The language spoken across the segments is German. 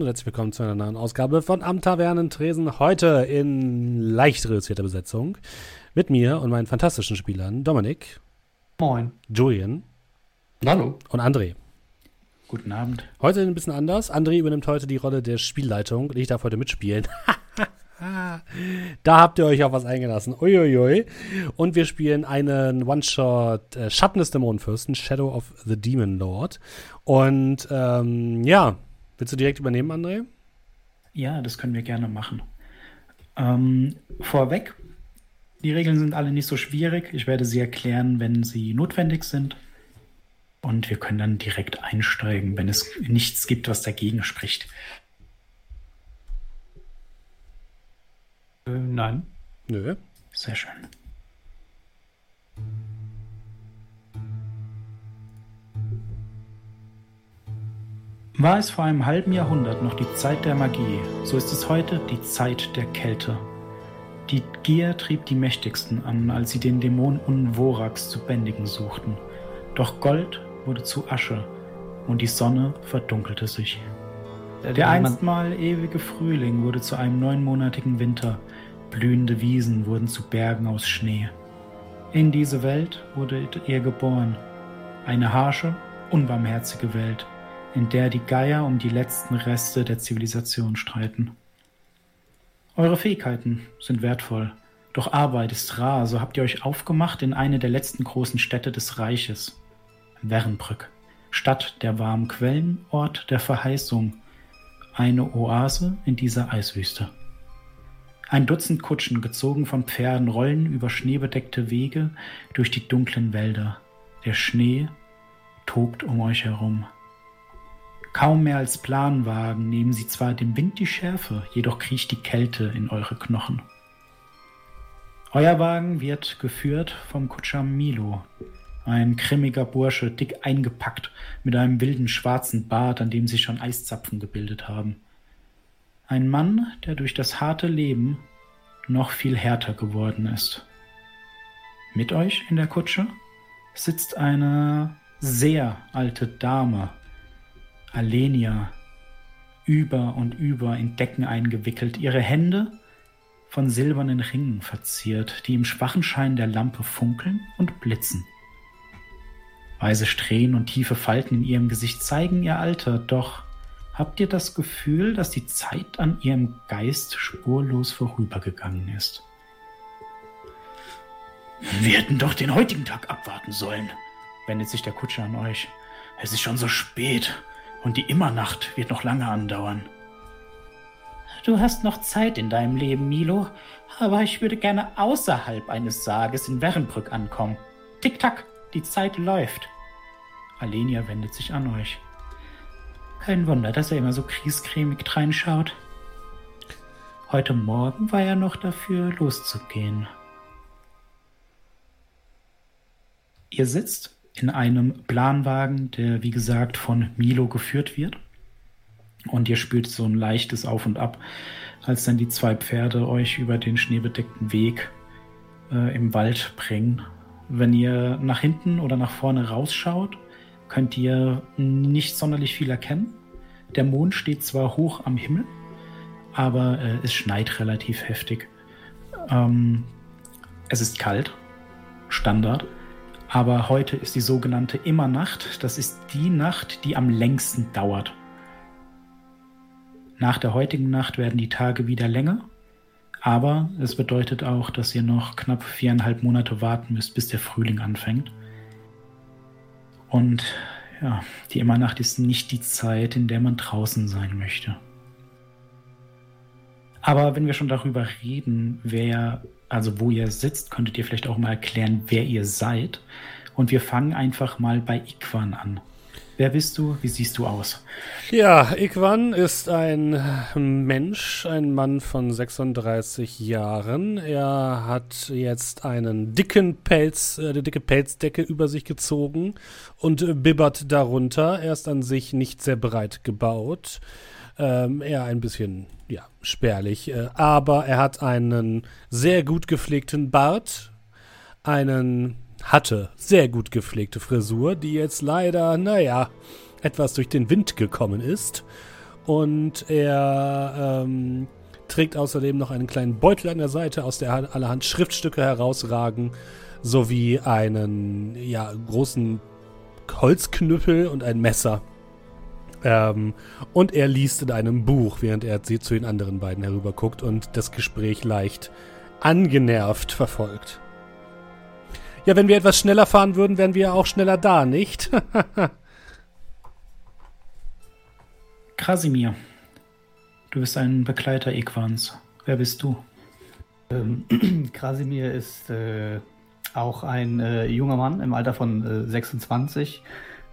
und herzlich willkommen zu einer neuen Ausgabe von Am Tavernentresen. Heute in leicht reduzierter Besetzung. Mit mir und meinen fantastischen Spielern Dominik. Moin. Julian. Hallo. Und André. Guten Abend. Heute ein bisschen anders. André übernimmt heute die Rolle der Spielleitung und ich darf heute mitspielen. da habt ihr euch auf was eingelassen. Uiuiui. Und wir spielen einen One-Shot äh, Schatten des Dämonenfürsten, Shadow of the Demon Lord. Und ähm, ja, willst du direkt übernehmen, André? Ja, das können wir gerne machen. Ähm, vorweg, die Regeln sind alle nicht so schwierig. Ich werde sie erklären, wenn sie notwendig sind. Und wir können dann direkt einsteigen, wenn es nichts gibt, was dagegen spricht. Äh, nein. Nö. Sehr schön. War es vor einem halben Jahrhundert noch die Zeit der Magie, so ist es heute die Zeit der Kälte. Die Gier trieb die Mächtigsten an, als sie den Dämon Unvorax zu bändigen suchten. Doch Gold wurde zu Asche und die Sonne verdunkelte sich. Der einstmal ewige Frühling wurde zu einem neunmonatigen Winter. Blühende Wiesen wurden zu Bergen aus Schnee. In diese Welt wurdet ihr geboren. Eine harsche, unbarmherzige Welt, in der die Geier um die letzten Reste der Zivilisation streiten. Eure Fähigkeiten sind wertvoll, doch Arbeit ist rar, so habt ihr euch aufgemacht in eine der letzten großen Städte des Reiches, Wernbrück, Stadt der warmen Quellen, Ort der Verheißung, eine Oase in dieser Eiswüste. Ein Dutzend Kutschen, gezogen von Pferden, rollen über schneebedeckte Wege durch die dunklen Wälder. Der Schnee tobt um euch herum. Kaum mehr als Planwagen nehmen sie zwar dem Wind die Schärfe, jedoch kriecht die Kälte in eure Knochen. Euer Wagen wird geführt vom Kutscher Milo, ein grimmiger Bursche, dick eingepackt, mit einem wilden schwarzen Bart, an dem sich schon Eiszapfen gebildet haben. Ein Mann, der durch das harte Leben noch viel härter geworden ist. Mit euch in der Kutsche sitzt eine sehr alte Dame, Alenia, über und über in Decken eingewickelt, ihre Hände von silbernen Ringen verziert, die im schwachen Schein der Lampe funkeln und blitzen. Weiße Strähnen und tiefe Falten in ihrem Gesicht zeigen ihr Alter, doch habt ihr das Gefühl, dass die Zeit an ihrem Geist spurlos vorübergegangen ist? Wir hätten doch den heutigen Tag abwarten sollen, wendet sich der Kutscher an euch. Es ist schon so spät und die Immernacht wird noch lange andauern. Du hast noch Zeit in deinem Leben, Milo, aber ich würde gerne außerhalb eines Sarges in Wernbrück ankommen. Tick-Tack, die Zeit läuft. Alenia wendet sich an euch. Kein Wunder, dass er immer so kriescremig reinschaut. Heute Morgen war er noch dafür, loszugehen. Ihr sitzt in einem Planwagen, der wie gesagt von Milo geführt wird. Und ihr spürt so ein leichtes Auf und Ab, als dann die zwei Pferde euch über den schneebedeckten Weg äh, im Wald bringen wenn ihr nach hinten oder nach vorne rausschaut, könnt ihr nicht sonderlich viel erkennen. Der Mond steht zwar hoch am Himmel, aber äh, es schneit relativ heftig. Ähm, es ist kalt, Standard. Aber heute ist die sogenannte Immernacht. Das ist die Nacht, die am längsten dauert. Nach der heutigen Nacht werden die Tage wieder länger aber es bedeutet auch, dass ihr noch knapp viereinhalb Monate warten müsst, bis der Frühling anfängt. Und ja, die Immernacht ist nicht die Zeit, in der man draußen sein möchte. Aber wenn wir schon darüber reden, wer, also wo ihr sitzt, könntet ihr vielleicht auch mal erklären, wer ihr seid. Und wir fangen einfach mal bei Ikwan an. Wer bist du? Wie siehst du aus? Ja, Ikwan ist ein Mensch, ein Mann von 36 Jahren. Er hat jetzt einen dicken Pelz, äh, eine dicke Pelzdecke über sich gezogen und bibbert darunter. Er ist an sich nicht sehr breit gebaut. Ähm, eher ein bisschen, ja, spärlich. Äh, aber er hat einen sehr gut gepflegten Bart, einen hatte sehr gut gepflegte Frisur, die jetzt leider, naja, etwas durch den Wind gekommen ist. und er ähm, trägt außerdem noch einen kleinen Beutel an der Seite, aus der allerhand Schriftstücke herausragen, sowie einen ja, großen Holzknüppel und ein Messer. Ähm, und er liest in einem Buch, während er zu den anderen beiden herüberguckt und das Gespräch leicht angenervt verfolgt. Ja, wenn wir etwas schneller fahren würden, wären wir auch schneller da, nicht? Krasimir, du bist ein Begleiter Equans. Wer bist du? Ähm, Krasimir ist äh, auch ein äh, junger Mann im Alter von äh, 26,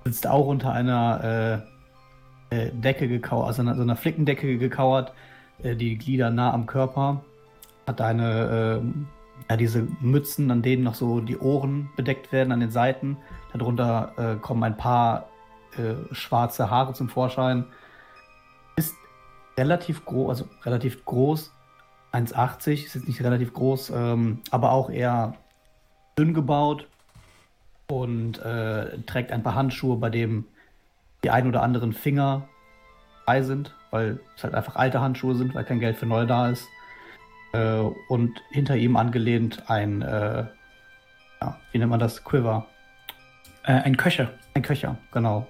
sitzt auch unter einer äh, äh, Decke gekauert, also einer, so einer Flickendecke gekauert, äh, die Glieder nah am Körper, hat eine, ähm, ja, diese Mützen, an denen noch so die Ohren bedeckt werden an den Seiten. Darunter äh, kommen ein paar schwarze Haare zum Vorschein. Ist relativ groß, also relativ groß, 1,80, ist jetzt nicht relativ groß, ähm, aber auch eher dünn gebaut und äh, trägt ein paar Handschuhe, bei dem die ein oder anderen Finger frei sind, weil es halt einfach alte Handschuhe sind, weil kein Geld für neue da ist. Äh, und hinter ihm angelehnt ein, äh, ja, wie nennt man das? Quiver. Äh, ein Köcher. Ein Köcher, genau.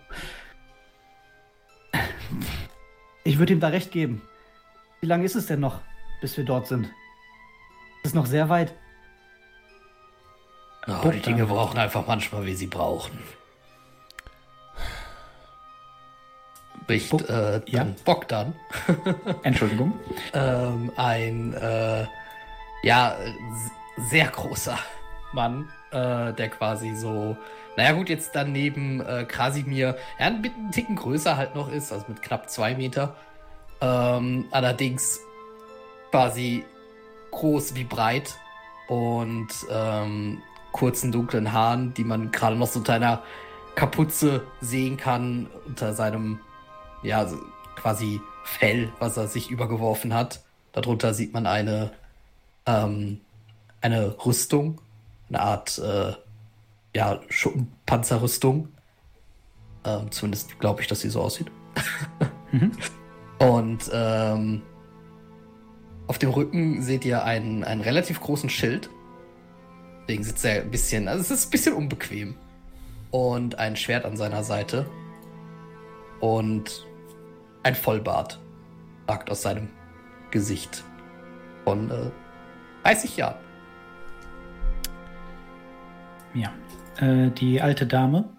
Ich würde ihm da recht geben. Wie lange ist es denn noch, bis wir dort sind? Es ist noch sehr weit. Oh, die Dinge brauchen einfach manchmal, wie sie brauchen. Bricht Bo äh, ja? Bogdan. Entschuldigung. ähm, ein äh, ja sehr großer Mann, äh, der quasi so, naja gut, jetzt dann neben äh, Krasimir, ja, ein, ein Ticken größer halt noch ist, also mit knapp zwei Meter. Ähm, allerdings quasi groß wie breit und ähm, kurzen dunklen Haaren, die man gerade noch so unter einer Kapuze sehen kann, unter seinem, ja, quasi Fell, was er sich übergeworfen hat. Darunter sieht man eine, ähm, eine Rüstung, eine Art, äh, ja, Panzerrüstung. Ähm, zumindest glaube ich, dass sie so aussieht. mhm. Und ähm, auf dem Rücken seht ihr einen, einen relativ großen Schild, Deswegen sitzt er ein bisschen, also es ist ein bisschen unbequem. Und ein Schwert an seiner Seite. Und ein Vollbart ragt aus seinem Gesicht von äh, 30 Jahren. Ja, äh, die alte Dame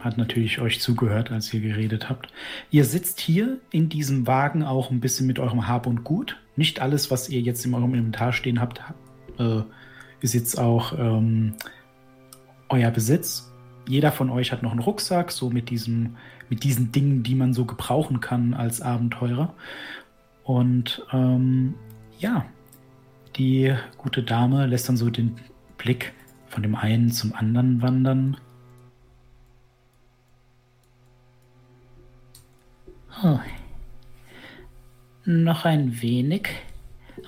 hat natürlich euch zugehört, als ihr geredet habt. Ihr sitzt hier in diesem Wagen auch ein bisschen mit eurem Hab und Gut. Nicht alles, was ihr jetzt in eurem Inventar stehen habt, äh, ist jetzt auch ähm, euer Besitz. Jeder von euch hat noch einen Rucksack, so mit, diesem, mit diesen Dingen, die man so gebrauchen kann als Abenteurer. Und ähm, ja, die gute Dame lässt dann so den Blick von dem einen zum anderen wandern. Oh. Noch ein wenig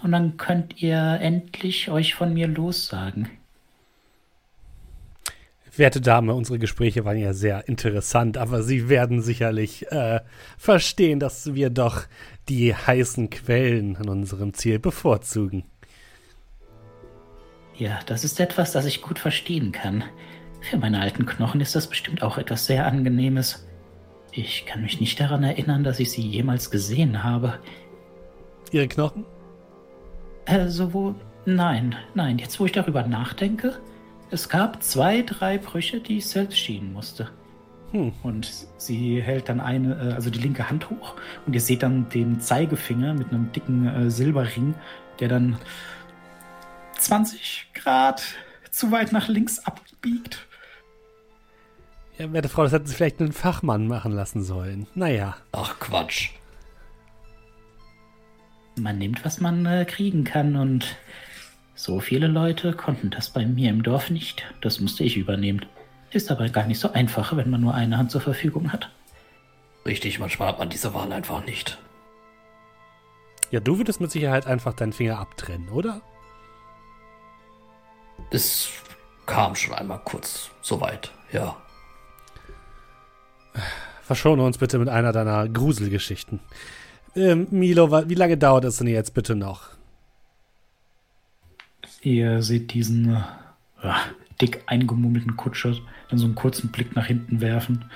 und dann könnt ihr endlich euch von mir lossagen. Werte Dame, unsere Gespräche waren ja sehr interessant, aber Sie werden sicherlich äh, verstehen, dass wir doch die heißen Quellen an unserem Ziel bevorzugen. Ja, das ist etwas, das ich gut verstehen kann. Für meine alten Knochen ist das bestimmt auch etwas sehr Angenehmes. Ich kann mich nicht daran erinnern, dass ich sie jemals gesehen habe. Ihre Knochen? Äh, sowohl. Nein, nein, jetzt wo ich darüber nachdenke, es gab zwei, drei Brüche, die ich selbst schienen musste. Hm. Und sie hält dann eine, äh, also die linke Hand hoch und ihr seht dann den Zeigefinger mit einem dicken äh, Silberring, der dann 20 Grad zu weit nach links abbiegt. Ja, werte Frau, das hätten Sie vielleicht einen Fachmann machen lassen sollen. Naja. Ach, Quatsch man nimmt, was man äh, kriegen kann und so viele Leute konnten das bei mir im Dorf nicht. Das musste ich übernehmen. Ist aber gar nicht so einfach, wenn man nur eine Hand zur Verfügung hat. Richtig, manchmal hat man diese Wahl einfach nicht. Ja, du würdest mit Sicherheit einfach deinen Finger abtrennen, oder? Es kam schon einmal kurz so weit, ja. Verschone uns bitte mit einer deiner Gruselgeschichten. Ähm, Milo, wie lange dauert es denn jetzt bitte noch? Ihr seht diesen äh, dick eingemummelten Kutscher dann so einen kurzen Blick nach hinten werfen.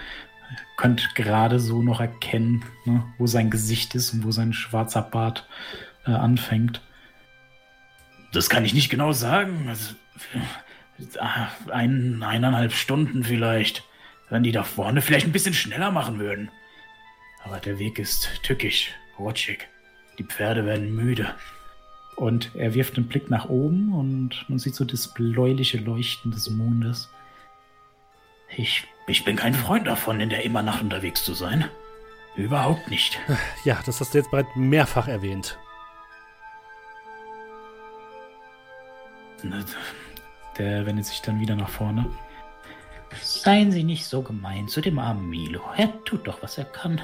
Könnt gerade so noch erkennen, ne, wo sein Gesicht ist und wo sein schwarzer Bart äh, anfängt. Das kann ich nicht genau sagen. Also, äh, ein, eineinhalb Stunden vielleicht. Wenn die da vorne vielleicht ein bisschen schneller machen würden. Aber der Weg ist tückisch, rutschig. Die Pferde werden müde. Und er wirft einen Blick nach oben und man sieht so das bläuliche Leuchten des Mondes. Ich, ich bin kein Freund davon, in der Immernacht unterwegs zu sein. Überhaupt nicht. Ja, das hast du jetzt bereits mehrfach erwähnt. Der wendet sich dann wieder nach vorne. Seien Sie nicht so gemein zu dem armen Milo. Er tut doch, was er kann.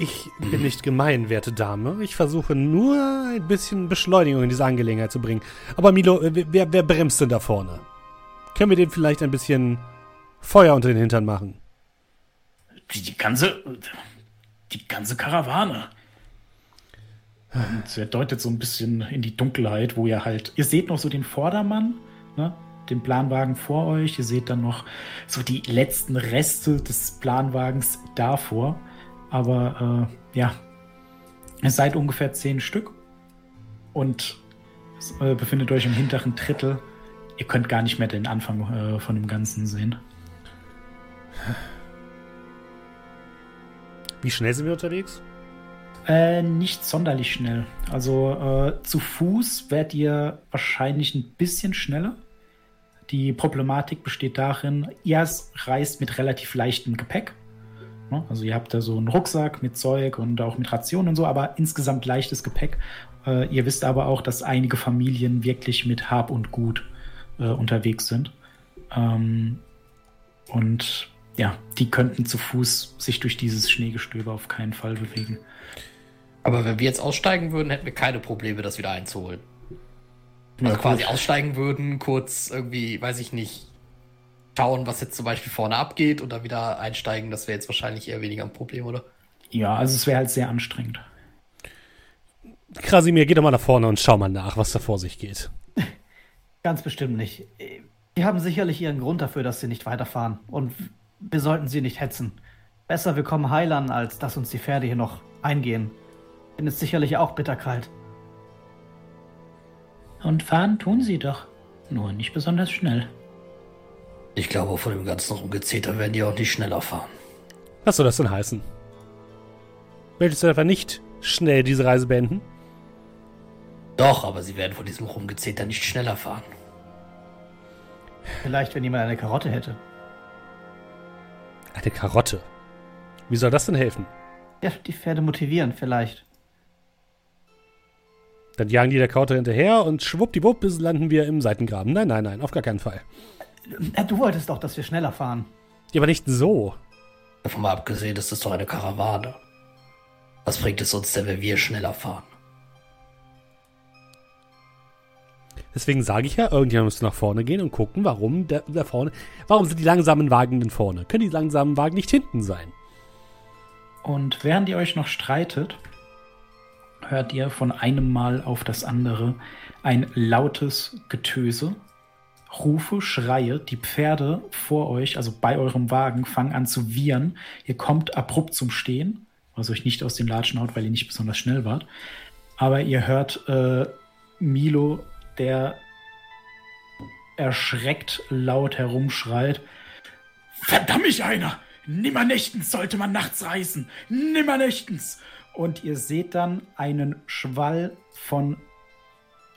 Ich bin nicht gemein, werte Dame. Ich versuche nur ein bisschen Beschleunigung in diese Angelegenheit zu bringen. Aber Milo, äh, wer, wer bremst denn da vorne? Können wir dem vielleicht ein bisschen Feuer unter den Hintern machen? Die, ganze. Die ganze Karawane. Und er deutet so ein bisschen in die Dunkelheit, wo ihr halt. Ihr seht noch so den Vordermann, ne? den Planwagen vor euch. Ihr seht dann noch so die letzten Reste des Planwagens davor. Aber äh, ja, es seid ungefähr zehn Stück und äh, befindet euch im hinteren Drittel. Ihr könnt gar nicht mehr den Anfang äh, von dem Ganzen sehen. Wie schnell sind wir unterwegs? Äh, nicht sonderlich schnell. Also äh, zu Fuß werdet ihr wahrscheinlich ein bisschen schneller. Die Problematik besteht darin, ihr reist mit relativ leichtem Gepäck. Ne? Also ihr habt da so einen Rucksack mit Zeug und auch mit Rationen und so, aber insgesamt leichtes Gepäck. Äh, ihr wisst aber auch, dass einige Familien wirklich mit Hab und Gut äh, unterwegs sind. Ähm, und ja, die könnten zu Fuß sich durch dieses Schneegestöber auf keinen Fall bewegen. Aber wenn wir jetzt aussteigen würden, hätten wir keine Probleme, das wieder einzuholen. Also quasi aussteigen würden, kurz irgendwie, weiß ich nicht, schauen, was jetzt zum Beispiel vorne abgeht und dann wieder einsteigen, das wäre jetzt wahrscheinlich eher weniger ein Problem, oder? Ja, also es wäre halt sehr anstrengend. Krasimir, geh doch mal nach vorne und schau mal nach, was da vor sich geht. Ganz bestimmt nicht. Die haben sicherlich ihren Grund dafür, dass sie nicht weiterfahren. Und wir sollten sie nicht hetzen. Besser wir kommen heil an, als dass uns die Pferde hier noch eingehen. Denn es sicherlich auch bitterkalt. Und fahren tun sie doch. Nur nicht besonders schnell. Ich glaube, von dem ganzen Rumgezeter werden die auch nicht schneller fahren. Was soll das denn heißen? Möchtest du einfach nicht schnell diese Reise beenden? Doch, aber sie werden von diesem Rumgezeter nicht schneller fahren. Vielleicht, wenn jemand eine Karotte hätte. Eine Karotte? Wie soll das denn helfen? Ja, die Pferde motivieren, vielleicht. Dann jagen die der Karotte hinterher und schwuppdiwupp, bis landen wir im Seitengraben. Nein, nein, nein, auf gar keinen Fall. Ja, du wolltest doch, dass wir schneller fahren. Ja, aber nicht so. Davon mal abgesehen, das ist doch eine Karawane. Was bringt es uns denn, wenn wir schneller fahren? Deswegen sage ich ja, irgendjemand müsste nach vorne gehen und gucken, warum der, der vorne. Warum sind die langsamen Wagen denn vorne? Können die langsamen Wagen nicht hinten sein? Und während ihr euch noch streitet, hört ihr von einem Mal auf das andere ein lautes Getöse Rufe, Schreie, die Pferde vor euch, also bei eurem Wagen, fangen an zu wiehern. Ihr kommt abrupt zum Stehen, was euch nicht aus den Latschen haut, weil ihr nicht besonders schnell wart. Aber ihr hört äh, Milo, der erschreckt laut herumschreit. Verdammt mich einer! Nimmernächtens sollte man nachts reisen! Nimmernächtens! Und ihr seht dann einen Schwall von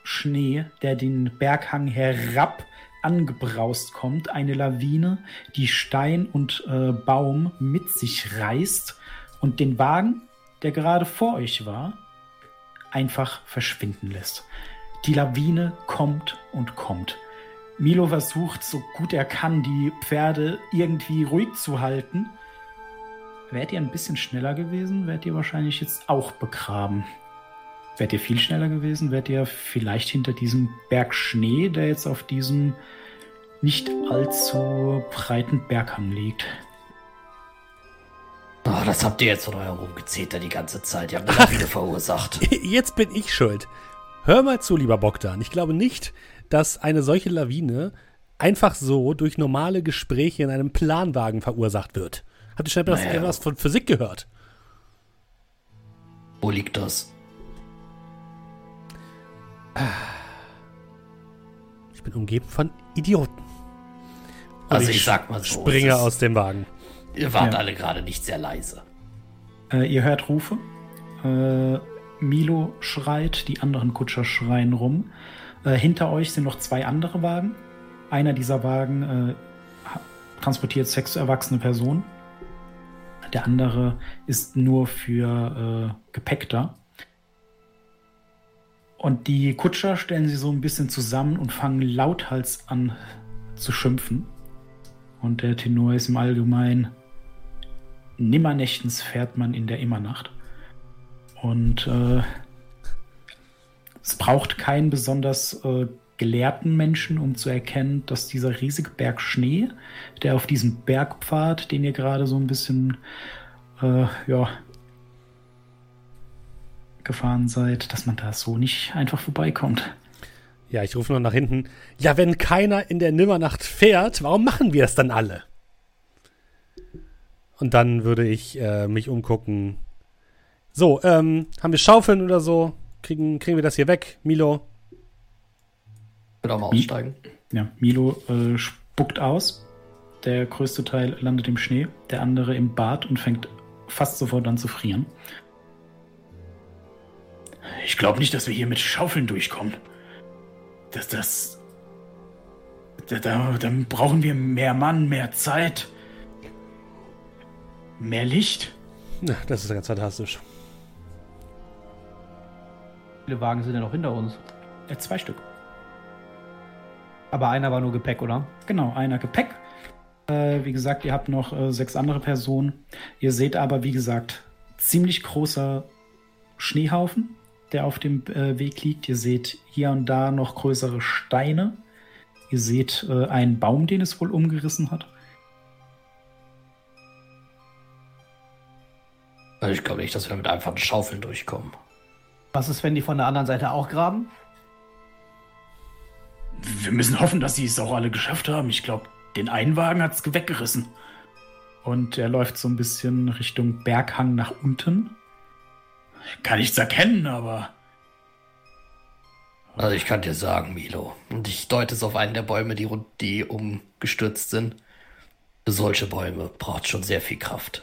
Schnee, der den Berghang herab angebraust kommt, eine Lawine, die Stein und äh, Baum mit sich reißt und den Wagen, der gerade vor euch war, einfach verschwinden lässt. Die Lawine kommt und kommt. Milo versucht, so gut er kann, die Pferde irgendwie ruhig zu halten. Wärt ihr ein bisschen schneller gewesen, wärt ihr wahrscheinlich jetzt auch begraben. Wärt ihr viel schneller gewesen, wärt ihr vielleicht hinter diesem Berg Schnee, der jetzt auf diesem nicht allzu breiten Berghang liegt. Oh, das habt ihr jetzt von eurem Rumgezeter die ganze Zeit. Ihr habt eine Lawine verursacht. Jetzt bin ich schuld. Hör mal zu, lieber Bogdan. Ich glaube nicht, dass eine solche Lawine einfach so durch normale Gespräche in einem Planwagen verursacht wird. Habt ihr schon etwas, Naja. etwas von Physik gehört? Wo liegt das? Ich bin umgeben von Idioten. Und Also ich sag mal so, Springe aus dem Wagen. Ihr wart Ja. alle gerade nicht sehr leise. Äh, ihr hört Rufe. Äh, Milo schreit, die anderen Kutscher schreien rum. Äh, hinter euch sind noch zwei andere Wagen. Einer dieser Wagen äh, transportiert sechs erwachsene Personen. Der andere ist nur für äh, Gepäck da. Und die Kutscher stellen sie so ein bisschen zusammen und fangen lauthals an zu schimpfen. Und der Tenor ist im Allgemeinen Nimmernächtens fährt man in der Immernacht. Und äh, es braucht keinen besonders äh, gelehrten Menschen, um zu erkennen, dass dieser riesige Berg Schnee, der auf diesem Bergpfad, den ihr gerade so ein bisschen äh, ja, gefahren seid, dass man da so nicht einfach vorbeikommt. Ja, ich rufe noch nach hinten. Ja, wenn keiner in der Nimmernacht fährt, warum machen wir es dann alle? Und dann würde ich äh, mich umgucken. So, ähm, haben wir Schaufeln oder so? Kriegen, kriegen wir das hier weg, Milo? Ich auch mal aussteigen. Ja, Milo äh, spuckt aus. Der größte Teil landet im Schnee, der andere im Bad und fängt fast sofort an zu frieren. Ich glaube nicht, dass wir hier mit Schaufeln durchkommen. Das, das. Da, da, dann brauchen wir mehr Mann, mehr Zeit. Mehr Licht. Na, das ist ja ganz fantastisch. Wie viele Wagen sind denn noch hinter uns? Äh, zwei Stück. Aber einer war nur Gepäck, oder? Genau, einer Gepäck. Äh, wie gesagt, ihr habt noch äh, sechs andere Personen. Ihr seht aber, wie gesagt, ziemlich großer Schneehaufen, der auf dem äh, Weg liegt. Ihr seht hier und da noch größere Steine. Ihr seht äh, einen Baum, den es wohl umgerissen hat. Also ich glaube nicht, dass wir mit einfachen Schaufeln durchkommen. Was ist, wenn die von der anderen Seite auch graben? Wir müssen hoffen, dass sie es auch alle geschafft haben. Ich glaube, den einen Wagen hat es weggerissen. Und er läuft so ein bisschen Richtung Berghang nach unten. Kann nichts erkennen, aber Also ich kann dir sagen, Milo, und ich deute es auf einen der Bäume, die, rund- die umgestürzt sind. Für solche Bäume braucht schon sehr viel Kraft.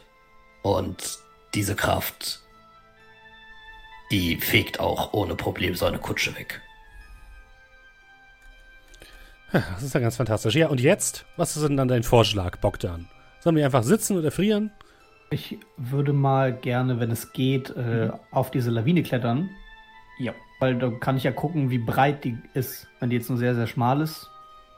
Und diese Kraft, die fegt auch ohne Problem so eine Kutsche weg. Das ist ja ganz fantastisch. Ja, und jetzt? Was ist denn dann dein Vorschlag, Bogdan? Sollen wir einfach sitzen oder frieren? Ich würde mal gerne, wenn es geht, äh, auf diese Lawine klettern. ja. Weil da kann ich ja gucken, wie breit die ist. Wenn die jetzt nur sehr, sehr schmal ist.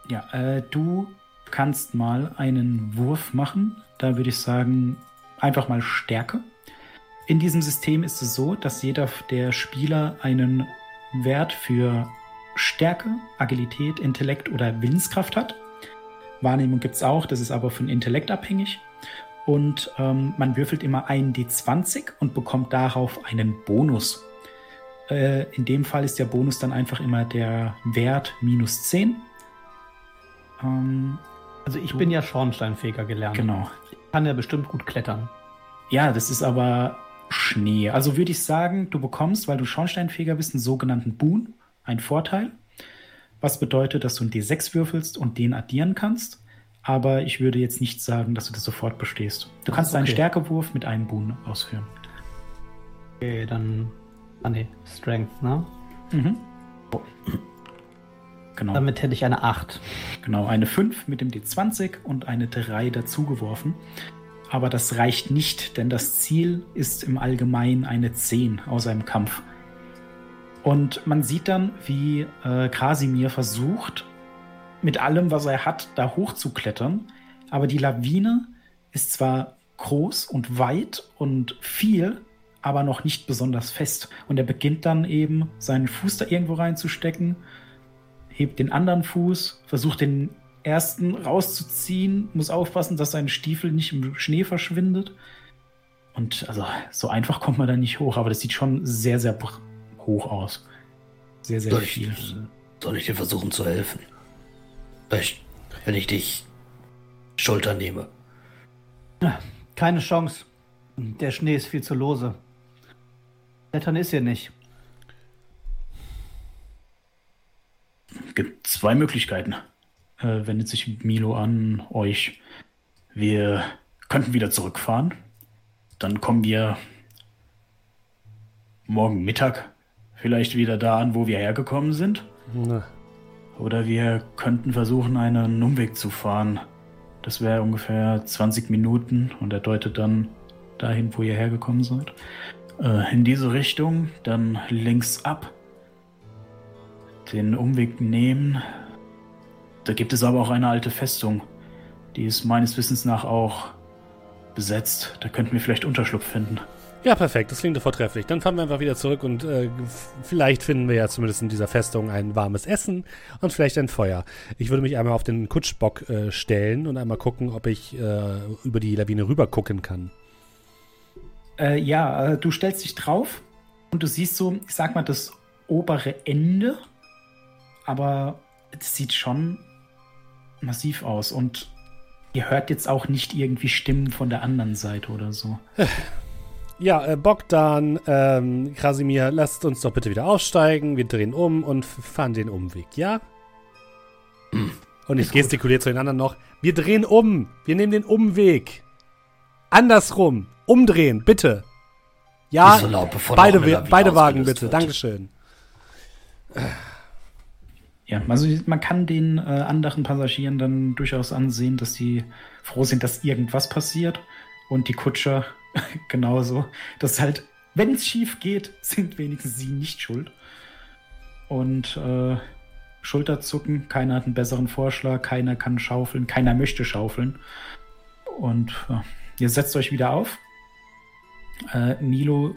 Ja, äh, du kannst mal einen Wurf machen. Da würde ich sagen, einfach mal Stärke. In diesem System ist es so, dass jeder der Spieler einen Wert für Stärke, Agilität, Intellekt oder Willenskraft hat. Wahrnehmung gibt es auch, das ist aber von Intellekt abhängig. Und ähm, man würfelt immer einen D20 und bekommt darauf einen Bonus. Äh, in dem Fall ist der Bonus dann einfach immer der Wert minus 10. Ähm, Also ich Du- bin ja Schornsteinfeger gelernt. genau. Ich kann ja bestimmt gut klettern. Ja, das ist aber Schnee. Also würde ich sagen, du bekommst, weil du Schornsteinfeger bist, einen sogenannten Boon, einen Vorteil. Was bedeutet, dass du einen D6 würfelst und den addieren kannst. Aber ich würde jetzt nicht sagen, dass du das sofort bestehst. Du kannst deinen okay. Stärkewurf mit einem Boon ausführen. Okay, dann. Ah ne, Strength, ne? Mhm. Genau. Damit hätte ich eine 8. Genau, eine 5 mit dem D20 und eine 3 dazugeworfen. Aber das reicht nicht, denn das Ziel ist im Allgemeinen eine 10 außer im Kampf. Und man sieht dann, wie äh, Krasimir versucht, mit allem, was er hat, da hochzuklettern. Aber die Lawine ist zwar groß und weit und viel, aber noch nicht besonders fest. Und er beginnt dann eben, seinen Fuß da irgendwo reinzustecken, hebt den anderen Fuß, versucht den ersten rauszuziehen, muss aufpassen, dass sein Stiefel nicht im Schnee verschwindet. Und also so einfach kommt man da nicht hoch, aber das sieht schon sehr, sehr hoch aus. Sehr, sehr Soll viel. ich, soll ich dir versuchen zu helfen? Vielleicht, wenn ich dich Schulter nehme. Keine Chance. Der Schnee ist viel zu lose. Klettern ist hier nicht. gibt zwei Möglichkeiten. Äh, wendet sich Milo an euch. Wir könnten wieder zurückfahren. Dann kommen wir morgen Mittag vielleicht wieder da an, wo wir hergekommen sind. Na, Oder wir könnten versuchen, einen Umweg zu fahren. Das wäre ungefähr 20 Minuten und er deutet dann dahin, wo ihr hergekommen seid. Äh, in diese Richtung, dann links ab. Den Umweg nehmen. Da gibt es aber auch eine alte Festung. Die ist meines Wissens nach auch besetzt. Da könnten wir vielleicht Unterschlupf finden. Ja, perfekt. Das klingt doch vortrefflich. Dann fahren wir einfach wieder zurück und äh, vielleicht finden wir ja zumindest in dieser Festung ein warmes Essen und vielleicht ein Feuer. Ich würde mich einmal auf den Kutschbock äh, stellen und einmal gucken, ob ich äh, über die Lawine rüber gucken kann. Äh, ja, äh, du stellst dich drauf und du siehst so, ich sag mal, das obere Ende, aber es sieht schon massiv aus und ihr hört jetzt auch nicht irgendwie Stimmen von der anderen Seite oder so. Ja, äh, Bogdan, ähm, Krasimir, lasst uns doch bitte wieder aussteigen. Wir drehen um und fahren den Umweg, ja? Und ich gestikuliere zu den anderen noch. Wir drehen um. Wir nehmen den Umweg. Andersrum. Umdrehen, bitte. Ja, so laut, bevor beide, beide Wagen bitte. wird. Dankeschön. Ja, also man kann den äh, anderen Passagieren dann durchaus ansehen, dass sie froh sind, dass irgendwas passiert und die Kutscher genauso. dass halt, wenn es schief geht, sind wenigstens sie nicht schuld. Und äh, Schulterzucken, keiner hat einen besseren Vorschlag, keiner kann schaufeln, keiner möchte schaufeln. Und ja, ihr setzt euch wieder auf. Äh, Milo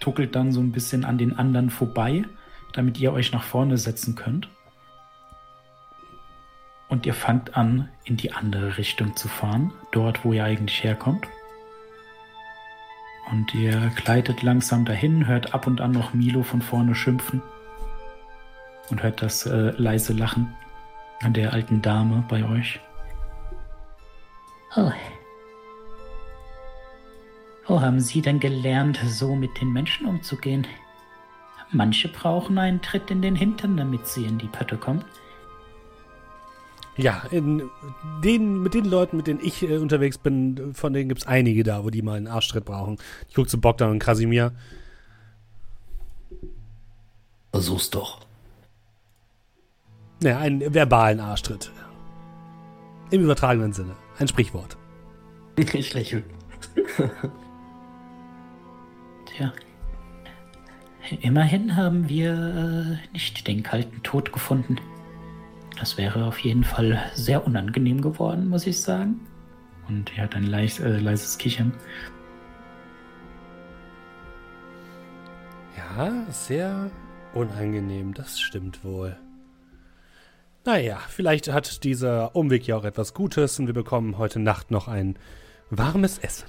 tuckelt dann so ein bisschen an den anderen vorbei, damit ihr euch nach vorne setzen könnt. Und ihr fangt an, in die andere Richtung zu fahren, dort, wo ihr eigentlich herkommt. Und ihr gleitet langsam dahin, hört ab und an noch Milo von vorne schimpfen und hört das äh, leise Lachen an der alten Dame bei euch. Oh. Oh, haben Sie denn gelernt, so mit den Menschen umzugehen? Manche brauchen einen Tritt in den Hintern, damit sie in die Pötte kommen. Ja, in den, mit den Leuten, mit denen ich äh, unterwegs bin, von denen gibt es einige da, wo die mal einen Arschtritt brauchen. Ich gucke zu Bogdan und Krasimir. Versuch's doch. Ja, einen verbalen Arschtritt. Im übertragenen Sinne. Ein Sprichwort. Ich lächle. Tja. Immerhin haben wir äh, nicht den kalten Tod gefunden. Das wäre auf jeden Fall sehr unangenehm geworden, muss ich sagen. Und er hat ein leis, äh, leises Kichern. Ja, sehr unangenehm, das stimmt wohl. Naja, vielleicht hat dieser Umweg ja auch etwas Gutes und wir bekommen heute Nacht noch ein warmes Essen.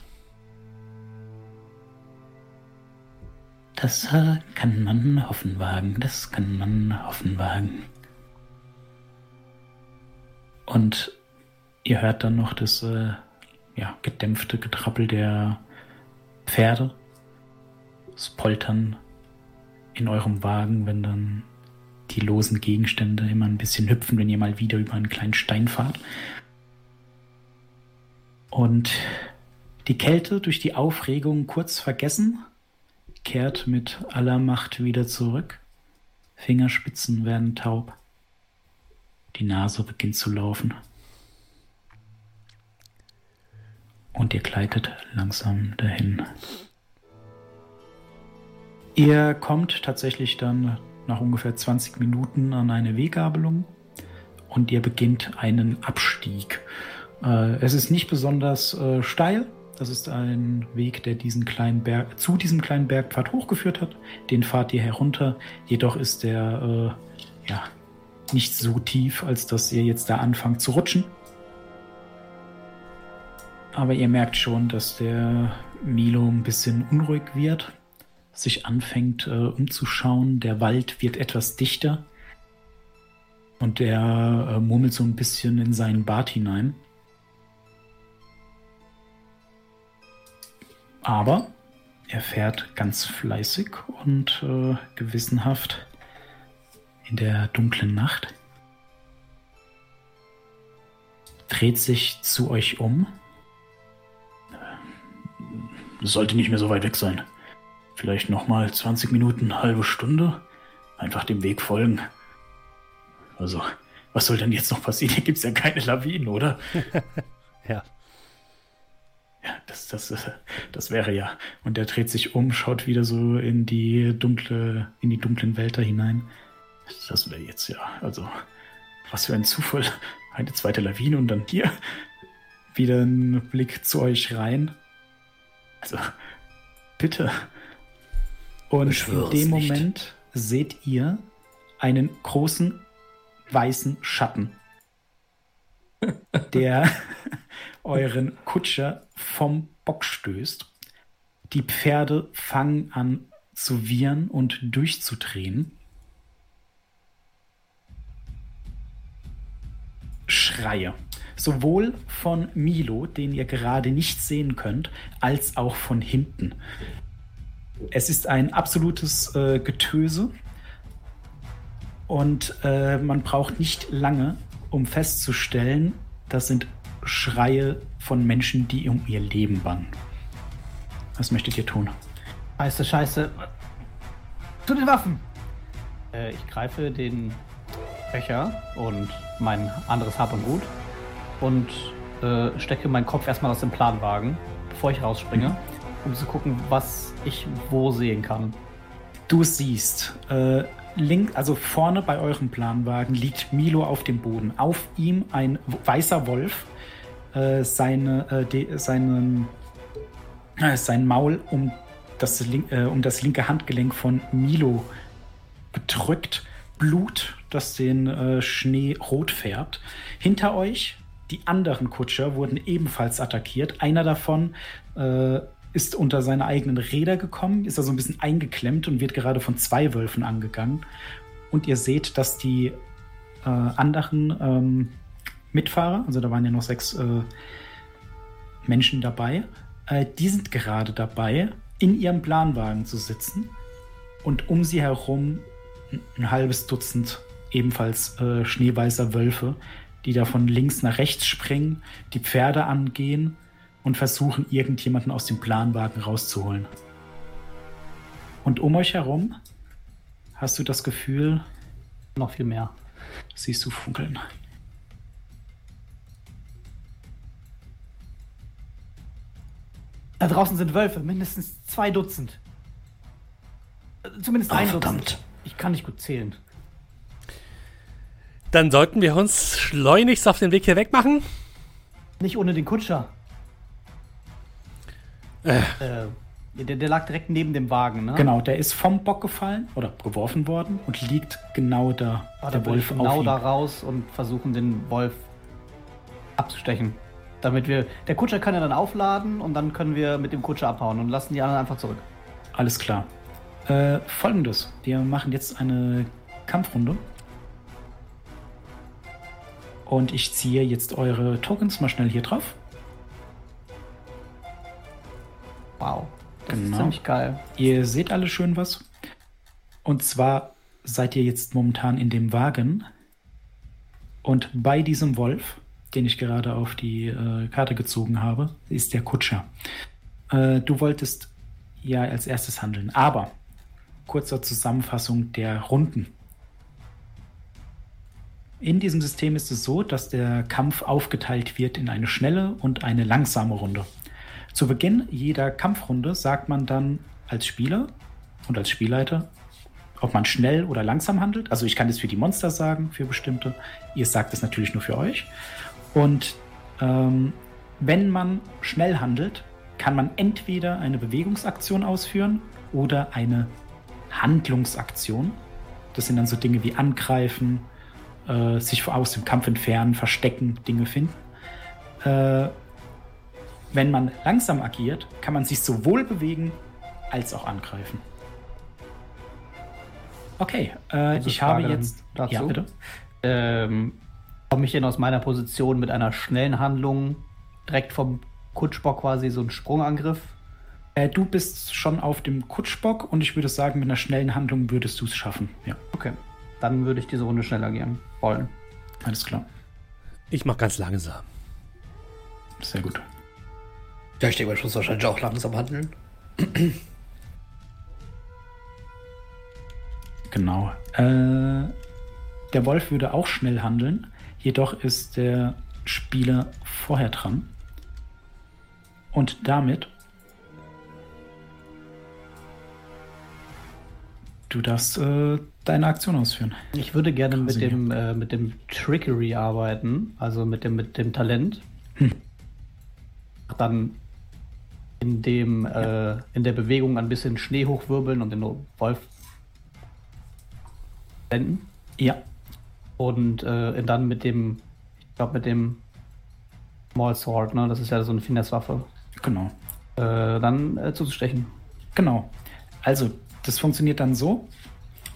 Das äh, kann man hoffen wagen. Das kann man hoffen wagen. Und ihr hört dann noch das äh, ja, gedämpfte Getrappel der Pferde. Das Poltern in eurem Wagen, wenn dann die losen Gegenstände immer ein bisschen hüpfen, wenn ihr mal wieder über einen kleinen Stein fahrt. Und die Kälte durch die Aufregung kurz vergessen, kehrt mit aller Macht wieder zurück. Fingerspitzen werden taub. Die Nase beginnt zu laufen. Und ihr gleitet langsam dahin. Ihr kommt tatsächlich dann nach ungefähr 20 Minuten an eine Weggabelung und ihr beginnt einen Abstieg. Äh, es ist nicht besonders äh, steil. Das ist ein Weg, der diesen kleinen Berg zu diesem kleinen Bergpfad hochgeführt hat. Den fahrt ihr herunter. Jedoch ist der äh, ja nicht so tief, als dass ihr jetzt da anfangt zu rutschen. Aber ihr merkt schon, dass der Milo ein bisschen unruhig wird, sich anfängt äh, umzuschauen. Der Wald wird etwas dichter und er äh, murmelt so ein bisschen in seinen Bart hinein. Aber er fährt ganz fleißig und äh, gewissenhaft in der dunklen Nacht. Dreht sich zu euch um. Das sollte nicht mehr so weit weg sein. Vielleicht nochmal 20 Minuten, eine halbe Stunde. Einfach dem Weg folgen. Also, was soll denn jetzt noch passieren? Hier gibt es ja keine Lawinen, oder? Ja. Ja, das, das, das wäre ja. Und er dreht sich um, schaut wieder so in die dunkle, in die dunklen Wälder hinein. Das wäre jetzt ja, also, was für ein Zufall. Eine zweite Lawine und dann hier wieder ein Blick zu euch rein. Also, bitte. Und in dem nicht. Moment seht ihr einen großen weißen Schatten, der euren Kutscher vom Bock stößt. Die Pferde fangen an zu wiehern und durchzudrehen. Schreie. Sowohl von Milo, den ihr gerade nicht sehen könnt, als auch von hinten. Es ist ein absolutes äh, Getöse und äh, man braucht nicht lange, um festzustellen, das sind Schreie von Menschen, die um ihr Leben bangen. Was möchtet ihr tun? Scheiße, scheiße. Zu den Waffen! Äh, ich greife den Becher und mein anderes Hab und Gut und äh, stecke meinen Kopf erstmal aus dem Planwagen, bevor ich rausspringe, um zu gucken, was ich wo sehen kann. Du siehst, äh, link, also vorne bei eurem Planwagen liegt Milo auf dem Boden. Auf ihm ein weißer Wolf, äh, seine, äh, de, seinen, äh, sein Maul um das, äh, um das linke Handgelenk von Milo gedrückt. Blut, das den äh, Schnee rot färbt. Hinter euch, die anderen Kutscher wurden ebenfalls attackiert. Einer davon äh, ist unter seine eigenen Räder gekommen, ist also ein bisschen eingeklemmt und wird gerade von zwei Wölfen angegangen. Und ihr seht, dass die äh, anderen ähm, Mitfahrer, also da waren ja noch sechs äh, Menschen dabei, äh, die sind gerade dabei, in ihrem Planwagen zu sitzen und um sie herum ein- ein halbes Dutzend ebenfalls äh, schneeweißer Wölfe, die da von links nach rechts springen, die Pferde angehen und versuchen, irgendjemanden aus dem Planwagen rauszuholen. Und um euch herum hast du das Gefühl, Noch viel mehr. siehst du funkeln. Da draußen sind Wölfe, mindestens zwei Dutzend. Äh, Zumindest ein Ah, Dutzend. verdammt. Ich kann nicht gut zählen. Dann sollten wir uns schleunigst auf den Weg hier wegmachen. Nicht ohne den Kutscher. Äh. Äh, der, der lag direkt neben dem Wagen, ne? Genau, der ist vom Bock gefallen oder geworfen worden und liegt genau da. Ah, der Wolf genau auf da raus und versuchen, den Wolf abzustechen. Damit wir. Der Kutscher kann ja dann aufladen und dann können wir mit dem Kutscher abhauen und lassen die anderen einfach zurück. Alles klar. Äh, Folgendes: Wir machen jetzt eine Kampfrunde. Und ich ziehe jetzt eure Tokens mal schnell hier drauf. Wow. Das Genau. ist ziemlich geil. Ihr seht alle schön was. Und zwar seid ihr jetzt momentan in dem Wagen. Und bei diesem Wolf, den ich gerade auf die äh, Karte gezogen habe, ist der Kutscher. Äh, du wolltest ja als erstes handeln. Aber kurzer Zusammenfassung der Runden. In diesem System ist es so, dass der Kampf aufgeteilt wird in eine schnelle und eine langsame Runde. Zu Beginn jeder Kampfrunde sagt man dann als Spieler und als Spielleiter, ob man schnell oder langsam handelt. Also ich kann das für die Monster sagen, für bestimmte. Ihr sagt es natürlich nur für euch. Und ähm, wenn man schnell handelt, kann man entweder eine Bewegungsaktion ausführen oder eine Handlungsaktion. Das sind dann so Dinge wie angreifen, äh, sich aus dem Kampf entfernen, verstecken, Dinge finden. Äh, wenn man langsam agiert, kann man sich sowohl bewegen als auch angreifen. Okay, äh, ich habe Frage jetzt. dazu. Ja, bitte. Ähm, komme ich denn aus meiner Position mit einer schnellen Handlung direkt vom Kutschbock quasi so einen Sprungangriff? Äh, du bist schon auf dem Kutschbock und ich würde sagen, mit einer schnellen Handlung würdest du es schaffen. Ja, Okay. Dann würde ich diese Runde schneller gehen wollen. alles klar. Ich mach ganz langsam. Sehr gut. Ja, ich denke ich muss wahrscheinlich auch langsam handeln. Genau. Äh, der Wolf würde auch schnell handeln, jedoch ist der Spieler vorher dran. Und damit. Du darfst äh, deine Aktion ausführen. Ich würde gerne mit dem, äh, mit dem Trickery arbeiten, also mit dem, mit dem Talent. Dann in dem, äh, in der Bewegung ein bisschen Schnee hochwirbeln und den Wolf wenden. Ja, Und äh, dann mit dem, ich glaube mit dem Small Sword, ne? Das ist ja so eine Finesse-Waffe. genau. Äh, dann äh, zuzustechen. Genau. Also, das funktioniert dann so.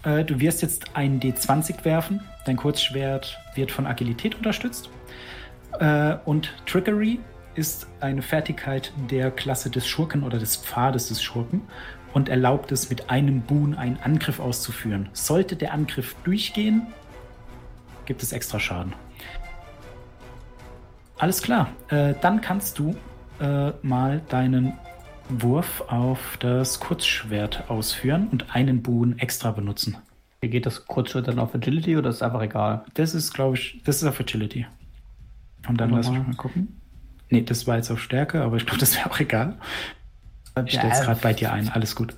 Äh, du wirst jetzt einen D20 werfen. Dein Kurzschwert wird von Agilität unterstützt. Äh, und Trickery ist eine Fertigkeit der Klasse des Schurken oder des Pfades des Schurken und erlaubt es, mit einem Boon einen Angriff auszuführen. Sollte der Angriff durchgehen, gibt es extra Schaden. Alles klar. Äh, dann kannst du äh, mal deinen Wurf auf das Kurzschwert ausführen und einen Boon extra benutzen. Geht das Kurzschritt dann auf Agility oder ist es einfach egal? Das ist, glaube ich, das ist auf Agility. Und dann lass mich mal. gucken. Nee, das war jetzt auf Stärke, aber ich glaube, das wäre auch egal. Ich stelle es gerade bei dir ein, alles gut.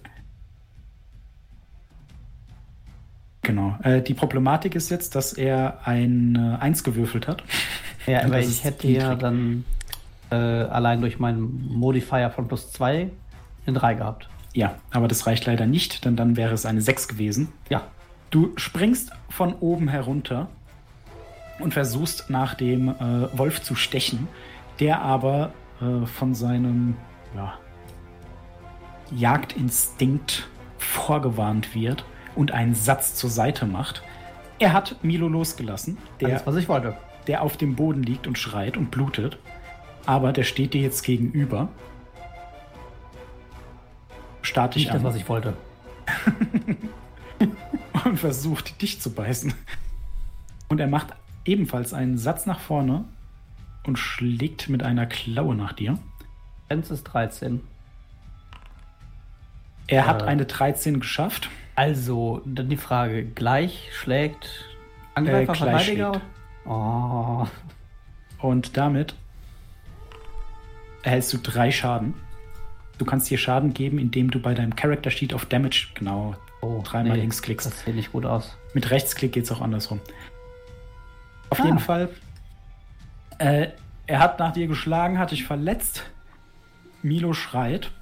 Genau. Äh, die Problematik ist jetzt, dass er ein äh, 1 gewürfelt hat. Ja, aber ich hätte ja dann äh, allein durch meinen Modifier von plus 2 eine 3 gehabt. Ja, aber das reicht leider nicht, denn dann wäre es eine 6 gewesen. Ja. Du springst von oben herunter und versuchst nach dem äh, Wolf zu stechen, der aber äh, von seinem ja, Jagdinstinkt vorgewarnt wird und einen Satz zur Seite macht. Er hat Milo losgelassen, der, Alles, was ich wollte. der auf dem Boden liegt und schreit und blutet. Aber der steht dir jetzt gegenüber. Start dich Nicht das, an was ich wollte. und versucht, dich zu beißen. Und er macht ebenfalls einen Satz nach vorne und schlägt mit einer Klaue nach dir. Grenze ist 13. Er hat Äh. eine 13 geschafft. Also, dann die Frage: Gleich schlägt Angreifer, Äh, Verteidiger? schlägt. Oh. Und damit erhältst du drei Schaden. Du kannst dir Schaden geben, indem du bei deinem Character Sheet auf Damage genau oh dreimal links klickst. Das sieht nicht gut aus. Mit Rechtsklick geht es auch andersrum. Auf Ah. jeden Fall. Äh, er hat nach dir geschlagen, hat dich verletzt. Milo schreit.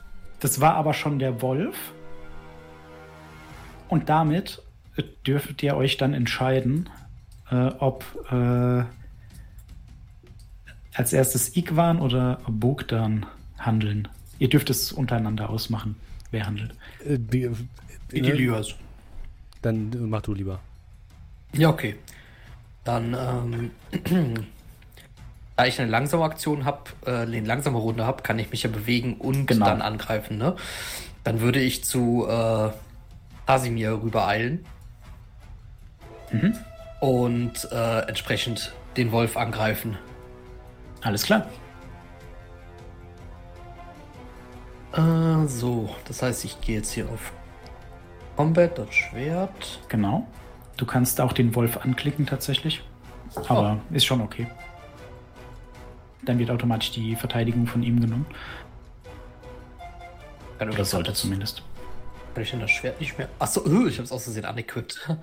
Das war aber schon der Wolf. Und damit äh, dürft ihr euch dann entscheiden, äh, ob äh, als erstes Igwan oder Bogdan handeln. Ihr dürft es untereinander ausmachen, wer handelt. Äh, die, die Lias. Dann äh, mach du lieber. Ja, okay. Dann, ähm, da ich eine langsame Aktion habe, äh, eine langsame Runde habe, kann ich mich ja bewegen und Genau. dann angreifen, ne? Dann würde ich zu äh, Casimir rübereilen Mhm. und äh, entsprechend den Wolf angreifen. Alles klar. Äh, so, das heißt, ich gehe jetzt hier auf Combat, das Schwert. Genau. Du kannst auch den Wolf anklicken tatsächlich. Aber ist schon okay. Dann wird automatisch die Verteidigung von ihm genommen. Kann Oder sollte zumindest. Kann ich denn das Schwert nicht mehr? Achso, ich habe es aus Versehen unequipped.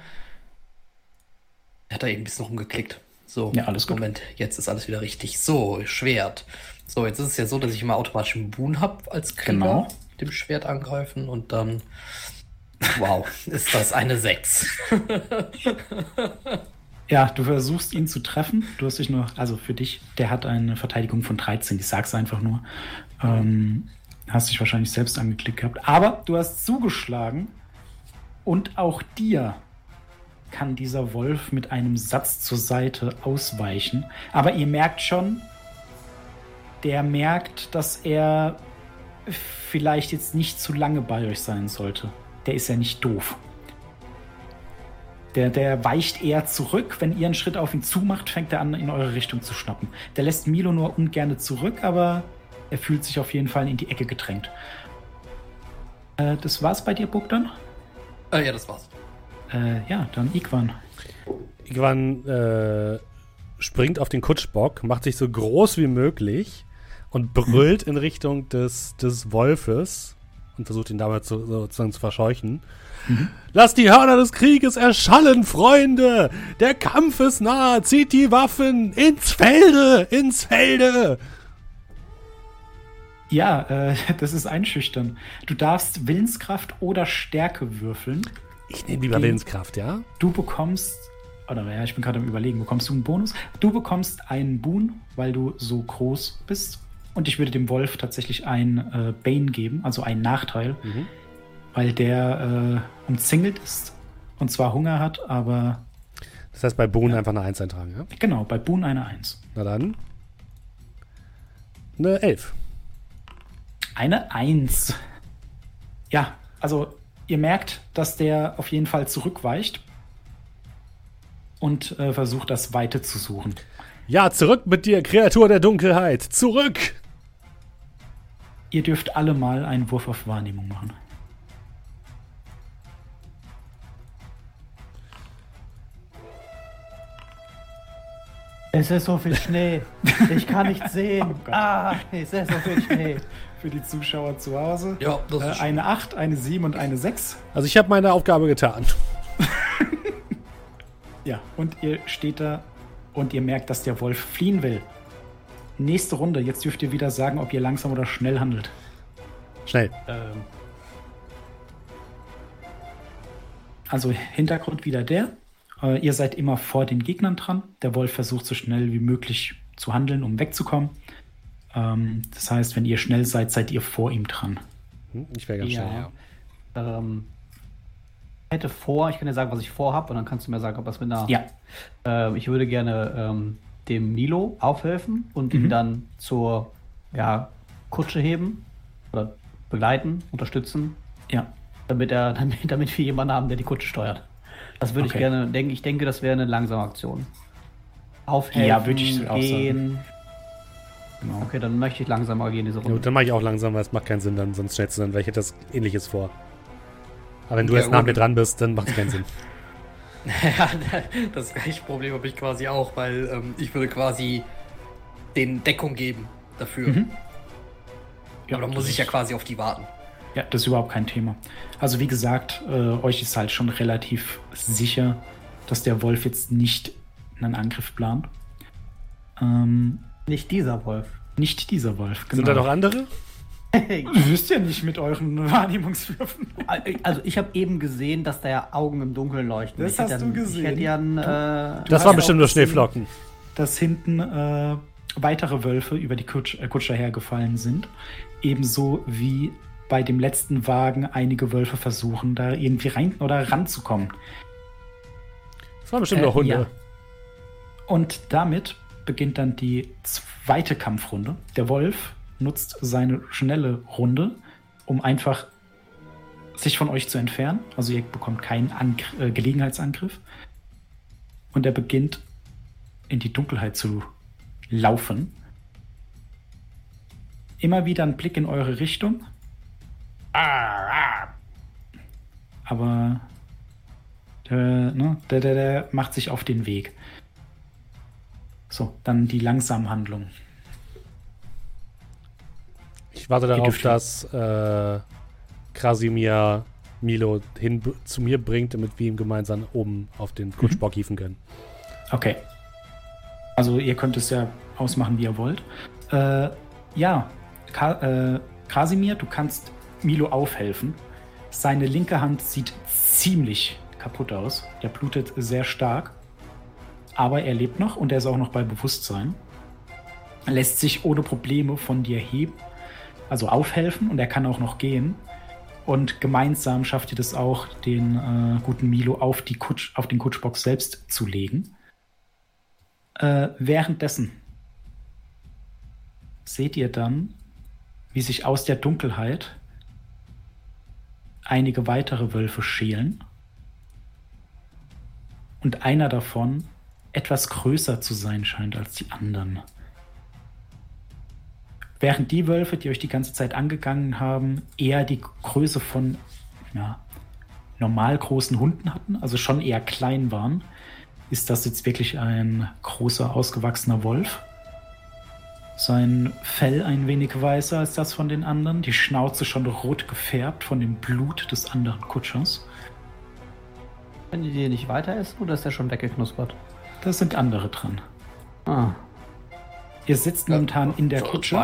Er hat da eben ein bisschen rumgeklickt. So, Ja, alles gut. Moment, jetzt ist alles wieder richtig. So, Schwert. So, jetzt ist es ja so, dass ich immer automatisch einen Boon habe als Krieger. Genau. Mit dem Schwert angreifen und dann. Wow, ist das eine 6. Ja, du versuchst ihn zu treffen. Du hast dich nur, also für dich, der hat eine Verteidigung von 13. Ich sag's einfach nur. Ähm, hast dich wahrscheinlich selbst angeklickt gehabt. Aber du hast zugeschlagen und auch dir kann dieser Wolf mit einem Satz zur Seite ausweichen. Aber ihr merkt schon, der merkt, dass er vielleicht jetzt nicht zu lange bei euch sein sollte. Der ist ja nicht doof. Der, der weicht eher zurück. Wenn ihr einen Schritt auf ihn zumacht, fängt er an, in eure Richtung zu schnappen. Der lässt Milo nur ungern zurück, aber er fühlt sich auf jeden Fall in die Ecke gedrängt. Äh, das war's bei dir, Bogdan? Äh, ja, das war's. Äh, ja, dann Igwan. Igwan äh, springt auf den Kutschbock, macht sich so groß wie möglich und brüllt in Richtung des, des Wolfes und versucht ihn dabei zu, sozusagen zu verscheuchen. Mhm. Lasst die Hörner des Krieges erschallen, Freunde! Der Kampf ist nahe! Zieht die Waffen ins Felde! Ins Felde! Ja, äh, das ist einschüchtern. Du darfst Willenskraft oder Stärke würfeln. Ich nehme lieber Willenskraft, ja? Du bekommst, oder ja, ich bin gerade am Überlegen, bekommst du einen Bonus? Du bekommst einen Boon, weil du so groß bist. Und ich würde dem Wolf tatsächlich ein äh, Bane geben, also einen Nachteil. Mhm weil der äh, umzingelt ist und zwar Hunger hat, aber. Das heißt, bei Boon ja. einfach eine 1 eintragen, ja? Genau, bei Boon eine 1. Na dann. Eine 11. Eine 1. Ja, also ihr merkt, dass der auf jeden Fall zurückweicht und äh, versucht, das Weite zu suchen. Ja, zurück mit dir, Kreatur der Dunkelheit! Zurück! Ihr dürft alle mal einen Wurf auf Wahrnehmung machen. Es ist so viel Schnee. Ich kann nicht sehen. Oh ah, es ist so viel Schnee. Für die Zuschauer zu Hause. Ja, das äh, ist Eine 8, eine 7 und eine 6. Also ich habe meine Aufgabe getan. ja, und ihr steht da und ihr merkt, dass der Wolf fliehen will. Nächste Runde. Jetzt dürft ihr wieder sagen, ob ihr langsam oder schnell handelt. Schnell. Ähm. Also Hintergrund wieder der. Äh, ihr seid immer vor den Gegnern dran. Der Wolf versucht so schnell wie möglich zu handeln, um wegzukommen. Ähm, das heißt, wenn ihr schnell seid, seid ihr vor ihm dran. Hm, ich wäre ganz ja. schnell, ja. Ähm, hätte vor, ich kann dir sagen, was ich vorhabe, und dann kannst du mir sagen, ob das mit einer. Ja. Äh, ich würde gerne ähm, dem Milo aufhelfen und mhm. ihn dann zur ja, Kutsche heben oder begleiten, unterstützen. Ja. Damit er, damit, damit wir jemanden haben, der die Kutsche steuert. Das würde okay. ich gerne denken. Ich denke, das wäre eine langsame Aktion. Aufhelfen, ja, würde ich auch gehen. Genau. Okay, dann möchte ich langsamer gehen diese Runde. Ja, dann mache ich auch langsam, weil es macht keinen Sinn, dann sonst schnellst du dann, weil ich hätte das ähnliches vor. Aber wenn du ja, jetzt nach mir dran bist, dann macht es keinen Sinn. ja, das gleiche Problem habe ich quasi auch, weil ähm, ich würde quasi den Deckung geben dafür. Mhm. Ja, Aber dann muss ich ja quasi auf die warten. Ja, das ist überhaupt kein Thema. Also wie gesagt, äh, euch ist halt schon relativ sicher, dass der Wolf jetzt nicht einen Angriff plant. Ähm, nicht dieser Wolf. Nicht dieser Wolf, genau. Sind da noch andere? Ihr wisst ja nicht mit euren Wahrnehmungswürfen. Also ich habe eben gesehen, dass da ja Augen im Dunkeln leuchten. Das ich hast du gesehen. Ja ein, äh, das waren bestimmt nur Schneeflocken. Dass hinten äh, weitere Wölfe über die Kutsch, äh, Kutscher hergefallen sind. Ebenso wie bei dem letzten Wagen einige Wölfe versuchen, da irgendwie rein oder ranzukommen. Das waren bestimmt äh, noch Hunde. Ja. Und damit beginnt dann die zweite Kampfrunde. Der Wolf nutzt seine schnelle Runde, um einfach sich von euch zu entfernen. Also ihr bekommt keinen Angr äh, Gelegenheitsangriff. Und er beginnt in die Dunkelheit zu laufen. Immer wieder ein Blick in eure Richtung. Aber der, ne, der, der, der macht sich auf den Weg. So, dann die langsame Handlung. Ich warte darauf, dass äh, Krasimir Milo hin zu mir bringt, damit wir ihm gemeinsam oben auf den Kutschbock mhm. hieven können. Okay. Also ihr könnt es ja ausmachen, wie ihr wollt. Äh, ja, Ka äh, Krasimir, du kannst Milo aufhelfen. Seine linke Hand sieht ziemlich kaputt aus. Der blutet sehr stark. Aber er lebt noch und er ist auch noch bei Bewusstsein. Er lässt sich ohne Probleme von dir heben, also aufhelfen und er kann auch noch gehen. Und gemeinsam schafft ihr das auch, den äh, guten Milo auf, die Kutsch, auf den Kutschbox selbst zu legen. Äh, währenddessen seht ihr dann, wie sich aus der Dunkelheit einige weitere Wölfe schälen. Und einer davon etwas größer zu sein scheint als die anderen. Während die Wölfe, die euch die ganze Zeit angegangen haben, eher die Größe von ja, normal großen Hunden hatten, also schon eher klein waren, ist das jetzt wirklich ein großer, ausgewachsener Wolf. Sein Fell ein wenig weißer als das von den anderen, die Schnauze schon rot gefärbt von dem Blut des anderen Kutschers. Können die die nicht weiter essen oder ist der schon weggeknuspert? Da sind andere dran. Ah. Ihr sitzt momentan in der Kutsche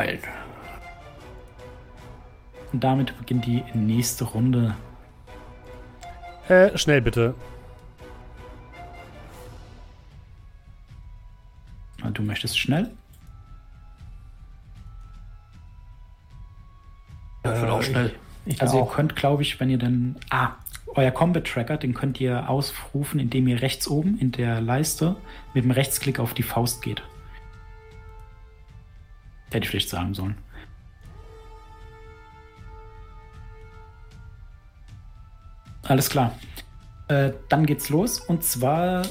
und damit beginnt die nächste Runde. Äh, schnell bitte. Ah, Du möchtest schnell? Ja, ich würde auch schnell. Ich Also ihr auch. könnt, glaube ich, wenn ihr dann... Ah, euer Combat Tracker, den könnt ihr ausrufen, indem ihr rechts oben in der Leiste mit dem Rechtsklick auf die Faust geht. Hätte ich vielleicht sagen sollen. Alles klar. Äh, dann geht's los. Und zwar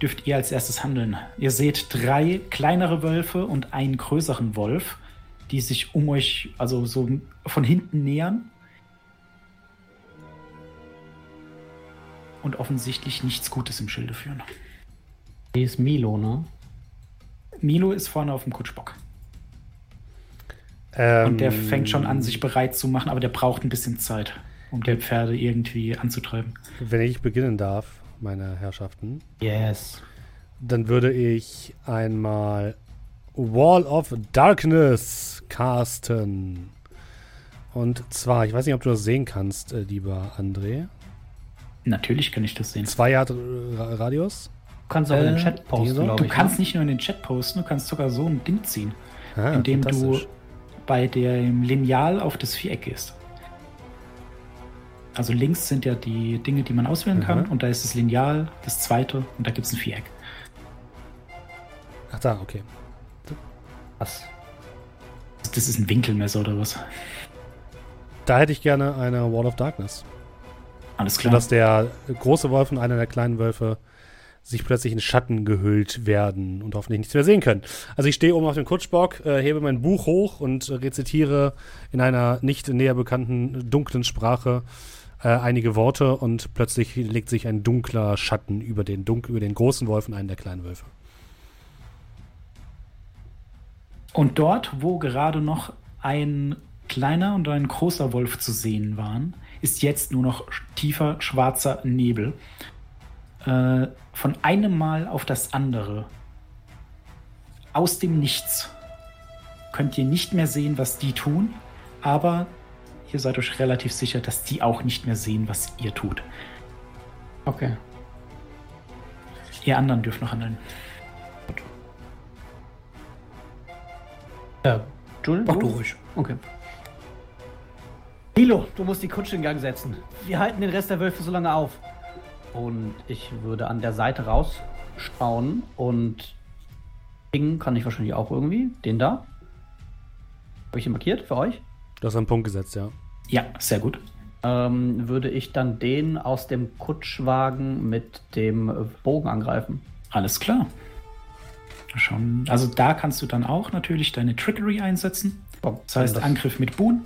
dürft ihr als erstes handeln. Ihr seht drei kleinere Wölfe und einen größeren Wolf, die sich um euch, also so von hinten nähern. Und offensichtlich nichts Gutes im Schilde führen. Die ist Milo, ne? Milo ist vorne auf dem Kutschbock. Ähm, Und der fängt schon an, sich bereit zu machen, aber der braucht ein bisschen Zeit, um die Pferde irgendwie anzutreiben. Wenn ich beginnen darf, meine Herrschaften, Yes. dann würde ich einmal Wall of Darkness casten. Und zwar, ich weiß nicht, ob du das sehen kannst, äh, lieber André. Natürlich kann ich das sehen. Zwei Yard Ra- Radius. Du kannst auch in den Äh, Chat posten, Du ich. kannst ne? nicht nur in den Chat posten, du kannst sogar so ein Ding ziehen, Ah, indem du bei dem Lineal auf das Viereck gehst. Also links sind ja die Dinge, die man auswählen kann, Mhm. und da ist das Lineal, das zweite, und da gibt es ein Viereck. Ach da, okay. Was? Das ist ein Winkelmesser oder was? Da hätte ich gerne eine Wall of Darkness. Alles klar. Sodass der große Wolf und einer der kleinen Wölfe sich plötzlich in Schatten gehüllt werden und hoffentlich nichts mehr sehen können. Also ich stehe oben auf dem Kutschbock, äh, hebe mein Buch hoch und äh, rezitiere in einer nicht näher bekannten dunklen Sprache äh, einige Worte und plötzlich legt sich ein dunkler Schatten über den, dunk über den großen Wolf und einen der kleinen Wölfe. Und dort, wo gerade noch ein kleiner und ein großer Wolf zu sehen waren, ist jetzt nur noch tiefer schwarzer Nebel. Äh, von einem Mal auf das andere. Aus dem Nichts. Könnt ihr nicht mehr sehen, was die tun, aber ihr seid euch relativ sicher, dass die auch nicht mehr sehen, was ihr tut. Okay. Ihr anderen dürft noch handeln. Ja, Julian? Mach du ruhig. Okay. Milo, du musst die Kutsche in Gang setzen. Wir halten den Rest der Wölfe so lange auf. Und ich würde an der Seite rausschauen und pingen kann ich wahrscheinlich auch irgendwie. Den da. Habe ich ihn markiert für euch? Du hast einen Punkt gesetzt, ja. Ja, sehr gut. Ähm, würde ich dann den aus dem Kutschwagen mit dem Bogen angreifen. Alles klar. Schon. Also da kannst du dann auch natürlich deine Trickery einsetzen. Das heißt Angriff mit Boon.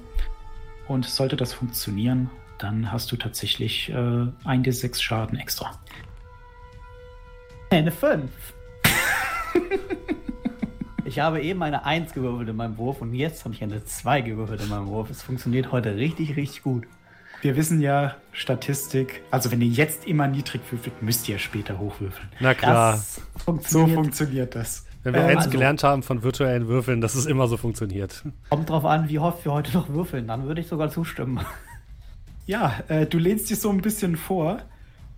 Und sollte das funktionieren, dann hast du tatsächlich äh, ein d 6 Schaden extra. Eine 5. ich habe eben eine 1 gewürfelt in meinem Wurf und jetzt habe ich eine 2 gewürfelt in meinem Wurf. Es funktioniert heute richtig, richtig gut. Wir wissen ja, Statistik, also wenn ihr jetzt immer niedrig würfelt, müsst ihr später hochwürfeln. Na klar. Das So funktioniert. funktioniert das. Wenn wir Ähm, eins also- gelernt haben von virtuellen Würfeln, dass es immer so funktioniert. Kommt drauf an, wie oft wir heute noch würfeln. Dann würde ich sogar zustimmen. Ja, äh, du lehnst dich so ein bisschen vor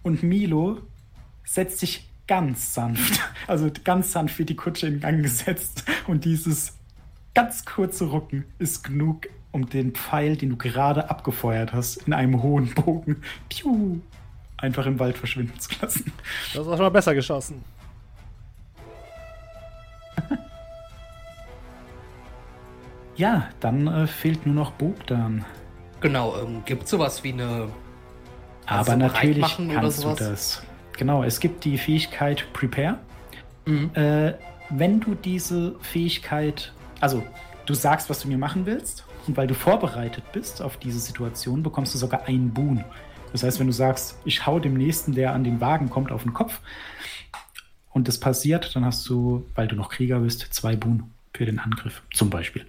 und Milo setzt sich ganz sanft, also ganz sanft wird die Kutsche in Gang gesetzt und dieses ganz kurze Rucken ist genug, um den Pfeil, den du gerade abgefeuert hast, in einem hohen Bogen, piu, einfach im Wald verschwinden zu lassen. Das ist auch schon mal besser geschossen. Ja, dann äh, fehlt nur noch Bogdan. Genau, ähm, gibt es sowas wie eine. Aber also natürlich bereitmachen oder kannst du das. Genau, es gibt die Fähigkeit Prepare. Mhm. Äh, wenn du diese Fähigkeit, also du sagst, was du mir machen willst, und weil du vorbereitet bist auf diese Situation, bekommst du sogar einen Boon. Das heißt, wenn du sagst, ich hau dem Nächsten, der an den Wagen kommt, auf den Kopf, und das passiert, dann hast du, weil du noch Krieger bist, zwei Boon für den Angriff, zum Beispiel.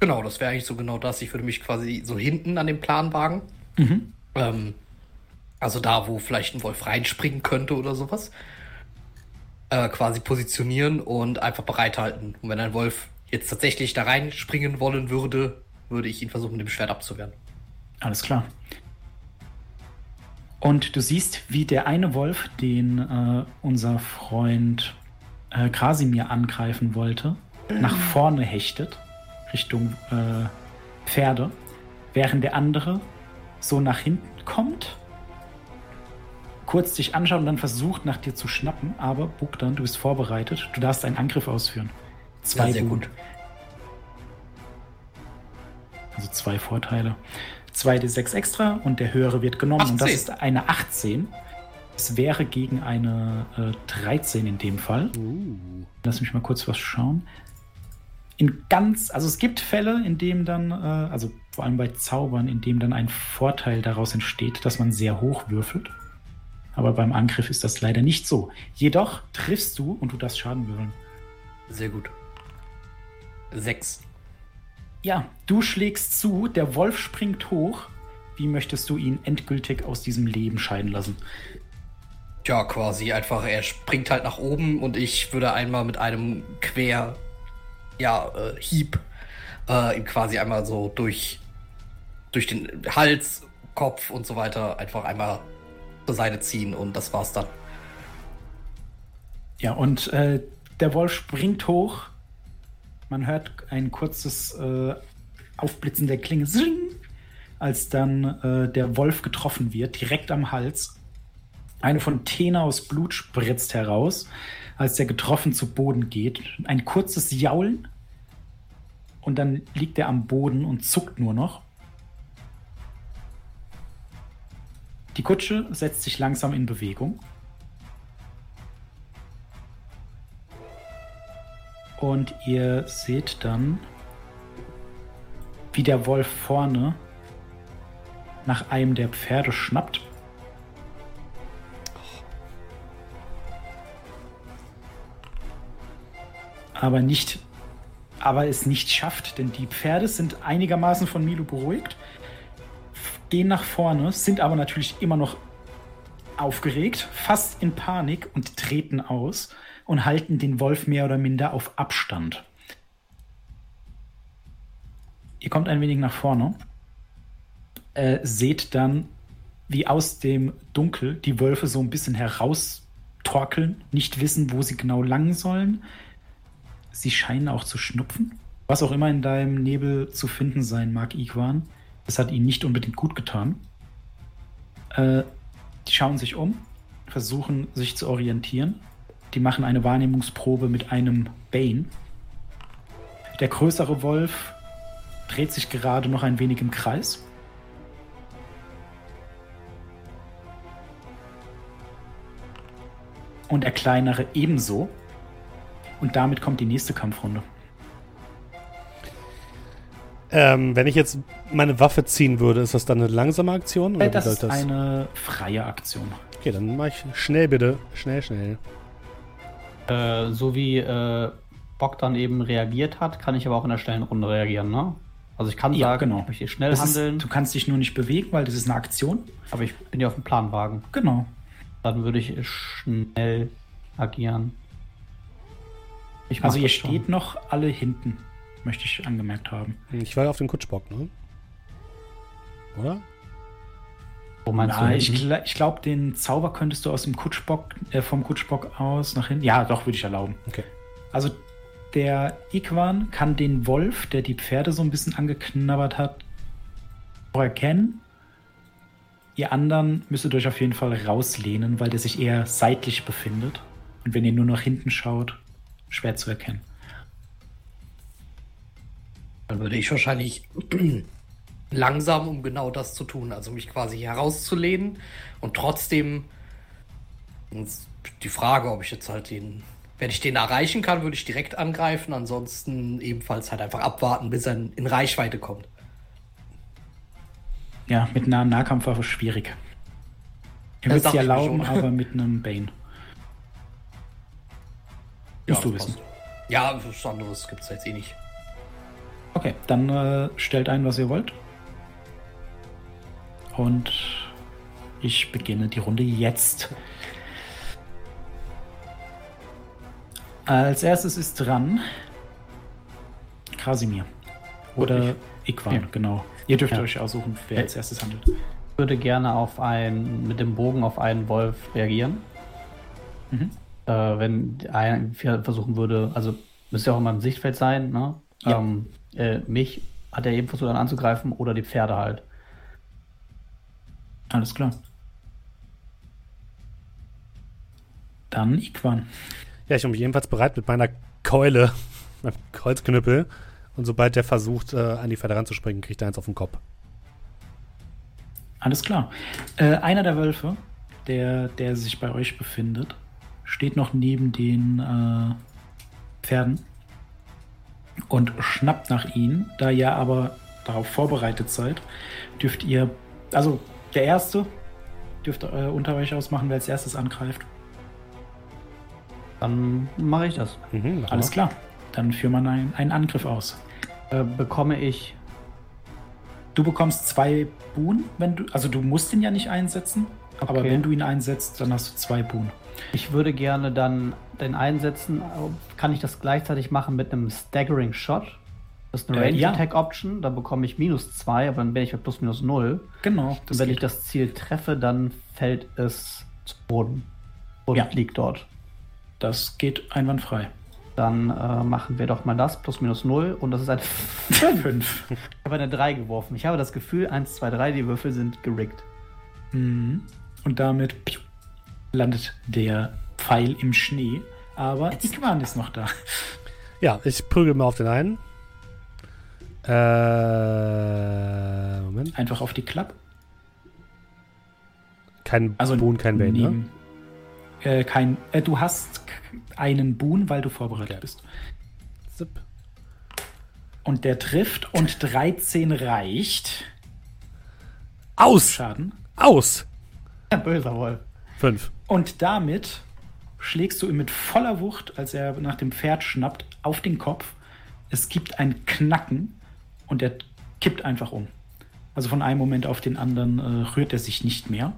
Genau, das wäre eigentlich so genau das. Ich würde mich quasi so hinten an dem Planwagen, Mhm. ähm, also da, wo vielleicht ein Wolf reinspringen könnte oder sowas, äh, quasi positionieren und einfach bereithalten. Und wenn ein Wolf jetzt tatsächlich da reinspringen wollen würde, würde ich ihn versuchen, mit dem Schwert abzuwehren. Alles klar. Und du siehst, wie der eine Wolf, den äh, unser Freund äh, Krasimir angreifen wollte, nach vorne hechtet, Richtung äh, Pferde, während der andere so nach hinten kommt, kurz dich anschaut und dann versucht, nach dir zu schnappen. Aber Bogdan, du bist vorbereitet, du darfst einen Angriff ausführen. Zwei Ja, sehr gut. Also zwei Vorteile. 2d6 extra und der höhere wird genommen. Und das 18. ist eine 18. Es wäre gegen eine äh, 13 in dem Fall. Uh. Lass mich mal kurz was schauen. In ganz, also es gibt Fälle, in dem dann, äh, also vor allem bei Zaubern, in dem dann ein Vorteil daraus entsteht, dass man sehr hoch würfelt. Aber beim Angriff ist das leider nicht so. Jedoch triffst du und du darfst Schaden würfeln. Sehr gut. Sechs. Ja, du schlägst zu, der Wolf springt hoch. Wie möchtest du ihn endgültig aus diesem Leben scheiden lassen? Ja, quasi einfach, er springt halt nach oben und ich würde einmal mit einem Quer, ja, äh, Hieb, äh, ihm quasi einmal so durch, durch den Hals, Kopf und so weiter einfach einmal zur Seite ziehen und das war's dann. Ja, und äh, der Wolf springt hoch. Man hört ein kurzes äh, Aufblitzen der Klinge, Zing, als dann äh, der Wolf getroffen wird, direkt am Hals. Eine Fontäne aus Blut spritzt heraus, als der getroffen zu Boden geht. Ein kurzes Jaulen und dann liegt er am Boden und zuckt nur noch. Die Kutsche setzt sich langsam in Bewegung. Und ihr seht dann, wie der Wolf vorne nach einem der Pferde schnappt. Aber nicht, aber es nicht schafft, denn die Pferde sind einigermaßen von Milo beruhigt, gehen nach vorne, sind aber natürlich immer noch aufgeregt, fast in Panik und treten aus und halten den Wolf mehr oder minder auf Abstand. Ihr kommt ein wenig nach vorne, äh, seht dann, wie aus dem Dunkel die Wölfe so ein bisschen heraustorkeln, nicht wissen, wo sie genau lang sollen. Sie scheinen auch zu schnupfen. Was auch immer in deinem Nebel zu finden sein mag, Igwan, das hat ihnen nicht unbedingt gut getan. Äh, die schauen sich um, versuchen sich zu orientieren. Die machen eine Wahrnehmungsprobe mit einem Bane. Der größere Wolf dreht sich gerade noch ein wenig im Kreis. Und der kleinere ebenso. Und damit kommt die nächste Kampfrunde. Ähm, wenn ich jetzt meine Waffe ziehen würde, ist das dann eine langsame Aktion? Oder Äh, das ist eine freie Aktion. Okay, dann mache ich schnell bitte. Schnell, schnell. Äh, so wie äh, Bogdan eben reagiert hat, kann ich aber auch in der schnellen Runde reagieren, ne? Also ich kann Ja, sagen, genau. ich möchte schnell Das ist, handeln, du kannst dich nur nicht bewegen, weil das ist eine Aktion. aber ich bin ja auf dem Planwagen. Genau. Dann würde ich schnell agieren. Also ihr das schon. steht noch alle hinten, möchte ich angemerkt haben. Ich war auf dem Kutschbock, ne? Oder? Meinst Na, du? ich, gl- ich glaube, den Zauber könntest du aus dem Kutschbock, äh, vom Kutschbock aus nach hinten. Ja, doch, würde ich erlauben. Okay. Also der Ikwan kann den Wolf, der die Pferde so ein bisschen angeknabbert hat, auch erkennen. Ihr anderen müsstet euch auf jeden Fall rauslehnen, weil der sich eher seitlich befindet. Und wenn ihr nur nach hinten schaut, schwer zu erkennen. Dann würde ich wahrscheinlich langsam, um genau das zu tun, also mich quasi herauszulehnen und trotzdem die Frage, ob ich jetzt halt den, wenn ich den erreichen kann, würde ich direkt angreifen, ansonsten ebenfalls halt einfach abwarten, bis er in, Reichweite kommt. Ja, mit einer Nahkampfwaffe schwierig. Ihr Das würdet sie dachte ich mir erlauben, aber mit einem Bane. Musst du wissen. passt. Ja, was anderes gibt es jetzt eh nicht. Okay, dann äh, stellt ein, was ihr wollt. Und ich beginne die Runde jetzt. Als erstes ist dran Krasimir. Oder Ikwan, Ja. genau. Ihr dürft Ja. euch aussuchen, wer Ja. als erstes handelt. Ich würde gerne auf ein, mit dem Bogen auf einen Wolf reagieren. Mhm. Äh, wenn ein versuchen würde, also müsste ja auch immer im Sichtfeld sein, ne? Ja. Ähm, äh, mich hat er eben versucht dann anzugreifen oder die Pferde halt. Alles klar. Dann Ikwan. Ja, ich bin jedenfalls bereit mit meiner Keule, meinem Kreuzknüppel. Und sobald der versucht, äh, an die Pferde ranzuspringen, kriegt er eins auf den Kopf. Alles klar. Äh, einer der Wölfe, der, der sich bei euch befindet, steht noch neben den äh, Pferden und schnappt nach ihnen. Da ihr aber darauf vorbereitet seid, dürft ihr, also der Erste dürft äh, unter euch ausmachen, wer als erstes angreift. Dann mache ich das. Mhm, mach Alles mal. klar. Dann führt man einen, einen Angriff aus. Äh, bekomme ich. Du bekommst zwei Boon, wenn du, also du musst ihn ja nicht einsetzen, aber Okay. wenn du ihn einsetzt, dann hast du zwei Boon. Ich würde gerne dann den einsetzen. Kann ich das gleichzeitig machen mit einem Staggering Shot? Das ist eine Äh, Range ja. Attack Option. Da bekomme ich minus zwei, aber dann bin ich bei plus minus null. Genau. Und wenn ich geht. das Ziel treffe, dann fällt es zu Boden. Und Ja. liegt dort. das geht einwandfrei. Dann äh, machen wir doch mal das, plus minus null. Und das ist ein Ich Fünf. habe eine 3 geworfen. Ich habe das Gefühl, 1, 2, 3, die Würfel sind gerickt. Mhm. Und damit piu, landet der Pfeil im Schnee. Aber Ikwan ist noch da. Ja, ich prügel mal auf den einen. Äh, Moment. Einfach auf die Klappe. Kein Also Boon, kein Bane, ne? äh, kein, äh, du hast einen Boon, weil du vorbereitet Okay. bist. Zip. Und der trifft und 13 reicht. Aus! Schaden. Aus! Ein böser Wolf. Fünf. Und damit schlägst du ihm mit voller Wucht, als er nach dem Pferd schnappt, auf den Kopf. Es gibt ein Knacken und er kippt einfach um. Also von einem Moment auf den anderen äh, rührt er sich nicht mehr.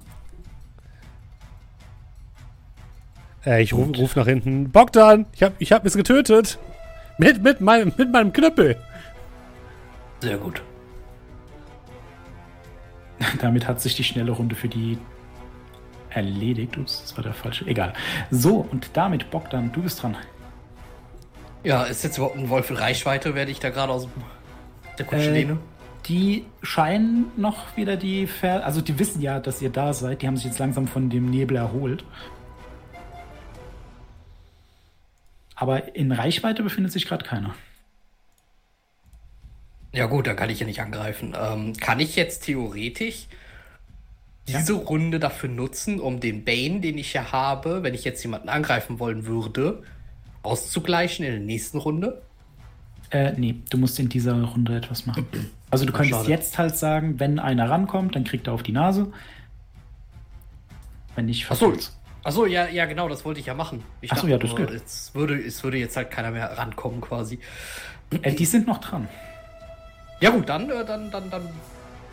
Äh, ich ruf, ruf nach hinten. Bogdan, ich hab, ich hab es getötet. Mit, mit, meinem, mit meinem Knüppel. Sehr gut. Damit hat sich die schnelle Runde für die erledigt. Ups, das war der falsche. Egal. So, und damit, Bogdan, du bist dran. Ja, ist jetzt überhaupt ein Wolf in Reichweite, werde ich da gerade aus der Kutsche Äh, lehne? Die scheinen noch wieder die Ver Also die wissen ja, dass ihr da seid. Die haben sich jetzt langsam von dem Nebel erholt. Aber in Reichweite befindet sich gerade keiner. Ja gut, dann kann ich ja nicht angreifen. Ähm, kann ich jetzt theoretisch Ja. diese Runde dafür nutzen, um den Bane, den ich ja habe, wenn ich jetzt jemanden angreifen wollen würde, auszugleichen in der nächsten Runde? Äh, nee, du musst in dieser Runde etwas machen. Also du könntest schade. jetzt halt sagen, wenn einer rankommt, dann kriegt er auf die Nase. Wenn nicht, Ach so. verfehlt's. Achso, ja, ja, genau, das wollte ich ja machen. Ich Ach so, dachte ja, das geht. Es würde, es würde jetzt halt keiner mehr rankommen quasi. Äh, die sind noch dran. Ja gut, dann, äh, dann, dann, dann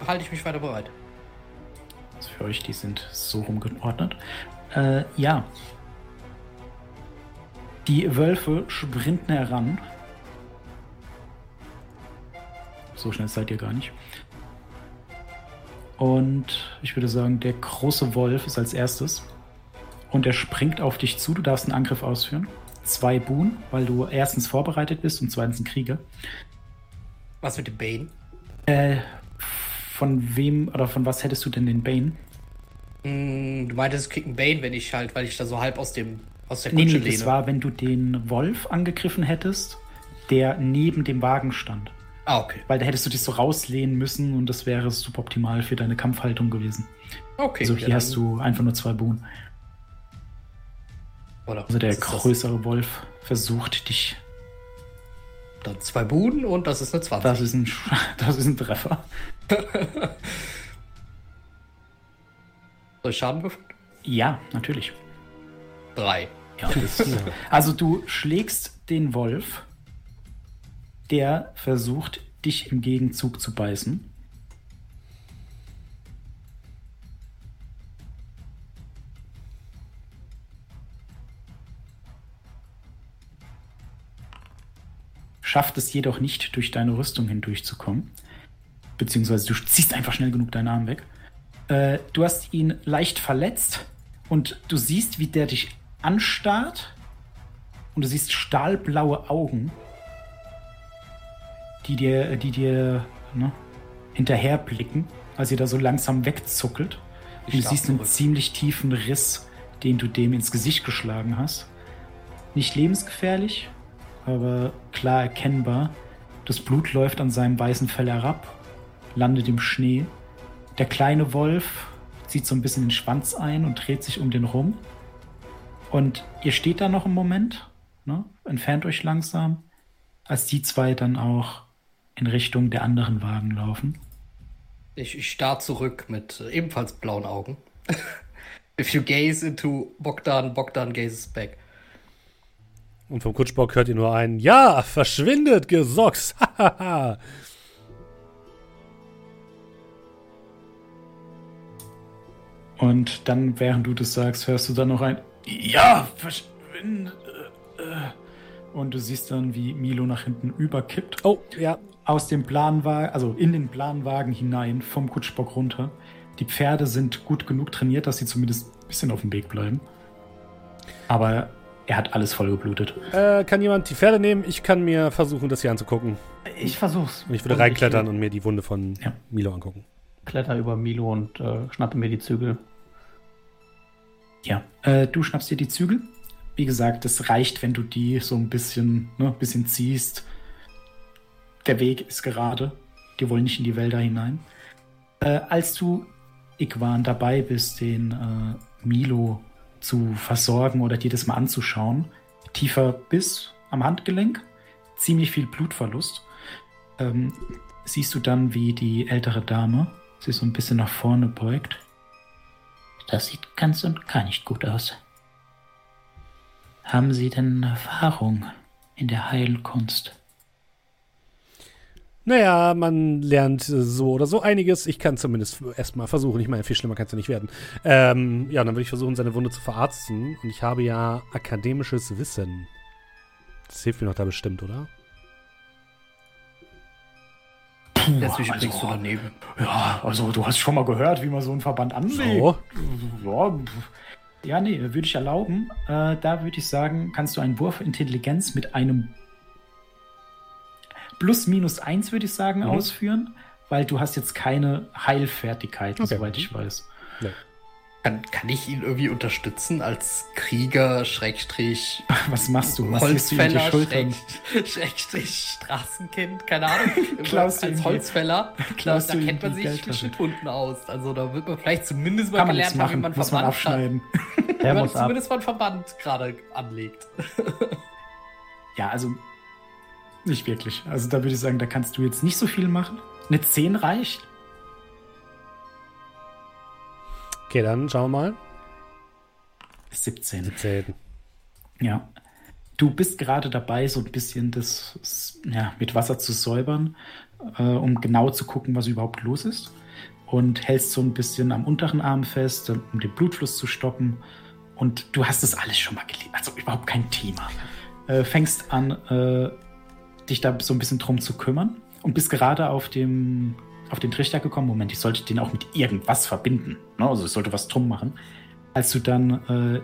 halte ich mich weiter bereit. Also für euch, die sind so rumgeordnet. Äh, ja. Die Wölfe sprinten heran. So schnell seid ihr gar nicht. Und ich würde sagen, der große Wolf ist als erstes. Und er springt auf dich zu. Du darfst einen Angriff ausführen. Zwei Boon, weil du erstens vorbereitet bist und zweitens ein Krieger. Was mit dem Bane? Äh, von wem oder von was hättest du denn den Bane? Mm, du meintest, einen Bane, wenn ich halt, weil ich da so halb aus dem aus der Nee, Kutsche nee, lehne. das war, wenn du den Wolf angegriffen hättest, der neben dem Wagen stand. ah, okay. Weil da hättest du dich so rauslehnen müssen und das wäre suboptimal für deine Kampfhaltung gewesen. Okay. Also hier hast du einfach nur zwei Boon. Oder Also der ist das? größere Wolf versucht dich. Dann zwei Buden und das ist eine 20. Das ist ein, das ist ein Treffer. Soll ich Schaden würfeln? Ja, natürlich. Drei. Ja, also du schlägst den Wolf, der versucht, dich im Gegenzug zu beißen. Schafft es jedoch nicht, durch deine Rüstung hindurchzukommen. Beziehungsweise du ziehst einfach schnell genug deinen Arm weg. Äh, du hast ihn leicht verletzt und du siehst, wie der dich anstarrt und du siehst stahlblaue Augen, die dir, die dir ne, hinterherblicken, als ihr da so langsam wegzuckelt. Ich Und du siehst einen zurück. ziemlich tiefen Riss, den du dem ins Gesicht geschlagen hast. Nicht lebensgefährlich, aber klar erkennbar. Das Blut läuft an seinem weißen Fell herab, landet im Schnee. Der kleine Wolf zieht so ein bisschen den Schwanz ein und dreht sich um den rum. Und ihr steht da noch einen Moment, ne? entfernt euch langsam, als die zwei dann auch in Richtung der anderen Wagen laufen. Ich, ich starr zurück mit ebenfalls blauen Augen. If you gaze into Bogdan, Bogdan gazes back. Und vom Kutschbock hört ihr nur ein Ja, verschwindet, Gesocks. Hahaha. Und dann, während du das sagst, hörst du dann noch ein Ja, verschwinde. äh." Und du siehst dann, wie Milo nach hinten überkippt. oh, ja. aus dem Planwagen, also in den Planwagen hinein, vom Kutschbock runter. Die Pferde sind gut genug trainiert, dass sie zumindest ein bisschen auf dem Weg bleiben. Aber er hat alles vollgeblutet. Äh, kann jemand die Pferde nehmen? Ich kann mir versuchen, das hier anzugucken. Ich versuch's. Und ich würde Und reinklettern Ich und mir die Wunde von Ja. Milo angucken. kletter über Milo und äh, schnappe mir die Zügel. Ja, äh, du schnappst dir die Zügel. Wie gesagt, es reicht, wenn du die so ein bisschen, ne, ein bisschen ziehst. Der Weg ist gerade. Die wollen nicht in die Wälder hinein. Äh, als du, Igwan, dabei bist, den äh, Milo zu versorgen oder dir das mal anzuschauen, tiefer Biss am Handgelenk, ziemlich viel Blutverlust, ähm, siehst du dann, wie die ältere Dame sich so ein bisschen nach vorne beugt. Das sieht ganz und gar nicht gut aus. Haben Sie denn Erfahrung in der Heilkunst? Naja, man lernt äh, so oder so einiges. Ich kann zumindest erstmal versuchen. Ich meine, viel schlimmer kann es ja nicht werden. Ähm, ja, dann würde ich versuchen, seine Wunde zu verarzten. Und ich habe ja akademisches Wissen. Das hilft mir noch da bestimmt, oder? Letztlich also- du daneben. Ja, also du hast schon mal gehört, wie man so einen Verband anlegt. So. Ja, ja, nee, würde ich erlauben. Äh, da würde ich sagen, kannst du einen Wurf Intelligenz mit einem plus minus eins, würde ich sagen, Mhm. ausführen, weil du hast jetzt keine Heilfertigkeiten, Okay. soweit ich weiß. Kann, kann ich ihn irgendwie unterstützen als Krieger, Schrägstrich, Was machst du? Du die Holzfäller, Schultern? Schräg, Schrägstrich, Straßenkind, keine Ahnung. Klaust du ihm als Holzfäller, da, klaust da du kennt man sich Geldtasche? Schnittwunden aus. Also da wird man vielleicht zumindest mal Kann man gelernt haben, wie machen, man muss man Verband abschneiden. Der Wenn man ab. zumindest mal einen Verband gerade anlegt. Ja, also nicht wirklich. Also da würde ich sagen, da kannst du jetzt nicht so viel machen. Eine 10 reicht. Okay, dann schauen wir mal. 17. Zählen. Ja. Du bist gerade dabei, so ein bisschen das ja, mit Wasser zu säubern, äh, um genau zu gucken, was überhaupt los ist. Und hältst so ein bisschen am unteren Arm fest, um den Blutfluss zu stoppen. Und du hast das alles schon mal gelesen. Also überhaupt kein Thema. Äh, fängst an, äh, dich da so ein bisschen drum zu kümmern. Und bist gerade auf dem auf den Trichter gekommen, Moment, ich sollte den auch mit irgendwas verbinden. Ne? Also ich sollte was drum machen. Als du dann äh,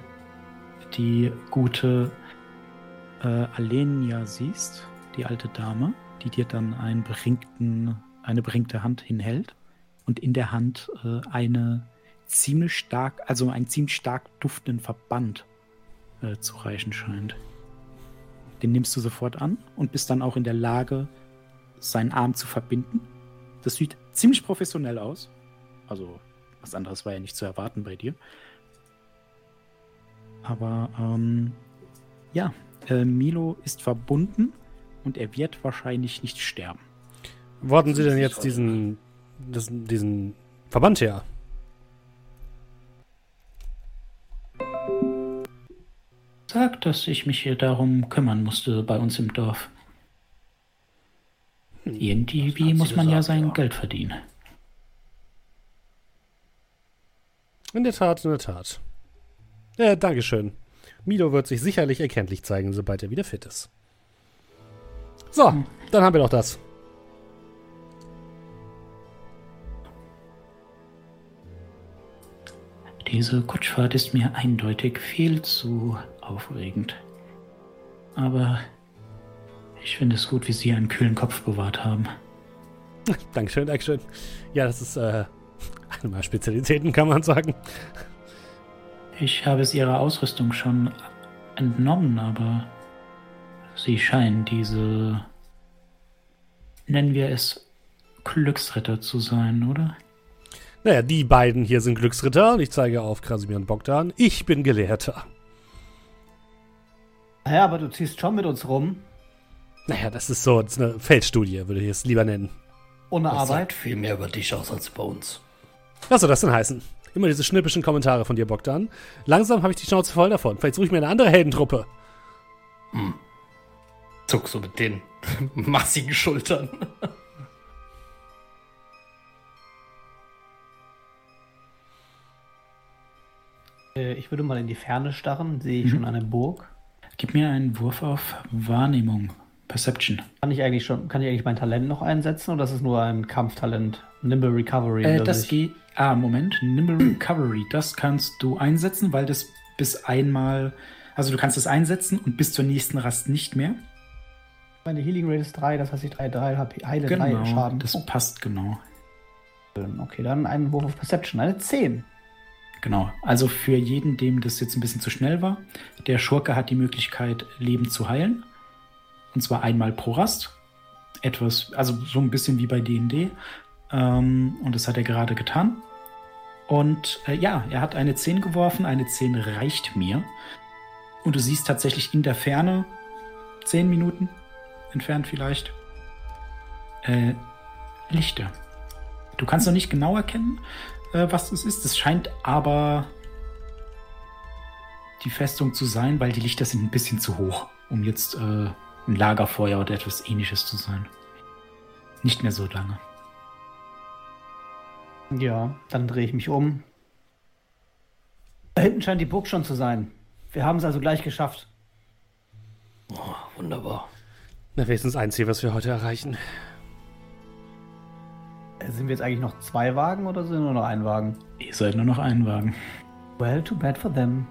die gute äh, Alenia siehst, die alte Dame, die dir dann einen beringten, eine beringte Hand hinhält und in der Hand äh, eine ziemlich stark, also einen ziemlich stark duftenden Verband äh, zu reichen scheint. Den nimmst du sofort an und bist dann auch in der Lage, seinen Arm zu verbinden. Das sieht ziemlich professionell aus. Also, was anderes war ja nicht zu erwarten bei dir. Aber ähm, ja, äh, Milo ist verbunden und er wird wahrscheinlich nicht sterben. Wo hatten Sie denn jetzt diesen, diesen Verband her? Sag, dass ich mich hier darum kümmern musste bei uns im Dorf. Hm, Irgendwie muss man ja sein Geld verdienen. In der Tat, in der Tat. Ja, Dankeschön. Milo wird sich sicherlich erkenntlich zeigen, sobald er wieder fit ist. So, dann haben wir doch das. Diese Kutschfahrt ist mir eindeutig viel zu aufregend. Aber ich finde es gut, wie Sie einen kühlen Kopf bewahrt haben. Dankeschön, Dankeschön. Ja, das ist äh, eine meiner Spezialitäten, kann man sagen. Ich habe es Ihrer Ausrüstung schon entnommen, aber Sie scheinen diese, nennen wir es, Glücksritter zu sein, oder? Naja, die beiden hier sind Glücksritter und ich zeige auf Krasimir und Bogdan. Ich bin Gelehrter. Ja, aber du ziehst schon mit uns rum. Naja, das ist so, das ist eine Feldstudie, würde ich es lieber nennen. Ohne Das Arbeit. sagt viel mehr über dich aus als bei uns. Was soll das denn heißen? Immer diese schnippischen Kommentare von dir, Bogdan. Langsam habe ich die Schnauze voll davon. Vielleicht suche ich mir eine andere Heldentruppe. Zuck so mit den massigen Schultern. Äh, Ich würde mal in die Ferne starren. Sehe ich schon eine Burg? Gib mir einen Wurf auf Wahrnehmung. Perception. Kann ich eigentlich schon, kann ich eigentlich mein Talent noch einsetzen oder ist es nur ein Kampftalent? Nimble Recovery. Äh, das geht. Ah, Moment. Nimble Recovery. Das kannst du einsetzen, weil das bis einmal. Also du kannst es einsetzen und bis zur nächsten Rast nicht mehr. Meine Healing Rate ist 3, das heißt ich 3, 3 HP, heile 3 Genau. Schaden. Das Oh, passt genau. okay, dann einen Wurf auf Perception, eine 10. Genau. Also für jeden, dem das jetzt ein bisschen zu schnell war, der Schurke hat die Möglichkeit, Leben zu heilen. Und zwar einmal pro Rast. Etwas, also so ein bisschen wie bei DD. Ähm, und das hat er gerade getan. Und äh, ja, er hat eine 10 geworfen. Eine 10 reicht mir. Und du siehst tatsächlich in der Ferne, 10 Minuten entfernt vielleicht, äh, Lichter. Du kannst noch nicht genau erkennen, äh, was das ist. Es scheint aber die Festung zu sein, weil die Lichter sind ein bisschen zu hoch, um jetzt äh, ein Lagerfeuer oder etwas ähnliches zu sein. Nicht mehr so lange. Ja, dann drehe ich mich um. Da hinten scheint die Burg schon zu sein. Wir haben es also gleich geschafft. Oh, wunderbar. Na, wenigstens ein Ziel, was wir heute erreichen. Sind wir jetzt eigentlich noch zwei Wagen oder sind nur noch ein Wagen? Ihr seid nur noch ein Wagen. Well, too bad for them.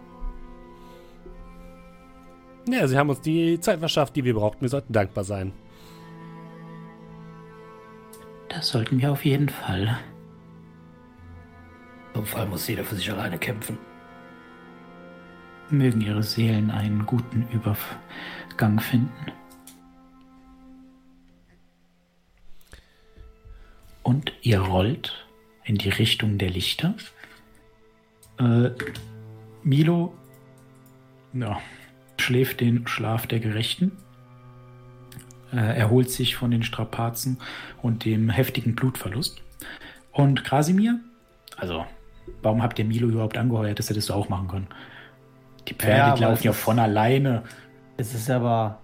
Ja, sie haben uns die Zeit verschafft, die wir brauchten. Wir sollten dankbar sein. Das sollten wir auf jeden Fall. Im Fall muss jeder für sich alleine kämpfen. Mögen ihre Seelen einen guten Übergang finden. Und ihr rollt in die Richtung der Lichter. Äh, Milo ja, schläft den Schlaf der Gerechten. Äh, erholt sich von den Strapazen und dem heftigen Blutverlust. Und Krasimir, also, warum habt ihr Milo überhaupt angeheuert, dass er das so auch machen kann? Die Pferde Ja, die laufen ja von alleine. Es ist aber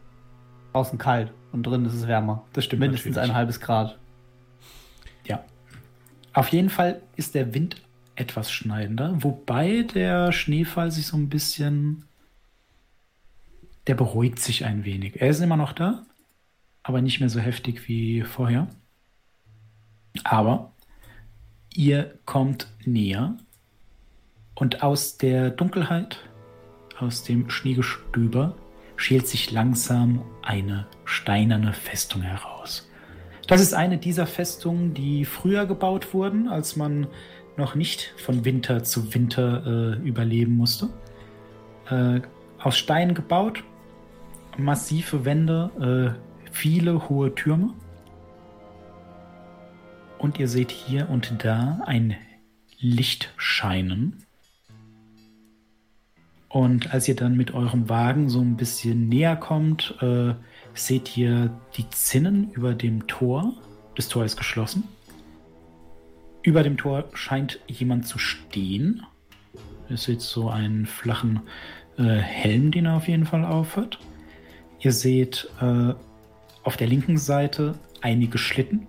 draußen kalt und drin ist es wärmer. Das stimmt Mindestens natürlich. ein halbes Grad. Auf jeden Fall ist der Wind etwas schneidender, wobei der Schneefall sich so ein bisschen. Der beruhigt sich ein wenig. Er ist immer noch da, aber nicht mehr so heftig wie vorher. Aber ihr kommt näher und aus der Dunkelheit, aus dem Schneegestöber, schält sich langsam eine steinerne Festung heraus. Das ist eine dieser Festungen, die früher gebaut wurden, als man noch nicht von Winter zu Winter äh, überleben musste. Äh, aus Stein gebaut, massive Wände, äh, viele hohe Türme. Und ihr seht hier und da ein Licht scheinen. Und als ihr dann mit eurem Wagen so ein bisschen näher kommt, äh, seht ihr die Zinnen über dem Tor. Das Tor ist geschlossen. Über dem Tor scheint jemand zu stehen. Ihr seht so einen flachen äh, Helm, den er auf jeden Fall aufhat. Ihr seht äh, auf der linken Seite einige Schlitten.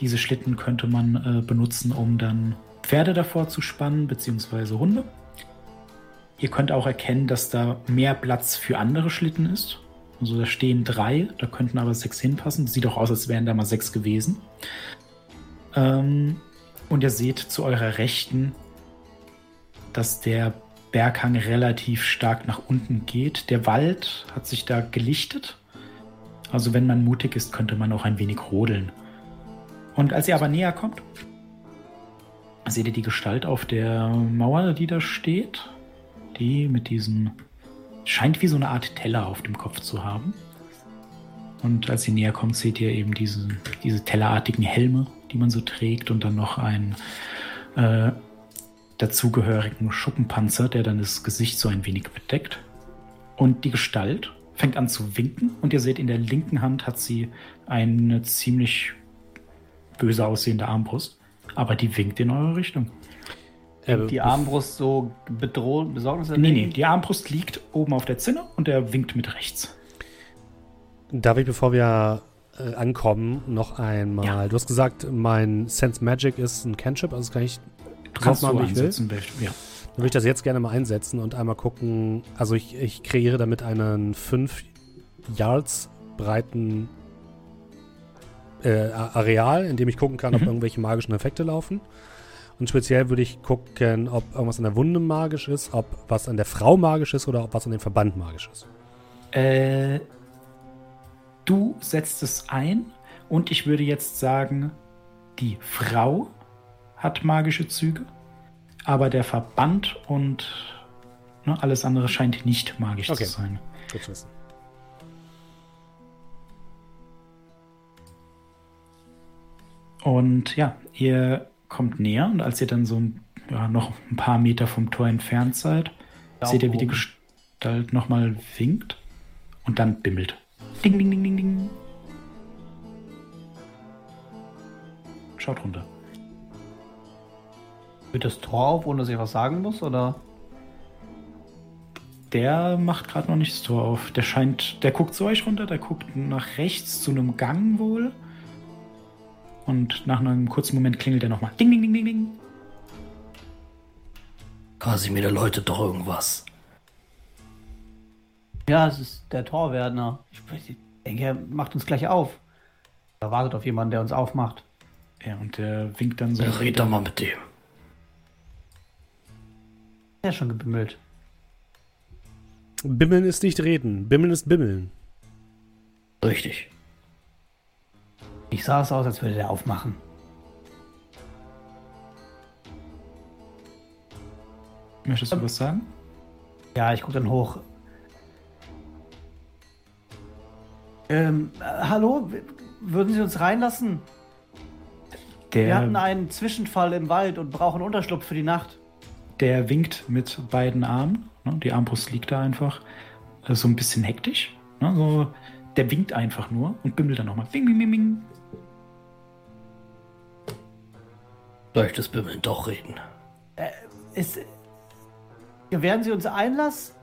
Diese Schlitten könnte man äh, benutzen, um dann Pferde davor zu spannen, beziehungsweise Hunde. Ihr könnt auch erkennen, dass da mehr Platz für andere Schlitten ist. Also da stehen drei, da könnten aber sechs hinpassen. Sieht auch aus, als wären da mal sechs gewesen. Ähm, und ihr seht zu eurer Rechten, dass der Berghang relativ stark nach unten geht. Der Wald hat sich da gelichtet. Also wenn man mutig ist, könnte man auch ein wenig rodeln. Und als ihr aber näher kommt, seht ihr die Gestalt auf der Mauer, die da steht. Die mit diesem scheint wie so eine Art Teller auf dem Kopf zu haben. Und als ihr näher kommt, seht ihr eben diese, diese tellerartigen Helme, die man so trägt und dann noch einen äh, dazugehörigen Schuppenpanzer, der dann das Gesicht so ein wenig bedeckt. Und die Gestalt fängt an zu winken und ihr seht, in der linken Hand hat sie eine ziemlich böse aussehende Armbrust, aber die winkt in eure Richtung. Äh, die Armbrust so bedroht, besorgniserregend? Nee, nee, die Armbrust liegt oben auf der Zinne und er winkt mit rechts. Darf ich, bevor wir äh, ankommen, noch einmal. Ja. Du hast gesagt, mein Sense Magic ist ein Cantrip, also kann ich drauf machen, wie ich will. Ja. Dann würde ich das jetzt gerne mal einsetzen und einmal gucken. Also ich, ich kreiere damit einen 5 Yards breiten äh, Areal, in dem ich gucken kann, mhm. ob irgendwelche magischen Effekte laufen. Und speziell würde ich gucken, ob irgendwas an der Wunde magisch ist, ob was an der Frau magisch ist oder ob was an dem Verband magisch ist. Äh, du setzt es ein und ich würde jetzt sagen, die Frau hat magische Züge, aber der Verband und ne, alles andere scheint nicht magisch okay. zu sein. Gut zu wissen. Und ja, ihr kommt näher und als ihr dann so ja, noch ein paar Meter vom Tor entfernt seid, da seht ihr, wie die Gestalt nochmal winkt und dann bimmelt. Ding, ding, ding, ding, ding. Schaut runter. Wird das Tor auf, ohne dass ich was sagen muss, oder? Der macht gerade noch nicht das Tor auf. Der scheint, der guckt zu euch runter, der guckt nach rechts zu einem Gang wohl. Und nach einem kurzen Moment klingelt er nochmal. Ding, ding, ding, ding, ding. Kasimir läutet doch irgendwas. Ja, es ist der Torwärter. Ich denke, er macht uns gleich auf. Er wartet auf jemanden, der uns aufmacht. Ja, und der winkt dann so. Ja, red doch mal mit dem. Er ist schon gebimmelt. Bimmeln ist nicht reden. Bimmeln ist bimmeln. Richtig. Ich sah es aus, als würde der aufmachen. Möchtest du ähm, was sagen? Ja, ich gucke dann hoch. Ähm, äh, hallo? Würden Sie uns reinlassen? Der, Wir hatten einen Zwischenfall im Wald und brauchen Unterschlupf für die Nacht. Der winkt mit beiden Armen. Ne? Die Armbrust liegt da einfach. Äh, so ein bisschen hektisch. Ne? So, der winkt einfach nur und bimmelt dann nochmal. Bing, bing, bing, bing. Möchtest Bimmeln doch reden? Äh, ist, gewähren Sie uns Einlass?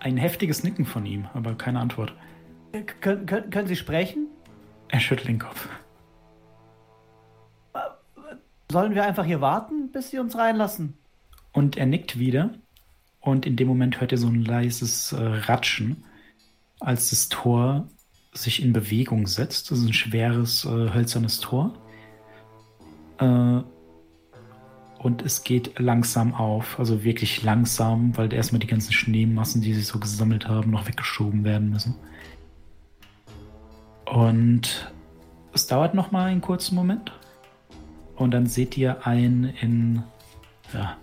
Ein heftiges Nicken von ihm, aber keine Antwort. Äh, können, können, können Sie sprechen? Er schüttelt den Kopf. Äh, sollen wir einfach hier warten, bis Sie uns reinlassen? Und er nickt wieder. Und in dem Moment hört er so ein leises äh, Ratschen, als das Tor sich in Bewegung setzt. Das ist ein schweres, äh, hölzernes Tor Äh, und es geht langsam auf, also wirklich langsam, weil erstmal die ganzen Schneemassen, die sich so gesammelt haben, noch weggeschoben werden müssen. Und es dauert noch mal einen kurzen Moment. Und dann seht ihr einen in ja,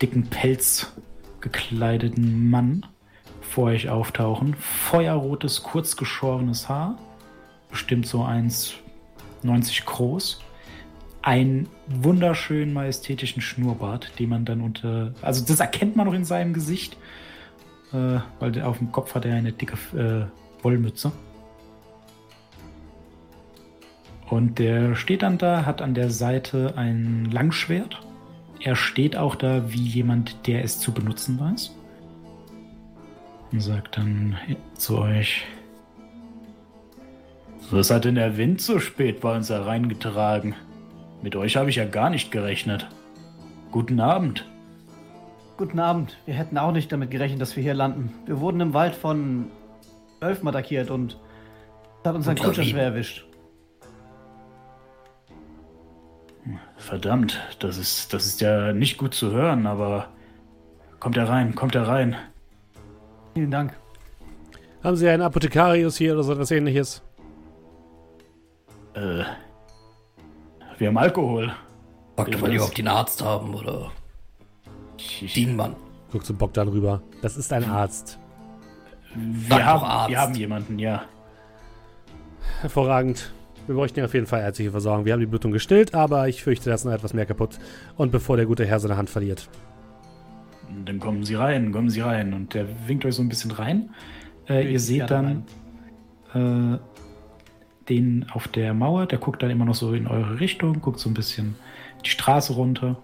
dicken Pelz gekleideten Mann vor euch auftauchen. Feuerrotes, kurzgeschorenes Haar. Bestimmt so 1,90 groß einen wunderschönen majestätischen Schnurrbart, den man dann unter. Also das erkennt man noch in seinem Gesicht, äh, weil auf dem Kopf hat er eine dicke äh, Wollmütze. Und der steht dann da, hat an der Seite ein Langschwert. Er steht auch da wie jemand, der es zu benutzen weiß. Und sagt dann zu euch: Was hat denn der Wind so spät bei uns hereingetragen? Mit euch habe ich ja gar nicht gerechnet. Guten Abend. Guten Abend. Wir hätten auch nicht damit gerechnet, dass wir hier landen. Wir wurden im Wald von Wölfen attackiert und hat uns ein Kutscher schwer erwischt. Verdammt, das ist, das ist ja nicht gut zu hören, aber kommt er rein, kommt er rein. Vielen Dank. Haben Sie einen Apothekarius hier oder so etwas ähnliches? Äh, wir haben Alkohol. Fragt mal lieber, ob die einen Arzt haben oder Dienmann. Guck zu Bogdan rüber. Das ist ein Arzt. Wir haben, Arzt. wir haben jemanden, ja. Hervorragend. Wir bräuchten auf jeden Fall ärztliche Versorgung. Wir haben die Blutung gestillt, aber ich fürchte, da ist noch etwas mehr kaputt. Und bevor der gute Herr seine Hand verliert. Dann kommen Sie rein, kommen Sie rein. Und der winkt euch so ein bisschen rein. Äh, ihr seht dann äh, den auf der Mauer, der guckt dann immer noch so in eure Richtung, guckt so ein bisschen die Straße runter.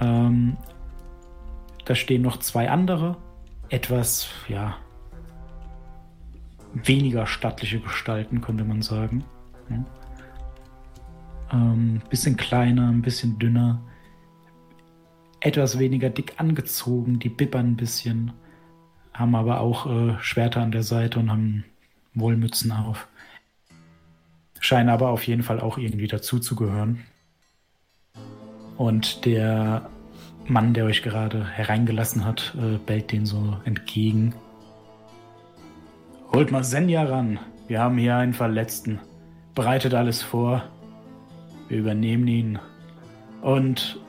Ähm, da stehen noch zwei andere, etwas, ja, weniger stattliche Gestalten, könnte man sagen. Ja. Ähm, bisschen kleiner, ein bisschen dünner, etwas weniger dick angezogen, die bibbern ein bisschen, haben aber auch äh, Schwerter an der Seite und haben Wollmützen auf scheinen aber auf jeden Fall auch irgendwie dazuzugehören. Und der Mann, der euch gerade hereingelassen hat, äh, bellt den so entgegen. Holt mal Senja ran. Wir haben hier einen Verletzten. Bereitet alles vor. Wir übernehmen ihn. Und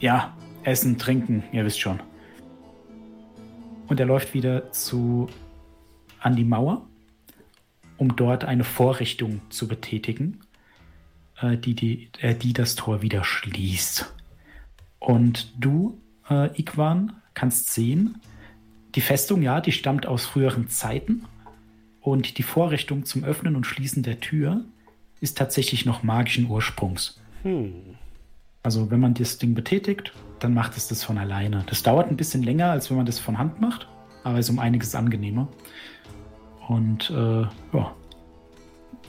ja, essen, trinken, ihr wisst schon. Und er läuft wieder zu an die Mauer um dort eine Vorrichtung zu betätigen, äh, die, die, äh, die das Tor wieder schließt. Und du, äh, Igwan, kannst sehen, die Festung, ja, die stammt aus früheren Zeiten. Und die Vorrichtung zum Öffnen und Schließen der Tür ist tatsächlich noch magischen Ursprungs. Hm. Also wenn man das Ding betätigt, dann macht es das von alleine. Das dauert ein bisschen länger, als wenn man das von Hand macht, aber ist um einiges angenehmer und äh, ja,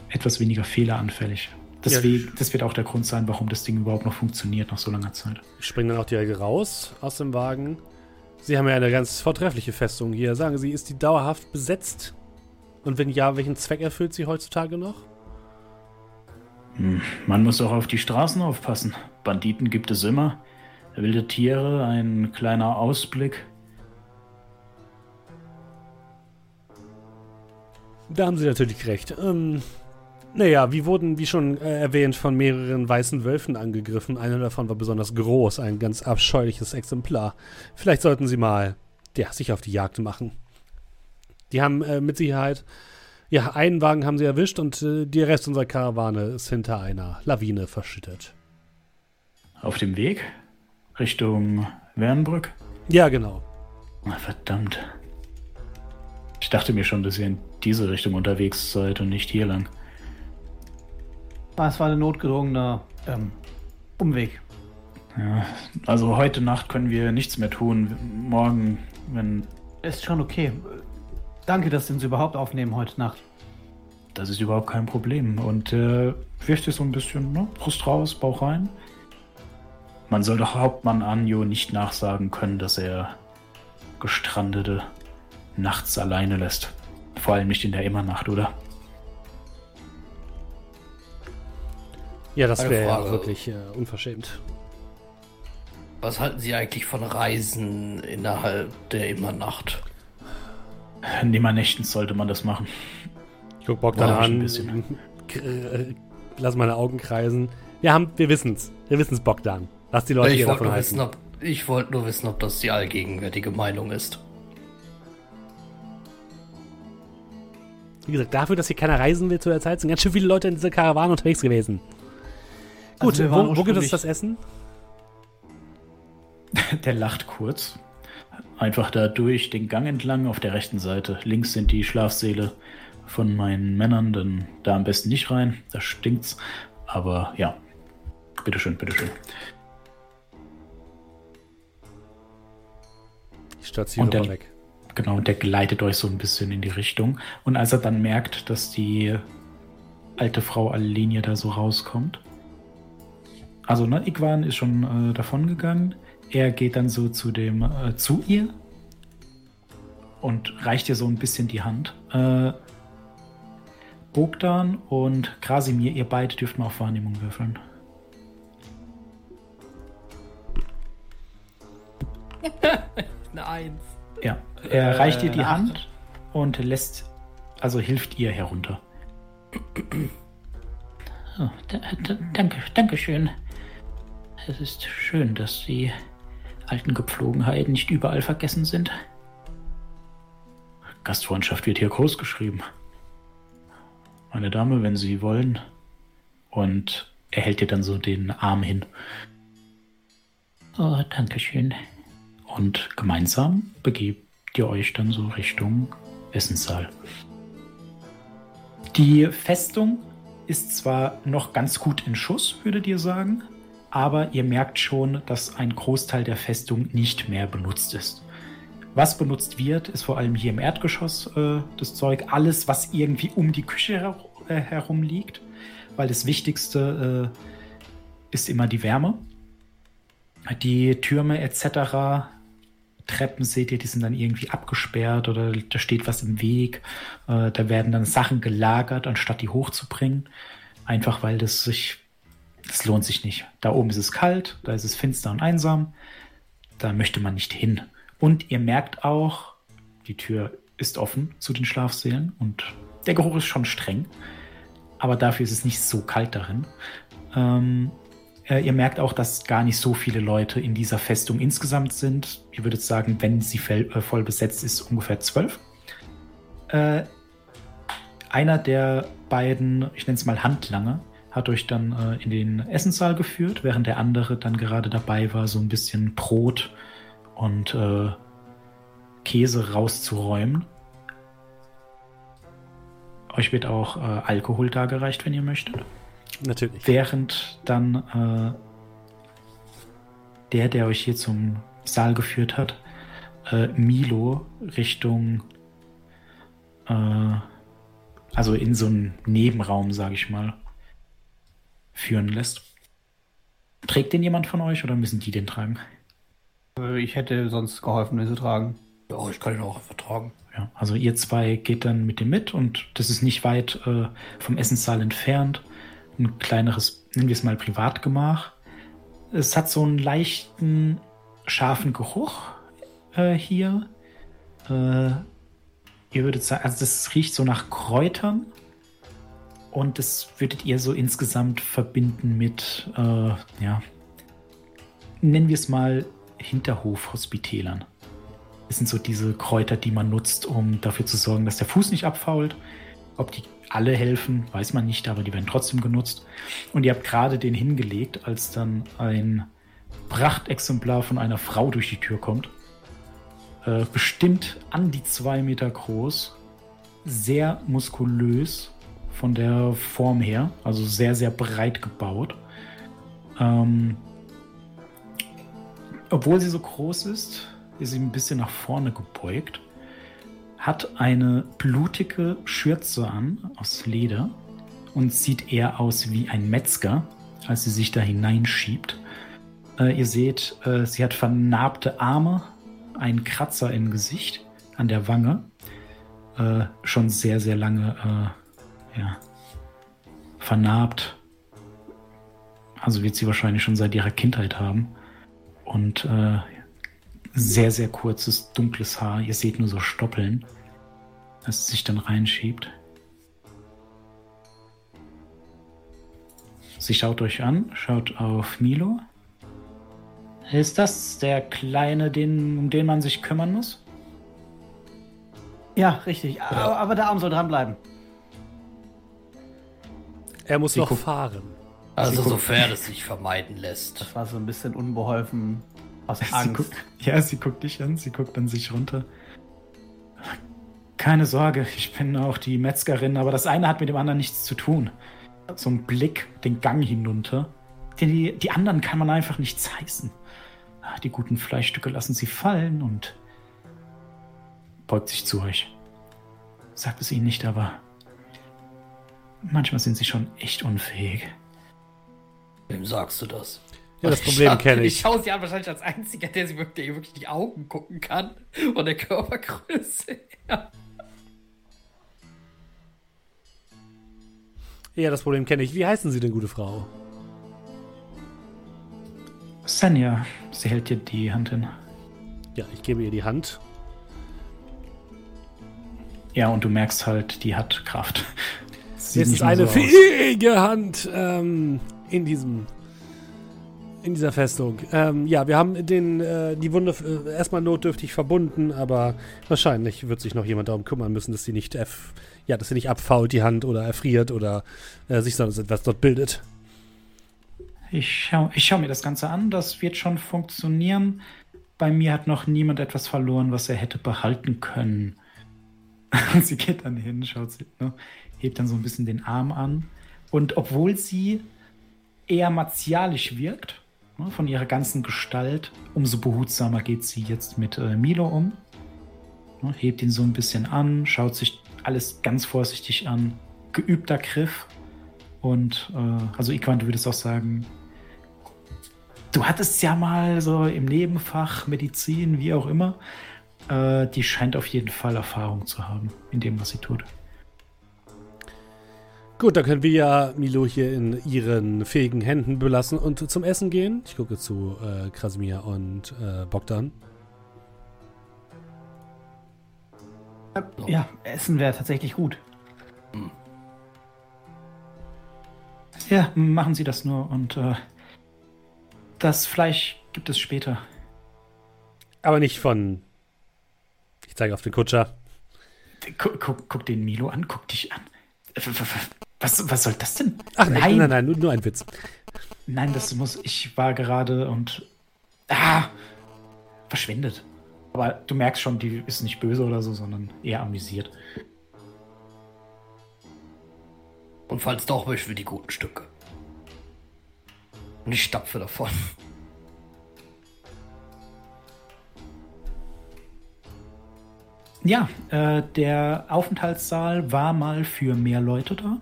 etwas weniger fehleranfällig. Deswegen, ja, das wird auch der Grund sein, warum das Ding überhaupt noch funktioniert nach so langer Zeit. Ich springe dann auch direkt raus aus dem Wagen. Sie haben ja eine ganz vortreffliche Festung hier. Sagen Sie, ist die dauerhaft besetzt? Und wenn ja, welchen Zweck erfüllt sie heutzutage noch? Hm, man muss auch auf die Straßen aufpassen. Banditen gibt es immer. Wilde Tiere, ein kleiner Ausblick. Da haben Sie natürlich recht. Ähm, naja, wir wurden, wie schon äh, erwähnt, von mehreren weißen Wölfen angegriffen. Einer davon war besonders groß, ein ganz abscheuliches Exemplar. Vielleicht sollten Sie mal, ja, sich auf die Jagd machen. Die haben äh, mit Sicherheit, ja, einen Wagen haben sie erwischt und äh, der Rest unserer Karawane ist hinter einer Lawine verschüttet. Auf dem Weg? Richtung Wernbrück? Ja, genau. Na, verdammt. Ich dachte mir schon, dass ihr in diese Richtung unterwegs seid und nicht hier lang. Es war ein notgedrungener ähm, Umweg. Ja, also heute Nacht können wir nichts mehr tun. Morgen, wenn. Ist schon okay. Danke, dass Sie uns überhaupt aufnehmen heute Nacht. Das ist überhaupt kein Problem. Und äh, wirft so ein bisschen, ne? Brust raus, Bauch rein. Man soll doch Hauptmann Anjo nicht nachsagen können, dass er Gestrandete nachts alleine lässt. Vor allem nicht in der Immernacht, oder? Ja, das wäre ja wirklich äh, unverschämt. Was halten Sie eigentlich von Reisen innerhalb der Immernacht? Nimmernechtens sollte man das machen. Ich guck Bogdan ein an, äh, lass meine Augen kreisen. Wir haben, wir wissen's. Wir wissen's, Bogdan. Lass die Leute ich hier davon nur, halten. wissen, ob, ich wollte nur wissen, ob das die allgegenwärtige Meinung ist. Wie gesagt, dafür, dass hier keiner reisen will zu der Zeit, sind ganz schön viele Leute in dieser Karawane unterwegs gewesen. Gut, Also wir waren wo, wo gibt es das Essen? Der lacht kurz. Einfach da durch den Gang entlang auf der rechten Seite. Links sind die Schlafsäle von meinen Männern, dann da am besten nicht rein. Da stinkt's. Aber ja. Bitteschön, bitteschön. Ich stürze hier weg. Genau, und der gleitet euch so ein bisschen in die Richtung. Und als er dann merkt, dass die alte Frau Alenia da so rauskommt. Also, ne, Igwan ist schon äh, davongegangen. Er geht dann so zu dem, äh, zu ihr und reicht ihr so ein bisschen die Hand. Äh, Bogdan und Krasimir, ihr beide dürft mal auf Wahrnehmung würfeln. Eine Eins. Ja, er Äh, reicht ihr die eine Hand und lässt, also hilft ihr herunter. Oh, da, da, danke, danke schön. Es ist schön, dass die alten Gepflogenheiten nicht überall vergessen sind. Gastfreundschaft wird hier groß geschrieben. Meine Dame, wenn Sie wollen. Und er hält dir dann so den Arm hin. Oh, danke schön. Und gemeinsam begebt ihr euch dann so Richtung Essenssaal. Die Festung ist zwar noch ganz gut in Schuss, würdet ihr sagen, aber ihr merkt schon, dass ein Großteil der Festung nicht mehr benutzt ist. Was benutzt wird, ist vor allem hier im Erdgeschoss äh, das Zeug, alles, was irgendwie um die Küche her äh, herum liegt, weil das Wichtigste äh, ist immer die Wärme. Die Türme etc., Treppen seht ihr, die sind dann irgendwie abgesperrt oder da steht was im Weg. Äh, da werden dann Sachen gelagert, anstatt die hochzubringen. Einfach weil das sich, das lohnt sich nicht. Da oben ist es kalt, da ist es finster und einsam. Da möchte man nicht hin. Und ihr merkt auch, die Tür ist offen zu den Schlafsälen und der Geruch ist schon streng. Aber dafür ist es nicht so kalt darin. Ähm, äh, ihr merkt auch, dass gar nicht so viele Leute in dieser Festung insgesamt sind. Ich würde sagen, wenn sie äh, voll besetzt ist, ungefähr zwölf. Äh, einer der beiden, ich nenne es mal Handlanger, hat euch dann äh, in den Essenssaal geführt, während der andere dann gerade dabei war, so ein bisschen Brot und äh, Käse rauszuräumen. Euch wird auch äh, Alkohol dargereicht, wenn ihr möchtet. Natürlich. Während dann äh, der, der euch hier zum Saal geführt hat, äh, Milo Richtung, äh, also in so einen Nebenraum, sage ich mal, führen lässt. Trägt den jemand von euch oder müssen die den tragen? Äh, Ich hätte sonst geholfen, wenn sie tragen. Ja, ich kann ihn auch vertragen. Ja, also ihr zwei geht dann mit dem mit und das ist nicht weit äh, vom Essenssaal entfernt. Ein kleineres, nennen wir es mal Privatgemach. Es hat so einen leichten, scharfen Geruch äh, hier. Äh, ihr würdet sagen, also das riecht so nach Kräutern. Und das würdet ihr so insgesamt verbinden mit, äh, ja, nennen wir es mal Hinterhof-Hospitälern. Das sind so diese Kräuter, die man nutzt, um dafür zu sorgen, dass der Fuß nicht abfault. Ob die alle helfen, weiß man nicht, aber die werden trotzdem genutzt. Und ihr habt gerade den hingelegt, als dann ein Prachtexemplar von einer Frau durch die Tür kommt. Äh, bestimmt an die zwei Meter groß, sehr muskulös von der Form her, also sehr, sehr breit gebaut. Ähm, obwohl sie so groß ist, ist sie ein bisschen nach vorne gebeugt, hat eine blutige Schürze an aus Leder und sieht eher aus wie ein Metzger, als sie sich da hineinschiebt. Äh, ihr seht, äh, sie hat vernarbte Arme, einen Kratzer im Gesicht, an der Wange, äh, schon sehr, sehr lange äh, ja, vernarbt. also wird sie wahrscheinlich schon seit ihrer Kindheit haben. Und äh, sehr, sehr kurzes, dunkles Haar. Ihr seht nur so Stoppeln, das sich dann reinschiebt. Sie schaut euch an, schaut auf Milo. Ist das der Kleine, den, um den man sich kümmern muss? Ja, richtig. Aber, aber der Arm soll dranbleiben. Er muss Sie noch fahren. Also sofern es sich vermeiden lässt. Das war so ein bisschen unbeholfen aus Sie Angst. guckt, ja, sie guckt dich an, sie guckt an sich runter. Keine Sorge, ich bin auch die Metzgerin, aber das eine hat mit dem anderen nichts zu tun. So ein Blick den Gang hinunter. Die, die anderen kann man einfach nichts heißen. Die guten Fleischstücke lassen sie fallen und beugt sich zu euch. Sagt es ihnen nicht, aber manchmal sind sie schon echt unfähig. Wem sagst du das? Ja, das Problem kenne Ich ich. schaue sie an, wahrscheinlich als einziger, der sie wirklich, der ihr wirklich die Augen gucken kann. Von der Körpergröße her. Ja, das Problem kenne ich. Wie heißen Sie denn, gute Frau? Senja, sie hält dir die Hand hin. Ja, ich gebe ihr die Hand. Ja, und du merkst halt, die hat Kraft. Sieht Es ist eine so fähige Hand ähm, in diesem in dieser Festung. Ähm, ja, wir haben den, äh, die Wunde äh, erstmal notdürftig verbunden, aber wahrscheinlich wird sich noch jemand darum kümmern müssen, dass sie nicht, erf ja, dass sie nicht abfault, die Hand, oder erfriert oder äh, sich sonst etwas dort bildet. Ich schaue schau mir das Ganze an, das wird schon funktionieren. Bei mir hat noch niemand etwas verloren, was er hätte behalten können. sie geht dann hin, schaut sie, ne, hebt dann so ein bisschen den Arm an. Und obwohl sie eher martialisch wirkt, ne, von ihrer ganzen Gestalt, umso behutsamer geht sie jetzt mit äh, Milo um. Ne, hebt ihn so ein bisschen an, schaut sich alles ganz vorsichtig an. Geübter Griff. Und äh, also Iquan, du würdest auch sagen, du hattest ja mal so im Nebenfach Medizin, wie auch immer. Äh, die scheint auf jeden Fall Erfahrung zu haben in dem, was sie tut. Gut, dann können wir ja Milo hier in ihren fähigen Händen belassen und zum Essen gehen. Ich gucke zu äh, Krasimir und äh, Bogdan. Ja, Essen wäre tatsächlich gut. Ja, machen Sie das nur und äh, das Fleisch gibt es später. Aber nicht von. Ich zeige auf den Kutscher. Guck, guck, guck den Milo an, guck dich an. Was, was soll das denn? Ach nein, nein, nein, nur, nur ein Witz. Nein, das muss. Ich war gerade und. Ah! Verschwendet. Aber du merkst schon, die ist nicht böse oder so, sondern eher amüsiert. Und falls doch, möchten wir die guten Stücke. Und ich stapfe davon. Ja, äh, der Aufenthaltssaal war mal für mehr Leute da.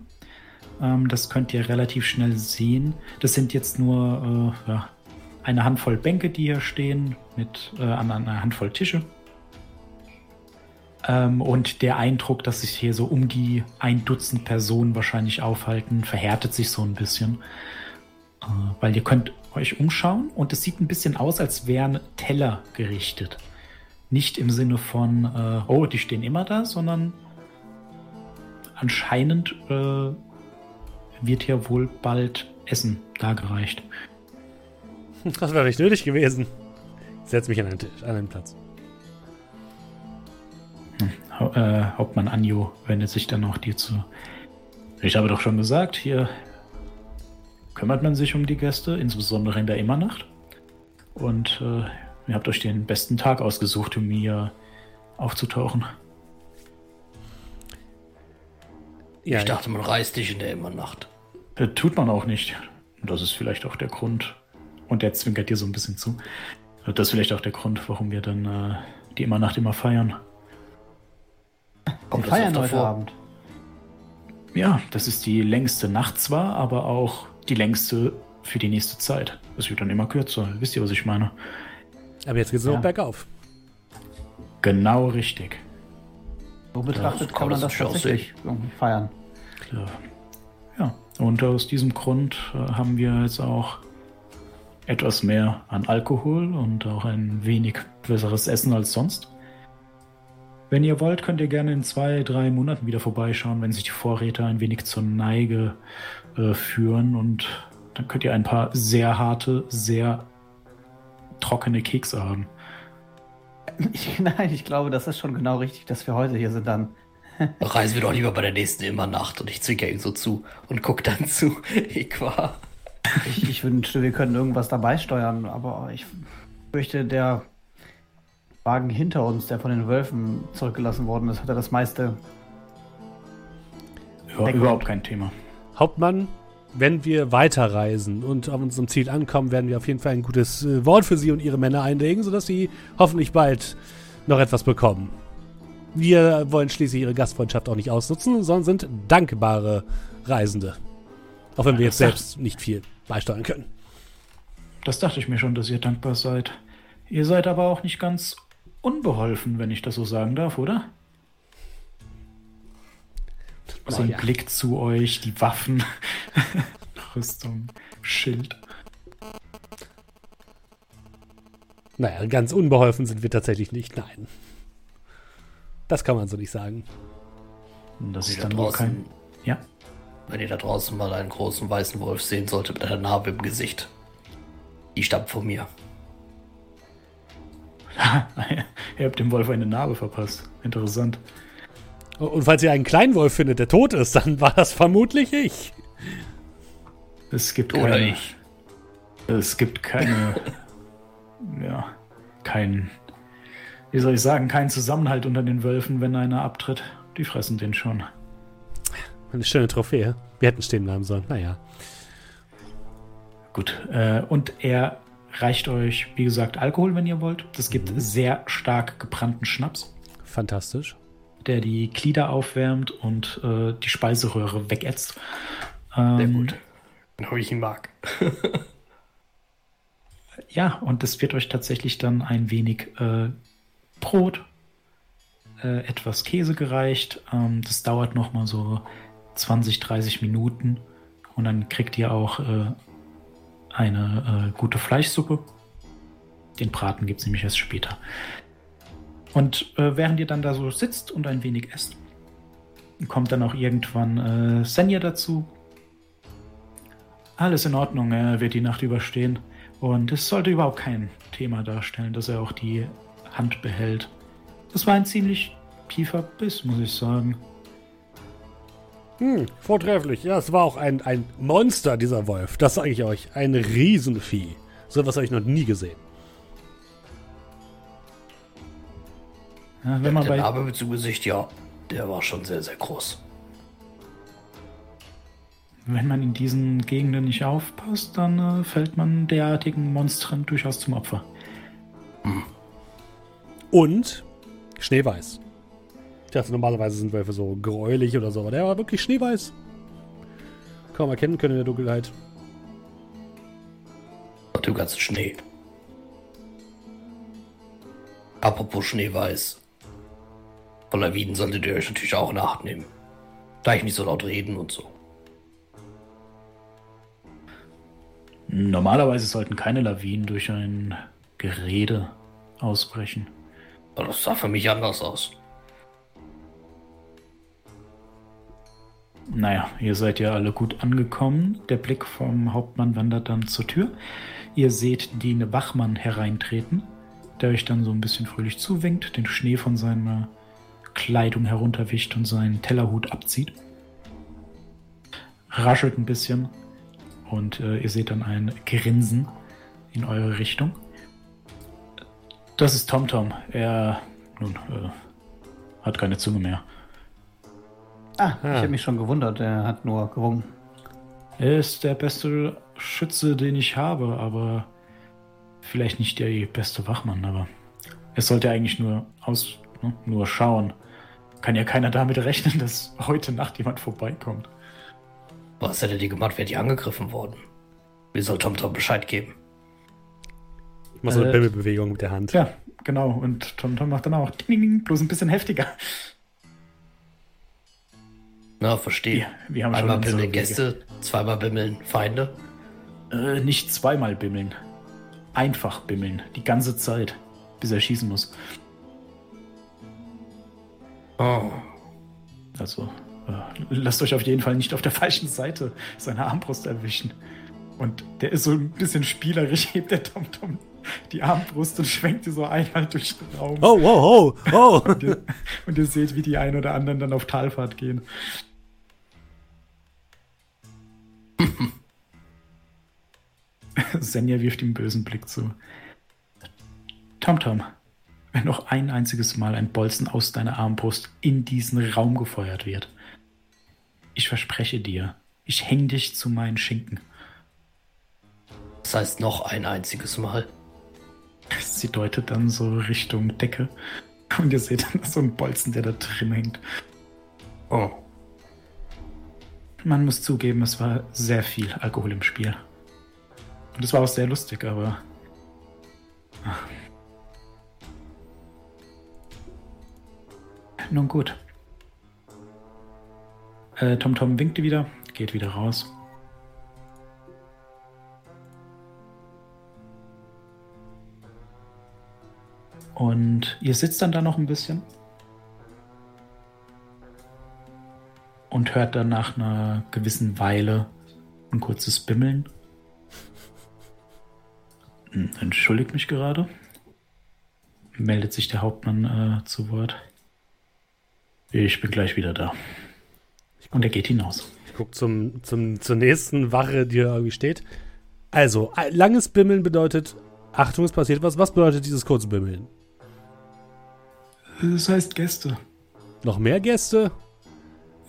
Ähm, das könnt ihr relativ schnell sehen. Das sind jetzt nur äh, ja, eine Handvoll Bänke, die hier stehen, mit äh, an einer Handvoll Tische. Ähm, und der Eindruck, dass sich hier so um die ein Dutzend Personen wahrscheinlich aufhalten, verhärtet sich so ein bisschen. Äh, weil ihr könnt euch umschauen und es sieht ein bisschen aus, als wären Teller gerichtet. Nicht im Sinne von, äh, oh, die stehen immer da, sondern anscheinend äh, wird hier wohl bald Essen dargereicht. Das wäre nicht nötig gewesen. Ich setze mich an einen, Tisch, an einen Platz. Ha äh, Hauptmann Anjo wendet sich dann auch dir zu. Ich habe doch schon gesagt, hier kümmert man sich um die Gäste, insbesondere in der Immernacht. Und äh, ihr habt euch den besten Tag ausgesucht, um hier aufzutauchen. Ja, ich dachte, man reißt dich in der Immernacht. Äh, tut man auch nicht. Und das ist vielleicht auch der Grund. Und der zwinkert dir so ein bisschen zu. Das ist vielleicht auch der Grund, warum wir dann äh, die Immernacht immer feiern. Wir Kommt das feiern heute? Abend. Ja, das ist die längste Nacht zwar, aber auch die längste für die nächste Zeit. Es wird dann immer kürzer. Wisst ihr, was ich meine? aber jetzt geht's nur Ja. noch bergauf. Genau richtig. So betrachtet kann man das tatsächlich irgendwie feiern. Klar. Und aus diesem Grund äh, haben wir jetzt auch etwas mehr an Alkohol und auch ein wenig besseres Essen als sonst. Wenn ihr wollt, könnt ihr gerne in zwei, drei Monaten wieder vorbeischauen, wenn sich die Vorräte ein wenig zur Neige äh, führen. Und dann könnt ihr ein paar sehr harte, sehr trockene Kekse haben. Nein, ich glaube, das ist schon genau richtig, dass wir heute hier sind dann. Reisen wir doch lieber bei der nächsten immer Nacht und ich zwinker ihm so zu und guck dann zu Equa. Ich, ich wünschte, wir könnten irgendwas dabei steuern, aber ich fürchte, der Wagen hinter uns, der von den Wölfen zurückgelassen worden ist, hat er das meiste. Ja, überhaupt kein Thema. Hauptmann, wenn wir weiterreisen und auf unserem Ziel ankommen, werden wir auf jeden Fall ein gutes äh, Wort für Sie und Ihre Männer einlegen, sodass Sie hoffentlich bald noch etwas bekommen. Wir wollen schließlich Ihre Gastfreundschaft auch nicht ausnutzen, sondern sind dankbare Reisende. Auch wenn wir jetzt selbst nicht viel beisteuern können. Das dachte ich mir schon, dass ihr dankbar seid. Ihr seid aber auch nicht ganz unbeholfen, wenn ich das so sagen darf, oder? So ein ja. Blick zu euch, die Waffen, Rüstung, Schild. Naja, ganz unbeholfen sind wir tatsächlich nicht, nein. Das kann man so nicht sagen. Das Wenn ist ihr, da dann wohl kein. draußen, Ja. wenn ihr da draußen mal einen großen weißen Wolf sehen solltet mit einer Narbe im Gesicht. Die stammt von mir. ihr habt dem Wolf eine Narbe verpasst. Interessant. Und falls ihr einen kleinen Wolf findet, der tot ist, dann war das vermutlich ich. Es gibt Oder keine. ich. Es gibt keine. ja. Kein. Wie soll ich sagen? Keinen Zusammenhalt unter den Wölfen, wenn einer abtritt. Die fressen den schon. Eine schöne Trophäe. Wir hätten stehen bleiben sollen. Naja. Gut. Äh, und er reicht euch, wie gesagt, Alkohol, wenn ihr wollt. Es gibt sehr stark gebrannten Schnaps, Fantastisch. der die Glieder aufwärmt und äh, die Speiseröhre wegätzt. Ähm, Sehr gut. Genau wie ich ihn mag. Ja, und es wird euch tatsächlich dann ein wenig äh, Brot, äh, etwas Käse gereicht. Ähm, das dauert noch mal so 20, 30 Minuten. Und dann kriegt ihr auch äh, eine äh, gute Fleischsuppe. Den Braten gibt es nämlich erst später. Und äh, während ihr dann da so sitzt und ein wenig esst, kommt dann auch irgendwann äh, Senja dazu. Alles in Ordnung, er wird die Nacht überstehen. Und es sollte überhaupt kein Thema darstellen, dass er auch die Hand behält. Das war ein ziemlich tiefer Biss, muss ich sagen. Hm, vortrefflich. Ja, es war auch ein, ein Monster, dieser Wolf. Das sage ich euch. Ein Riesenvieh. So was habe ich noch nie gesehen. Ja, wenn man der bei, Narbe mit dem Gesicht, ja, der war schon sehr, sehr groß. wenn man in diesen Gegenden nicht aufpasst, dann äh, fällt man derartigen Monstern durchaus zum Opfer. Und schneeweiß. Ich dachte, normalerweise sind Wölfe so gräulich oder so, aber der war wirklich schneeweiß. Kaum erkennen können in der Dunkelheit. Und dem ganzen Schnee. Apropos Schneeweiß. Von Lawinen solltet ihr euch natürlich auch in Acht nehmen. Da ich nicht so laut reden und so. Normalerweise sollten keine Lawinen durch ein Gerede ausbrechen. Aber das sah für mich anders aus. Naja, ihr seid ja alle gut angekommen. Der Blick vom Hauptmann wandert dann zur Tür. Ihr seht den Wachmann hereintreten, der euch dann so ein bisschen fröhlich zuwinkt, den Schnee von seiner Kleidung herunterwischt und seinen Tellerhut abzieht. Raschelt ein bisschen und äh, ihr seht dann ein Grinsen in eure Richtung. Das ist TomTom. Er nun äh, hat keine Zunge mehr. Ah, ich habe mich schon gewundert, er hat nur gewungen. Er ist der beste Schütze, den ich habe, aber vielleicht nicht der beste Wachmann, aber es sollte eigentlich nur aus, ne, nur schauen. Kann ja keiner damit rechnen, dass heute Nacht jemand vorbeikommt. Was hätte die gemacht, wäre die angegriffen worden? Wie soll TomTom Bescheid geben? Ich mache so eine Äh, Bimmelbewegung mit der Hand. Ja, genau. Und Tom Tom macht dann auch ding, ding, ding, bloß ein bisschen heftiger. Na, verstehe. Wir, wir haben Einmal schon bimmeln Gäste, zweimal bimmeln Feinde. Äh, nicht zweimal bimmeln. Einfach bimmeln. Die ganze Zeit. Bis er schießen muss. Oh. Also, äh, lasst euch auf jeden Fall nicht auf der falschen Seite seiner Armbrust erwischen. Und der ist so ein bisschen spielerisch, hebt der TomTom die Armbrust und schwenkt die so einmal durch den Raum. Oh, wow, oh, oh. Und, ihr, und ihr seht, wie die ein oder anderen dann auf Talfahrt gehen. Senja wirft ihm einen bösen Blick zu. TomTom, wenn noch ein einziges Mal ein Bolzen aus deiner Armbrust in diesen Raum gefeuert wird, ich verspreche dir, ich häng dich zu meinen Schinken. Das heißt noch ein einziges Mal. Sie deutet dann so Richtung Decke. Und ihr seht dann so einen Bolzen, der da drin hängt. Oh. Man muss zugeben, es war sehr viel Alkohol im Spiel. Und es war auch sehr lustig, aber. Ah. Nun gut. Äh, Tom Tom winkte wieder, geht wieder raus. Und ihr sitzt dann da noch ein bisschen und hört dann nach einer gewissen Weile ein kurzes Bimmeln. Hm, Entschuldigt mich gerade. Meldet sich der Hauptmann äh, zu Wort. Ich bin gleich wieder da. Und er geht hinaus. Ich guck zum, zum, zur nächsten Wache, die da irgendwie steht. Also, langes Bimmeln bedeutet, Achtung, es passiert was. Was bedeutet dieses kurze Bimmeln? Das heißt Gäste. Noch mehr Gäste?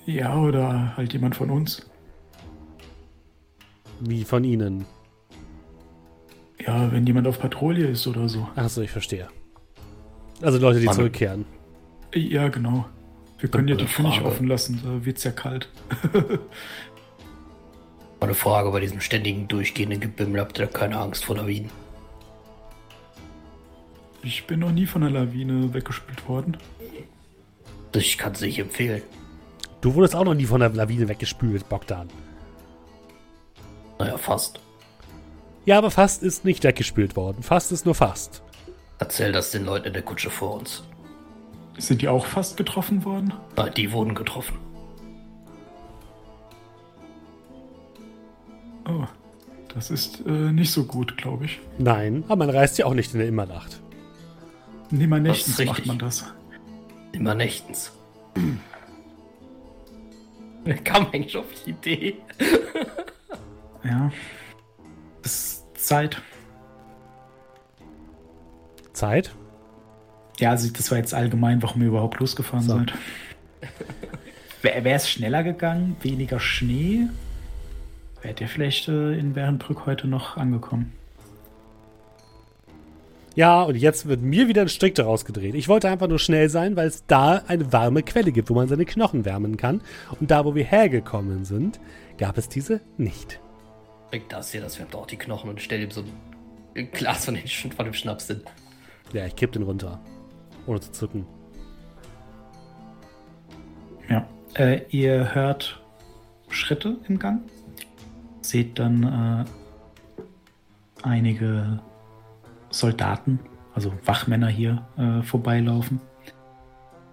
Ja, oder halt jemand von uns. Wie von Ihnen? Ja, wenn jemand auf Patrouille ist oder so. Achso, ich verstehe. Also Leute, die Mann. zurückkehren. Ja, genau. Wir können ja die Tür nicht offen lassen, da wird's ja kalt. Eine Frage bei diesem ständigen durchgehenden Gebimmel. Habt ihr da keine Angst vor Lawinen? Ich bin noch nie von einer Lawine weggespült worden. Ich kann es nicht empfehlen. Du wurdest auch noch nie von der Lawine weggespült, Bogdan. Naja, fast. Ja, aber fast ist nicht weggespült worden. Fast ist nur fast. Erzähl das den Leuten in der Kutsche vor uns. Sind die auch fast getroffen worden? Nein, die wurden getroffen. Oh, das ist äh, nicht so gut, glaube ich. Nein, aber man reist ja auch nicht in der Immernacht. Nimmer nächtens richtig. macht man das. Immer nächtens. Wer kam eigentlich auf die Idee? Ja. Es ist Zeit. Zeit? Ja, also das war jetzt allgemein, warum ihr überhaupt losgefahren So. seid. Wäre es schneller gegangen, weniger Schnee, wärt ihr vielleicht äh, in Bärenbrück heute noch angekommen. Ja, und jetzt wird mir wieder ein Strick daraus gedreht. Ich wollte einfach nur schnell sein, weil es da eine warme Quelle gibt, wo man seine Knochen wärmen kann. Und da, wo wir hergekommen sind, gab es diese nicht. Bringt das hier, das wärmt auch die Knochen und stell ihm so ein Glas von, den, von dem Schnaps hin. Ja, ich kipp den runter. Ohne zu zucken. Ja. Äh, ihr hört Schritte im Gang. Seht dann äh, einige Soldaten, also Wachmänner hier, äh, vorbeilaufen.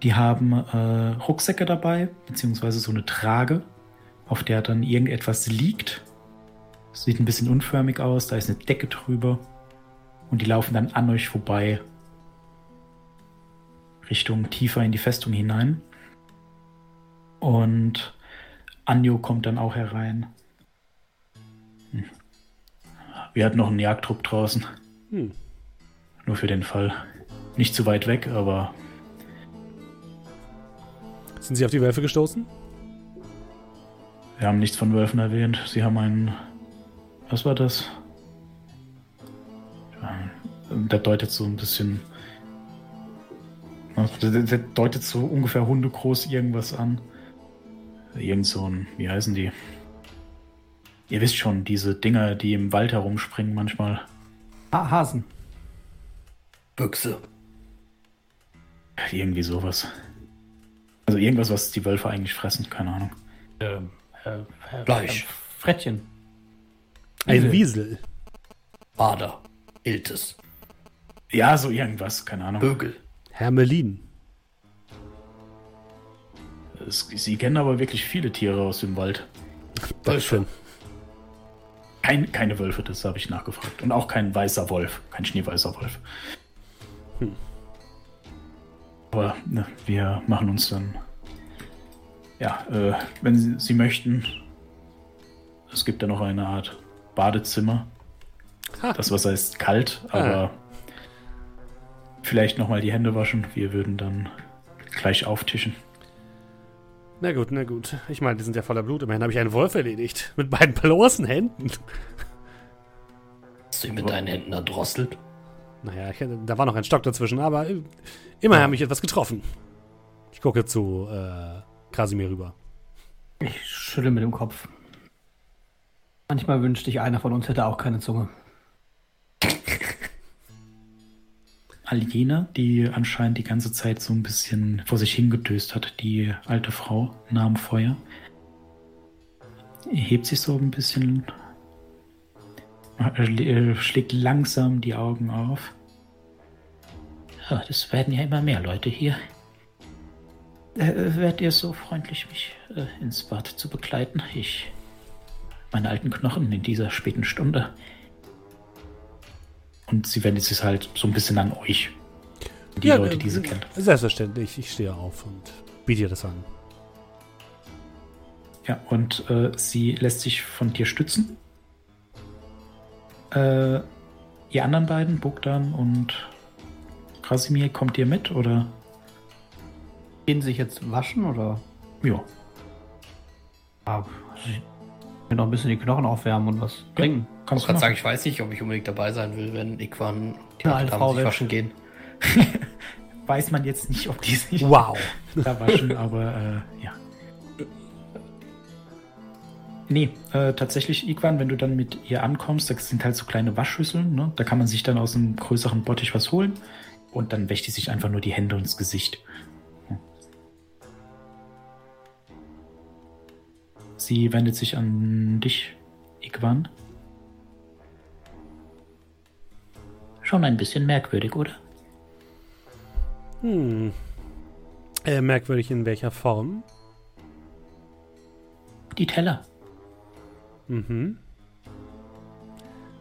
Die haben äh, Rucksäcke dabei, beziehungsweise so eine Trage, auf der dann irgendetwas liegt. Sieht ein bisschen unförmig aus, da ist eine Decke drüber. Und die laufen dann an euch vorbei. Richtung tiefer in die Festung hinein. Und Anjo kommt dann auch herein. Hm. Wir hatten noch einen Jagdtrupp draußen. Hm. Nur für den Fall. Nicht zu weit weg, aber Sind Sie auf die Wölfe gestoßen? wir haben nichts von Wölfen erwähnt. Sie haben einen. Was war das? Der deutet so ein bisschen. Der, der deutet so ungefähr hundegroß irgendwas an. Irgend so ein. Wie heißen die? Ihr wisst schon, diese Dinger, die im Wald herumspringen manchmal. Ha Hasen. Büchse. Irgendwie sowas. Also irgendwas, was die Wölfe eigentlich fressen, keine Ahnung. Ähm, äh, äh, Gleich. äh, Frettchen. Ein Wiesel. Bader. Iltes. Ja, so irgendwas, keine Ahnung. Bögel. Hermelin. Es, sie kennen aber wirklich viele Tiere aus dem Wald. Dankeschön. Kein, keine Wölfe, das habe ich nachgefragt. Und auch kein weißer Wolf, kein schneeweißer Wolf. Aber ne, wir machen uns dann. Ja, äh, wenn Sie, Sie möchten, es gibt ja noch eine Art Badezimmer. Ha. Das Wasser ist kalt, aber vielleicht nochmal die Hände waschen. Wir würden dann gleich auftischen. Na gut, na gut. Ich meine, die sind ja voller Blut. Immerhin habe ich einen Wolf erledigt. Mit beiden bloßen Händen. Hast du ihn mit deinen Händen erdrosselt? Naja, ich, da war noch ein Stock dazwischen, aber immerhin habe ich etwas getroffen. Ich gucke zu äh, Krasimir rüber. Ich schüttel mit dem Kopf. Manchmal wünschte ich, einer von uns hätte auch keine Zunge. All jene, die anscheinend die ganze Zeit so ein bisschen vor sich hingedöst hat, die alte Frau nahm Feuer, hebt sich so ein bisschen, schlägt langsam die Augen auf. Ja, das werden ja immer mehr Leute hier. Äh, Wärt ihr so freundlich, mich äh, ins Bad zu begleiten? Ich. Meine alten Knochen in dieser späten Stunde. Und sie wendet sich halt so ein bisschen an euch. Die Leute, die sie äh, kennt. Selbstverständlich. Ich stehe auf und biete ihr das an. Ja, und äh, sie lässt sich von dir stützen. Äh, ihr anderen beiden, Bogdan und Krasimir, kommt ihr mit oder? Gehen Sie sich jetzt waschen oder? Ja. Ah, ich will noch ein bisschen die Knochen aufwärmen und was trinken. Ich Kannst kann du sagen, ich weiß nicht, ob ich unbedingt dabei sein will, wenn Ikwan die alte Dame Frau sich waschen gehen. Weiß man jetzt nicht, ob die sich Wow. da waschen, aber äh, ja. Nee, äh, tatsächlich, Igwan, wenn du dann mit ihr ankommst, das sind halt so kleine Waschschüsseln, ne? Da kann man sich dann aus einem größeren Bottich was holen und dann wäscht die sich einfach nur die Hände und das Gesicht. Sie wendet sich an dich, Igwan. Schon ein bisschen merkwürdig, oder? Hm. Äh, merkwürdig in welcher Form? Die Teller. Mhm.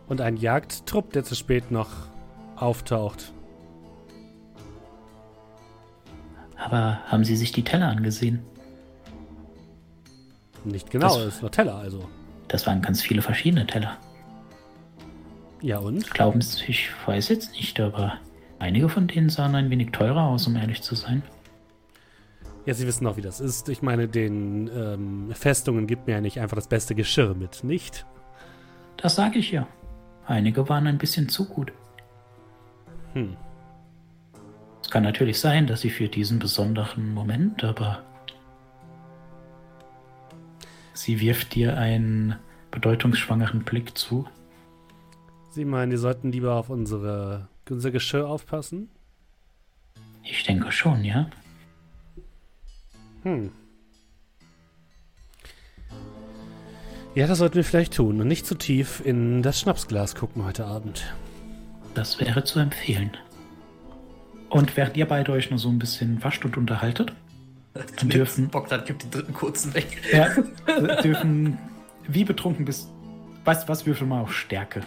Und ein Jagdtrupp, der zu spät noch auftaucht. Aber haben Sie sich die Teller angesehen? Nicht genau, Das- es nur Teller, also. Das waren ganz viele verschiedene Teller. Ja und? Glauben Sie, ich weiß jetzt nicht, aber einige von denen sahen ein wenig teurer aus, um ehrlich zu sein. Ja, Sie wissen auch, wie das ist. Ich meine, den ähm, Festungen gibt mir ja nicht einfach das beste Geschirr mit, nicht? Das sage ich ja. Einige waren ein bisschen zu gut. Hm. Es kann natürlich sein, dass sie für diesen besonderen Moment, aber Sie wirft dir einen bedeutungsschwangeren Blick zu. Sie meinen, die sollten lieber auf unsere, unser Geschirr aufpassen? ich denke schon, ja. Hm. Ja, das sollten wir vielleicht tun und nicht zu tief in das Schnapsglas gucken heute Abend. Das wäre zu empfehlen. Und während ihr beide euch nur so ein bisschen wascht und unterhaltet, dürfen- Bogdan gibt den dritten kurzen weg. ja, dürfen wie betrunken bist. Weißt du was, würfel mal auf Stärke.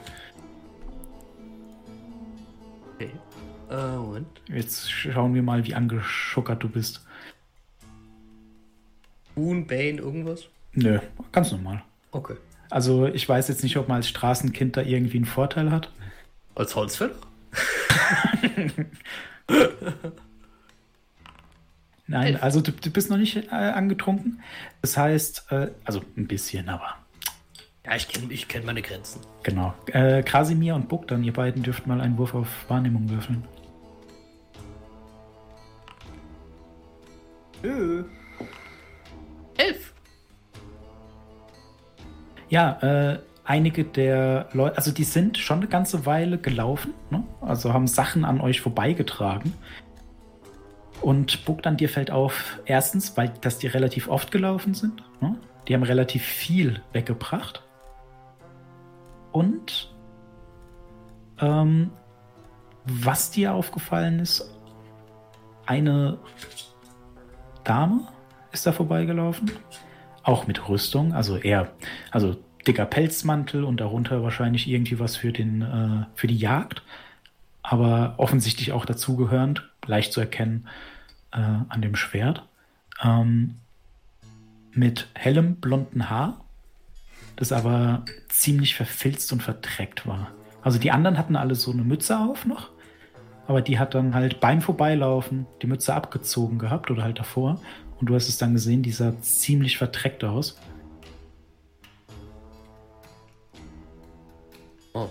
Okay. Äh, Moment. Jetzt schauen wir mal, wie angeschuckert du bist. Boon, Bane, irgendwas? Nö, ganz normal. Okay. Also ich weiß jetzt nicht, ob man als Straßenkind da irgendwie einen Vorteil hat. Als Holzfäller? Nein, also du, du bist noch nicht äh, angetrunken. Das heißt, äh, also ein bisschen, aber Ja, ich kenne ich kenn meine Grenzen. genau. Äh, Krasimir und Bogdan, ihr beiden dürft mal einen Wurf auf Wahrnehmung würfeln. Elf! Ja, äh, einige der Leute, also die sind schon eine ganze Weile gelaufen, ne? also haben Sachen an euch vorbeigetragen. Und Bogdan, dir fällt auf, erstens, weil dass die relativ oft gelaufen sind. Ne? Die haben relativ viel weggebracht. Und ähm, was dir aufgefallen ist, eine Dame ist da vorbeigelaufen. Auch mit Rüstung, also eher, also dicker Pelzmantel und darunter wahrscheinlich irgendwie was für den, äh, für die Jagd. Aber offensichtlich auch dazugehörend, leicht zu erkennen äh, an dem Schwert. Ähm, mit hellem blonden Haar, das aber ziemlich verfilzt und verdreckt war. Also die anderen hatten alle so eine Mütze auf noch, aber die hat dann halt beim Vorbeilaufen die Mütze abgezogen gehabt oder halt davor. Und du hast es dann gesehen, die sah ziemlich verdreckt aus. Oh.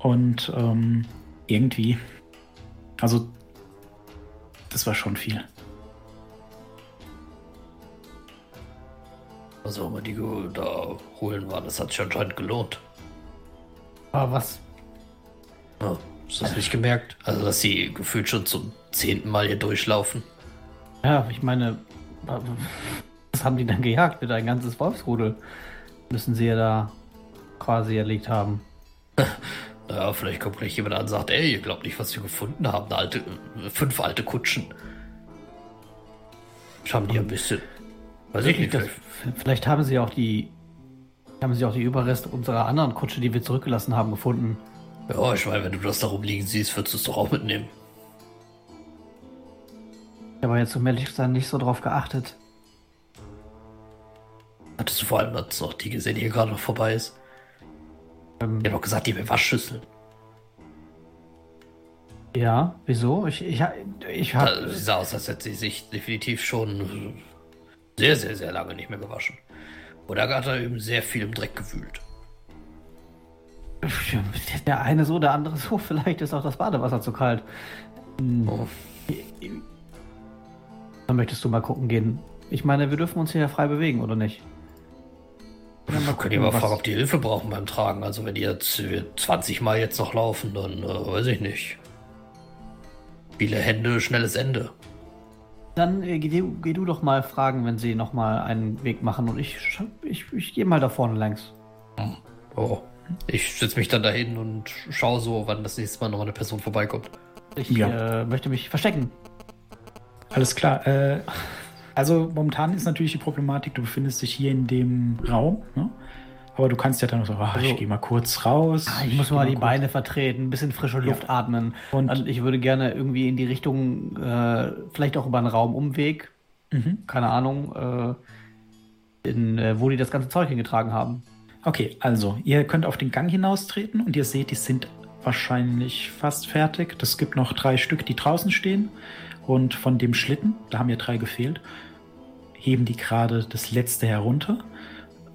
Und ähm, irgendwie, also das war schon viel. Was auch immer die da holen waren, das hat sich anscheinend gelohnt. Aber was? Ja, hast du das nicht gemerkt? Also, dass sie gefühlt schon zum zehnten Mal hier durchlaufen. Ja, ich meine, was haben die dann gejagt mit ein ganzes Wolfsrudel? Müssen sie ja da quasi erlegt haben. Naja, vielleicht kommt gleich jemand an und sagt, ey, ihr glaubt nicht, was wir gefunden haben. Eine alte, äh, fünf alte Kutschen. Haben die ein bisschen. Weiß ich nicht. Das, vielleicht- vielleicht haben sie auch die haben sie auch die Überreste unserer anderen Kutsche, die wir zurückgelassen haben, gefunden. Ja, ich meine, wenn du das da rumliegen siehst, würdest du es doch auch mitnehmen. Ich habe jetzt um ehrlich gesagt nicht so drauf geachtet. Hattest du vor allem jetzt noch die gesehen, die hier gerade noch vorbei ist? Ähm, Die hat doch gesagt, die haben Waschschüsseln. ja, wieso? Ich, ich, ich habe Da, sie sah aus, als hätte sie sich definitiv schon sehr, sehr, sehr lange nicht mehr gewaschen. Oder hat er eben sehr viel im Dreck gewühlt. Der eine so, der andere so. Vielleicht ist auch das Badewasser zu kalt. Hm, Oh. Dann möchtest du mal gucken gehen. Ich meine, wir dürfen uns hier ja frei bewegen, oder nicht? Ja, mal Könnt ihr mal fragen, ob die Hilfe brauchen beim Tragen. Also wenn die jetzt äh, 20 Mal jetzt noch laufen, dann äh, weiß ich nicht. Viele Hände, schnelles Ende. Dann äh, geh, du- geh du doch mal fragen, wenn sie noch mal einen Weg machen und ich, ich, ich gehe mal da vorne längs. Oh. Ich setze mich dann dahin und schaue so, wann das nächste Mal noch eine Person vorbeikommt. Ich Ja. äh, möchte mich verstecken. Alles klar. Äh, also momentan ist natürlich die Problematik, du befindest dich hier in dem Raum, ne? aber du kannst ja dann noch so, ach, ich Also- gehe mal kurz raus. Ah, ich muss geh mal die kurz- Beine vertreten, ein bisschen frische Luft atmen. Und- Und, ich würde gerne irgendwie in die Richtung, äh, vielleicht auch über einen Raumumweg, Mhm. keine Ahnung, äh, in, äh, wo die das ganze Zeug hingetragen haben. Okay, also ihr könnt auf den Gang hinaustreten und ihr seht, die sind wahrscheinlich fast fertig. Es gibt noch drei Stück, die draußen stehen. Und von dem Schlitten, da haben ja drei gefehlt, heben die gerade das letzte herunter,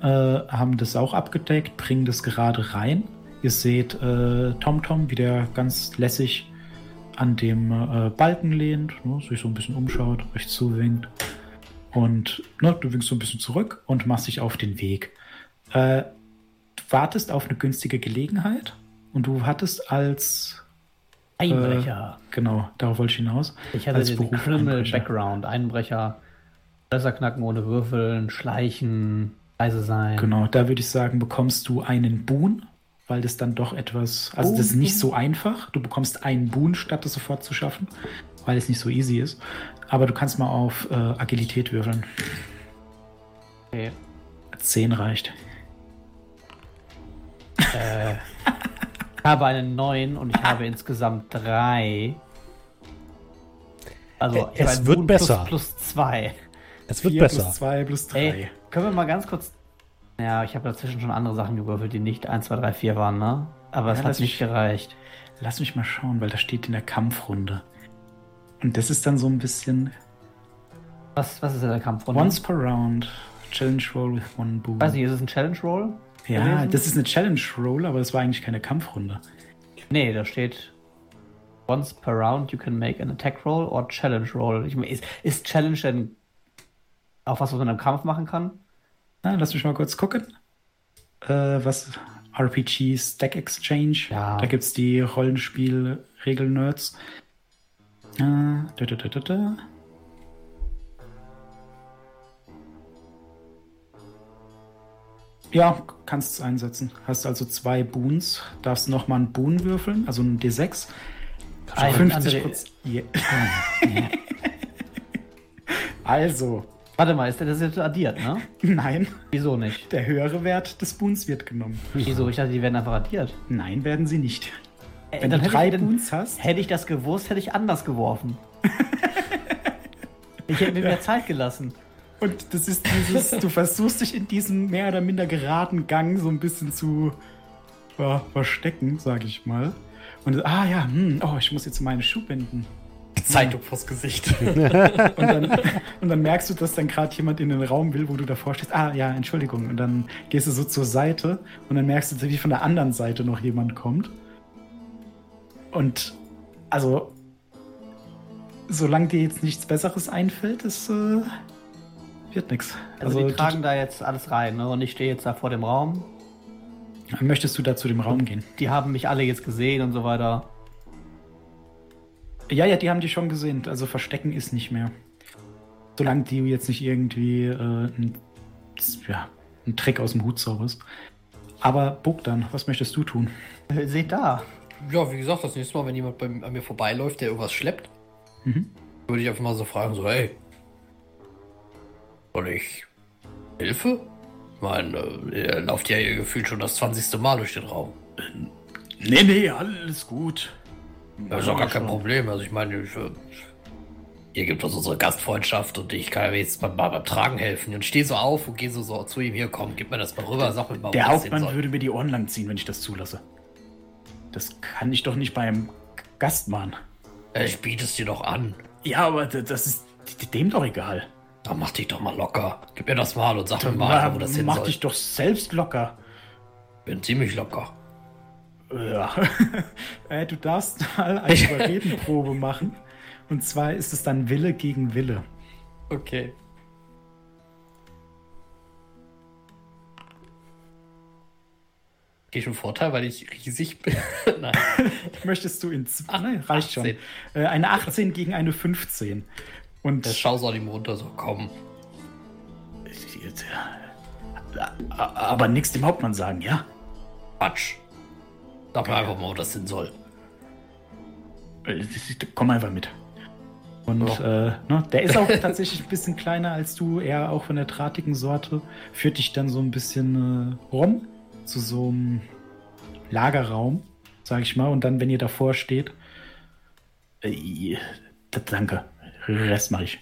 äh, haben das auch abgedeckt, bringen das gerade rein. Ihr seht äh, TomTom, wie der ganz lässig an dem äh, Balken lehnt, ne, sich so ein bisschen umschaut, euch zuwinkt. Und ne, du winkst so ein bisschen zurück und machst dich auf den Weg. Äh, wartest auf eine günstige Gelegenheit und du hattest als Einbrecher. Genau, darauf wollte ich hinaus. ich hatte als den Criminal Einbrecher. Background. Einbrecher, Schlösser knacken ohne Würfeln, schleichen, leise sein. Genau, da würde ich sagen, bekommst du einen Boon, weil das dann doch etwas, also das ist nicht so einfach. Du bekommst einen Boon, statt das sofort zu schaffen, weil es nicht so easy ist. Aber du kannst mal auf äh, Agilität würfeln. Okay. 10 reicht. Äh, ich habe einen neuen und ich habe insgesamt drei. Also, es wird Boon besser. Plus, plus zwei. Es wird Vier besser. plus 2 plus 3. Ey, können wir mal ganz kurz. Ja, ich habe dazwischen schon andere Sachen gewürfelt, die nicht 1, 2, 3, 4 waren, ne? Aber es Ja, hat das nicht gereicht. Lass mich mal schauen, weil da steht in der Kampfrunde. Und das ist dann so ein bisschen Was, was ist denn der Kampf? once per round. Challenge Roll with one Boon. Weiß nicht, ist es ein Challenge Roll? Ja, gewesen? das ist eine Challenge Roll, aber es war eigentlich keine Kampfrunde. Nee, da steht. Once per round you can make an attack roll or challenge roll. Ich meine, ist, ist Challenge denn auch was, was man im Kampf machen kann? Ah, lass mich mal kurz gucken. Äh, was RPG Stack Exchange. Ja. Da gibt es die Rollenspiel-Regel-Nerds. Äh, da, da, da, da, da. Ja, kannst es einsetzen. Hast also zwei Boons. Darfst nochmal einen Boon würfeln, also einen D6. Ein 50 andere- Prozent. Yeah. also, Warte mal, ist der das jetzt addiert, ne? nein, Wieso nicht? der höhere Wert des Boons wird genommen. Wieso? Ich dachte, die werden einfach addiert. Nein, werden sie nicht. Äh, Wenn du drei ich, Boons hast, hätte ich das gewusst, hätte ich anders geworfen. ich hätte mir mehr Zeit gelassen. Und das ist dieses, du versuchst dich in diesem mehr oder minder geraden Gang so ein bisschen zu ja, verstecken, sag ich mal. Und ah ja, hm, oh, ich muss jetzt meine Schuhe binden. Zeitung vors Gesicht. Und dann, und dann merkst du, dass dann gerade jemand in den Raum will, wo du davor stehst. Ah ja, Entschuldigung. Und dann gehst du so zur Seite und dann merkst du, wie von der anderen Seite noch jemand kommt. Und also, solange dir jetzt nichts Besseres einfällt, es äh, wird nichts. Also, die tragen da jetzt alles rein, ne? Und ich stehe jetzt da vor dem Raum. Möchtest du da zu dem Raum gehen? Die haben mich alle jetzt gesehen und so weiter. Ja, ja, die haben die schon gesehen. Also verstecken ist nicht mehr. Solange du jetzt nicht irgendwie äh, ein, ja, einen Trick aus dem Hut zauberst. Aber Bogdan, was möchtest du tun? Seht da. Ja, wie gesagt, das nächste Mal, wenn jemand bei, an mir vorbeiläuft, der irgendwas schleppt, Mhm. würde ich einfach mal so fragen, so, hey, soll ich Hilfe? Ich meine, ihr lauft ja hier gefühlt schon das 20. Mal durch den Raum. Nee, nee, alles gut. Das ist doch gar kein Problem. Also ich meine, ich, ihr gibt uns unsere Gastfreundschaft und ich kann ja jetzt mal, mal beim Tragen helfen. Und stehe so auf und gehe so, so zu ihm, hier, komm, gib mir das mal rüber, sag mir mal, Der Hauptmann würde mir die Ohren lang ziehen, wenn ich das zulasse. Das kann ich doch nicht beim Gast machen. Äh, Ich biete es dir doch an. Ja, aber das ist dem doch egal. Dann mach dich doch mal locker. Gib mir das mal und sag mir mal, wo das hin Mach soll. dich doch selbst locker. Bin ziemlich locker. Ja. äh, du darfst mal eine Überredenprobe machen. Und zwar ist es dann Wille gegen Wille. Okay. Gehe ich einen Vorteil, weil ich riesig bin? Nein. Möchtest du in z- Ach, Nein, reicht 18. schon. Äh, eine 18 gegen eine 15. Und Der schau so an ihm runter, so komm. aber nichts dem Hauptmann sagen, ja? Quatsch. Sag mir einfach mal, wo das hin soll. Äh, Komm einfach mit. Und äh, ne, der ist auch tatsächlich ein bisschen kleiner als du, eher auch von der drahtigen Sorte. Führt dich dann so ein bisschen äh, rum zu so einem Lagerraum, sag ich mal. Und dann, wenn ihr davor steht, äh, danke, Rest mache ich.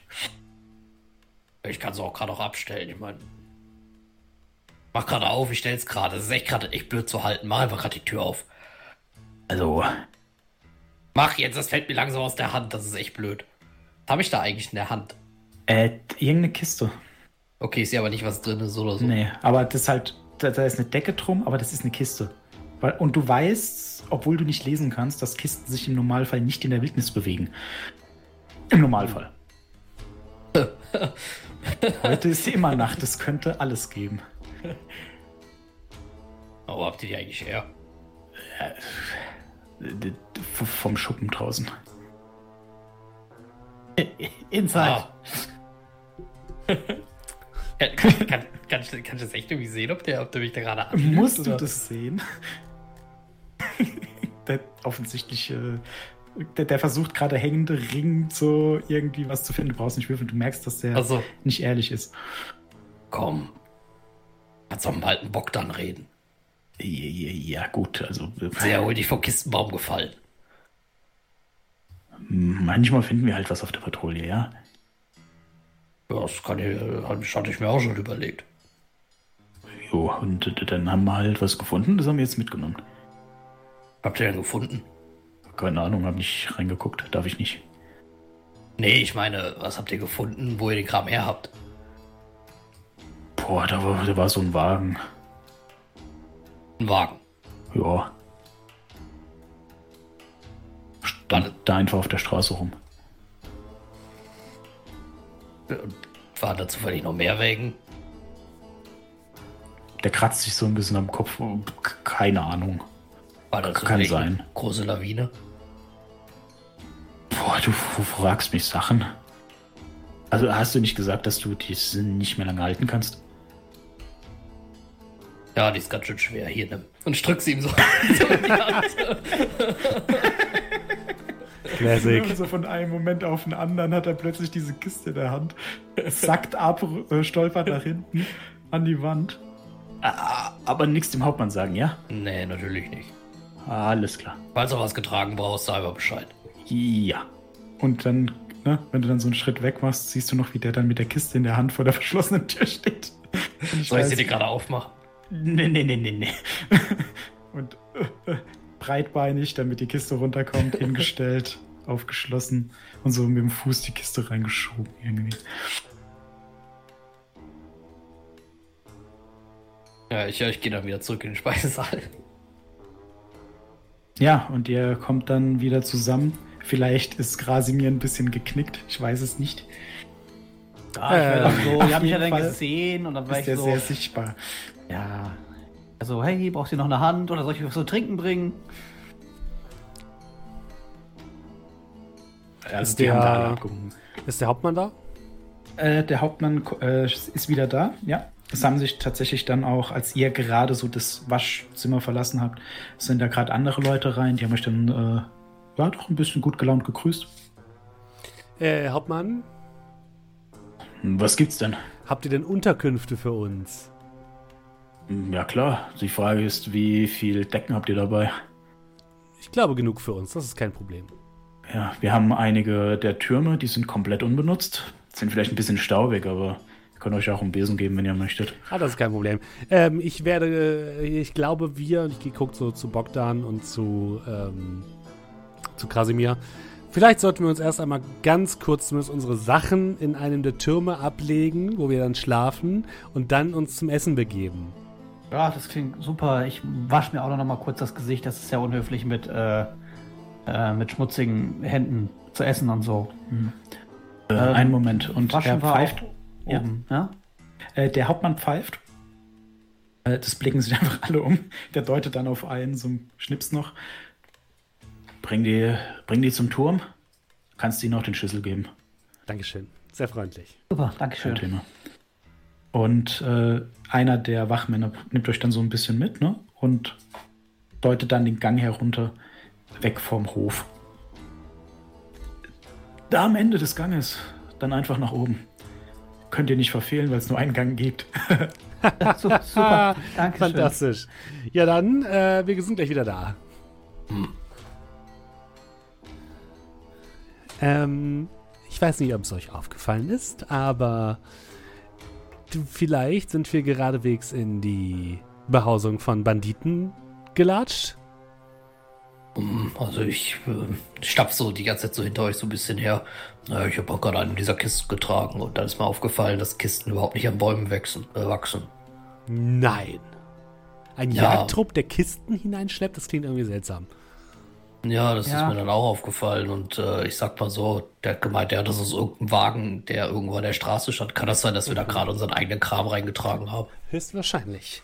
Ich kann es auch gerade auch abstellen. Ich meine. Mach gerade auf, ich stell's gerade. Es ist echt gerade echt blöd zu halten. Mach einfach gerade die Tür auf. Also, Mach jetzt, das fällt mir langsam aus der Hand. Das ist echt blöd. Was habe ich da eigentlich in der Hand? äh, irgendeine Kiste. Okay, ich sehe aber nicht, was drin ist oder so. Nee, aber das ist halt, da, da ist eine Decke drum, aber das ist eine Kiste. Und du weißt, obwohl du nicht lesen kannst, dass Kisten sich im Normalfall nicht in der Wildnis bewegen. Im Normalfall. Heute ist immer Nacht, es könnte alles geben. Aber wo habt ihr die eigentlich her? D- d- v- Vom Schuppen draußen. Inside. Ah. kann, kann, kann, kann, ich, kann ich das echt irgendwie sehen, ob der, ob der mich da gerade anlügt, Musst du oder? das sehen? der offensichtlich, äh, der, der versucht gerade hängende Ring so irgendwie was zu finden. Du brauchst nicht würfeln, du merkst, dass der Also, nicht ehrlich ist. komm. Kannst doch mal einen Bock dann reden. Ja, ja, ja, gut, also Sehr hol dich vom Kistenbaum gefallen. manchmal finden wir halt was auf der Patrouille, ja. Ja, das kann ich, das hatte ich mir auch schon überlegt. Jo, und dann haben wir halt was gefunden, das haben wir jetzt mitgenommen. Habt ihr denn gefunden? Keine Ahnung, hab nicht reingeguckt, darf ich nicht. Nee, ich meine, was habt ihr gefunden, wo ihr den Kram her habt? Boah, da war, da war so ein Wagen. Ein Wagen. Ja. Stand da einfach auf der Straße rum. Und waren da zufällig noch mehr Wägen? Der kratzt sich so ein bisschen am Kopf. Keine Ahnung. Kann sein. große Lawine? Boah, du, du fragst mich Sachen. Also hast du nicht gesagt, dass du die nicht mehr lange halten kannst? Ja, die ist ganz schön schwer. Hier, nimm. Und ich drück sie ihm so, so in die Hand. Classic. So von einem Moment auf den anderen hat er plötzlich diese Kiste in der Hand, sackt ab, äh, stolpert nach hinten an die Wand. Ah, aber nichts dem Hauptmann sagen, ja? Nee, natürlich nicht. Alles klar. Falls du was getragen brauchst, sag einfach Bescheid. Ja. Und dann, ne, wenn du dann so einen Schritt weg machst, siehst du noch, wie der dann mit der Kiste in der Hand vor der verschlossenen Tür steht. Und Soll ich sie dir gerade aufmachen? Nee, nee, nee, nee, nee. und äh, äh, breitbeinig, damit die Kiste runterkommt, hingestellt, aufgeschlossen und so mit dem Fuß die Kiste reingeschoben irgendwie. Ja, ich, ich gehe dann wieder zurück in den Speisesaal. Ja, und ihr kommt dann wieder zusammen. Vielleicht ist Grasimir ein bisschen geknickt, ich weiß es nicht. Ja, ich war Äh, so, die haben mich ja dann Fall gesehen und dann war Ist ich der so, sehr sichtbar. ja. Also, hey, brauchst du noch eine Hand oder soll ich was zu trinken bringen? Also Ist die haben da der-. Ist der Hauptmann da? Äh, der Hauptmann äh, ist wieder da, ja. Es haben sich tatsächlich dann auch, als ihr gerade so das Waschzimmer verlassen habt, sind da gerade andere Leute rein. Die haben euch dann, äh, ja, doch ein bisschen gut gelaunt gegrüßt. Äh, Hauptmann, Was gibt's denn? habt ihr denn Unterkünfte für uns? Ja klar, die Frage ist, wie viel Decken habt ihr dabei? Ich glaube genug für uns, das ist kein Problem. Ja, wir haben einige der Türme, die sind komplett unbenutzt. Sind vielleicht ein bisschen staubig, aber wir können euch auch einen Besen geben, wenn ihr möchtet. Ah, das ist kein Problem. Ähm, ich werde, äh, ich glaube, wir, und ich gucke so zu Bogdan und zu, ähm, zu Krasimir. Vielleicht sollten wir uns erst einmal ganz kurz zumindest unsere Sachen in einem der Türme ablegen, wo wir dann schlafen und dann uns zum Essen begeben. Ja, das klingt super. Ich wasche mir auch noch mal kurz das Gesicht. Das ist ja unhöflich mit, äh, äh, mit schmutzigen Händen zu essen und so. Äh, Ähm, einen Moment. Und er wir pfeift. auch Ja. oben, ja? Äh, der Hauptmann pfeift. Äh, das blicken sich einfach alle um. Der deutet dann auf einen, so ein Schnips noch. Bring die, bring die zum Turm. Kannst ihnen auch den Schlüssel geben. Dankeschön. Sehr freundlich. Super, Kein Dankeschön. Thema. Und äh, einer der Wachmänner nimmt euch dann so ein bisschen mit, ne? Und deutet dann den Gang herunter, weg vom Hof. Da am Ende des Ganges, dann einfach nach oben. Könnt ihr nicht verfehlen, weil es nur einen Gang gibt. Super, Dankeschön. Fantastisch. Ja, dann, äh, wir sind gleich wieder da. Ähm, ich weiß nicht, ob es euch aufgefallen ist, aber vielleicht sind wir geradewegs in die Behausung von Banditen gelatscht. Hm, Also ich äh, stapf so die ganze Zeit so hinter euch so ein bisschen her. Naja, ich habe auch gerade eine dieser Kisten getragen und dann ist mir aufgefallen, dass Kisten überhaupt nicht an Bäumen wachsen. Äh, wachsen. Nein. Ein Ja. Jagdtrupp, der Kisten hineinschleppt, das klingt irgendwie seltsam. Ja, das Ja. ist mir dann auch aufgefallen und äh, ich sag mal so, der hat gemeint, der hat das aus irgendeinem Wagen, der irgendwo an der Straße stand. Kann das sein, dass wir da gerade unseren eigenen Kram reingetragen haben? Höchstwahrscheinlich.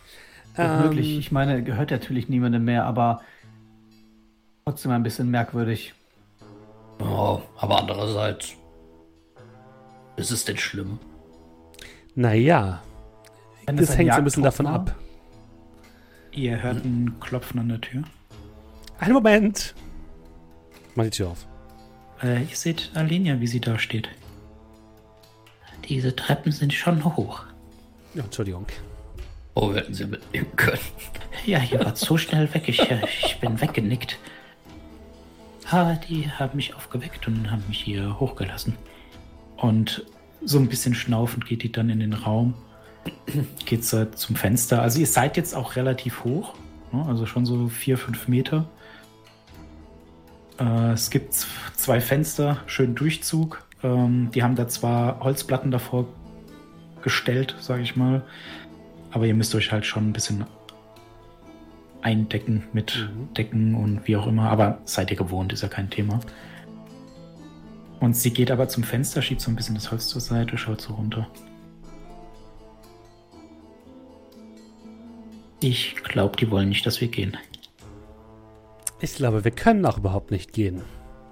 Möglich. Ähm, Ich meine, gehört natürlich niemandem mehr, aber trotzdem ein bisschen merkwürdig. Ja, aber andererseits, ist es denn schlimm? Naja, Wenn das ein hängt so ein bisschen davon war? ab. Ihr hört ein Klopfen an der Tür. Einen Moment. Mach die Tür auf. Äh, ihr seht Alenia, wie sie da steht. Diese Treppen sind schon hoch. Ja, Entschuldigung. Oh, wir hätten sie mitnehmen können. Ja, ihr wart so schnell weg, ich, äh, ich bin weggenickt. Aber die haben mich aufgeweckt und haben mich hier hochgelassen. Und so ein bisschen schnaufend geht die dann in den Raum. Geht äh, zum Fenster. Also ihr seid jetzt auch relativ hoch. Ne? Also schon so vier, fünf Meter. Äh, es gibt zwei Fenster, schön Durchzug. Ähm, die haben da zwar Holzplatten davor gestellt, sage ich mal. Aber ihr müsst euch halt schon ein bisschen eindecken mit Mhm. Decken und wie auch immer. Aber seid ihr gewohnt, ist ja kein Thema. Und sie geht aber zum Fenster, schiebt so ein bisschen das Holz zur Seite, schaut so runter. Ich glaube, die wollen nicht, dass wir gehen. Ich glaube, wir können auch überhaupt nicht gehen.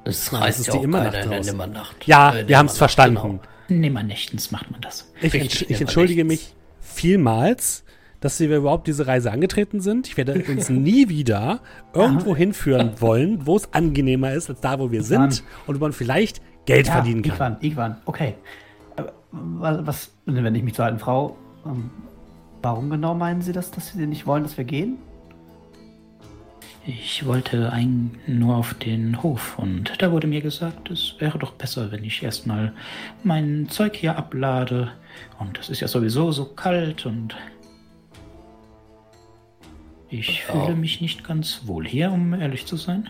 Es reißt es ist ja die auch Immernacht keiner in der raus. Nimmernacht. Ja, Äh, wir haben es verstanden. genau. Nimmer nächtens macht man das. Ich, Richtig, entsch ich entschuldige mich vielmals, dass wir überhaupt diese Reise angetreten sind. Ich werde uns nie wieder irgendwo hinführen wollen, wo es angenehmer ist als da, wo wir sind und wo man vielleicht Geld Ja, verdienen kann. Igwan, Igwan, okay. Aber wa- was, wenn ich mich zur alten Frau. ähm, Warum genau meinen Sie das, dass Sie nicht wollen, dass wir gehen? Ich wollte ein, nur auf den Hof und da wurde mir gesagt, es wäre doch besser, wenn ich erstmal mein Zeug hier ablade. Und es ist ja sowieso so kalt und ich Ja. fühle mich nicht ganz wohl hier, um ehrlich zu sein.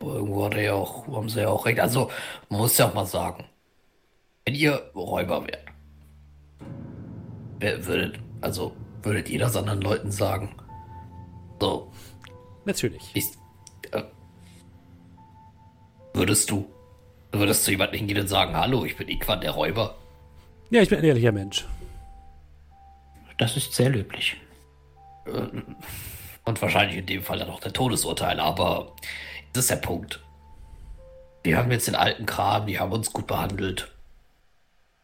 Irgendwo hat er ja auch, haben sie ja auch recht. Also, man muss ja auch mal sagen, wenn ihr Räuber wärt, wer würdet, also würdet ihr das anderen Leuten sagen? So, Natürlich. ich, äh, würdest du, würdest du jemanden hingehen und sagen, hallo, ich bin Iquan, der Räuber? Ja, ich bin ein ehrlicher Mensch. Das ist sehr löblich. Und wahrscheinlich in dem Fall dann auch der Todesurteil, aber das ist der Punkt. Wir haben jetzt den alten Kram, die haben uns gut behandelt.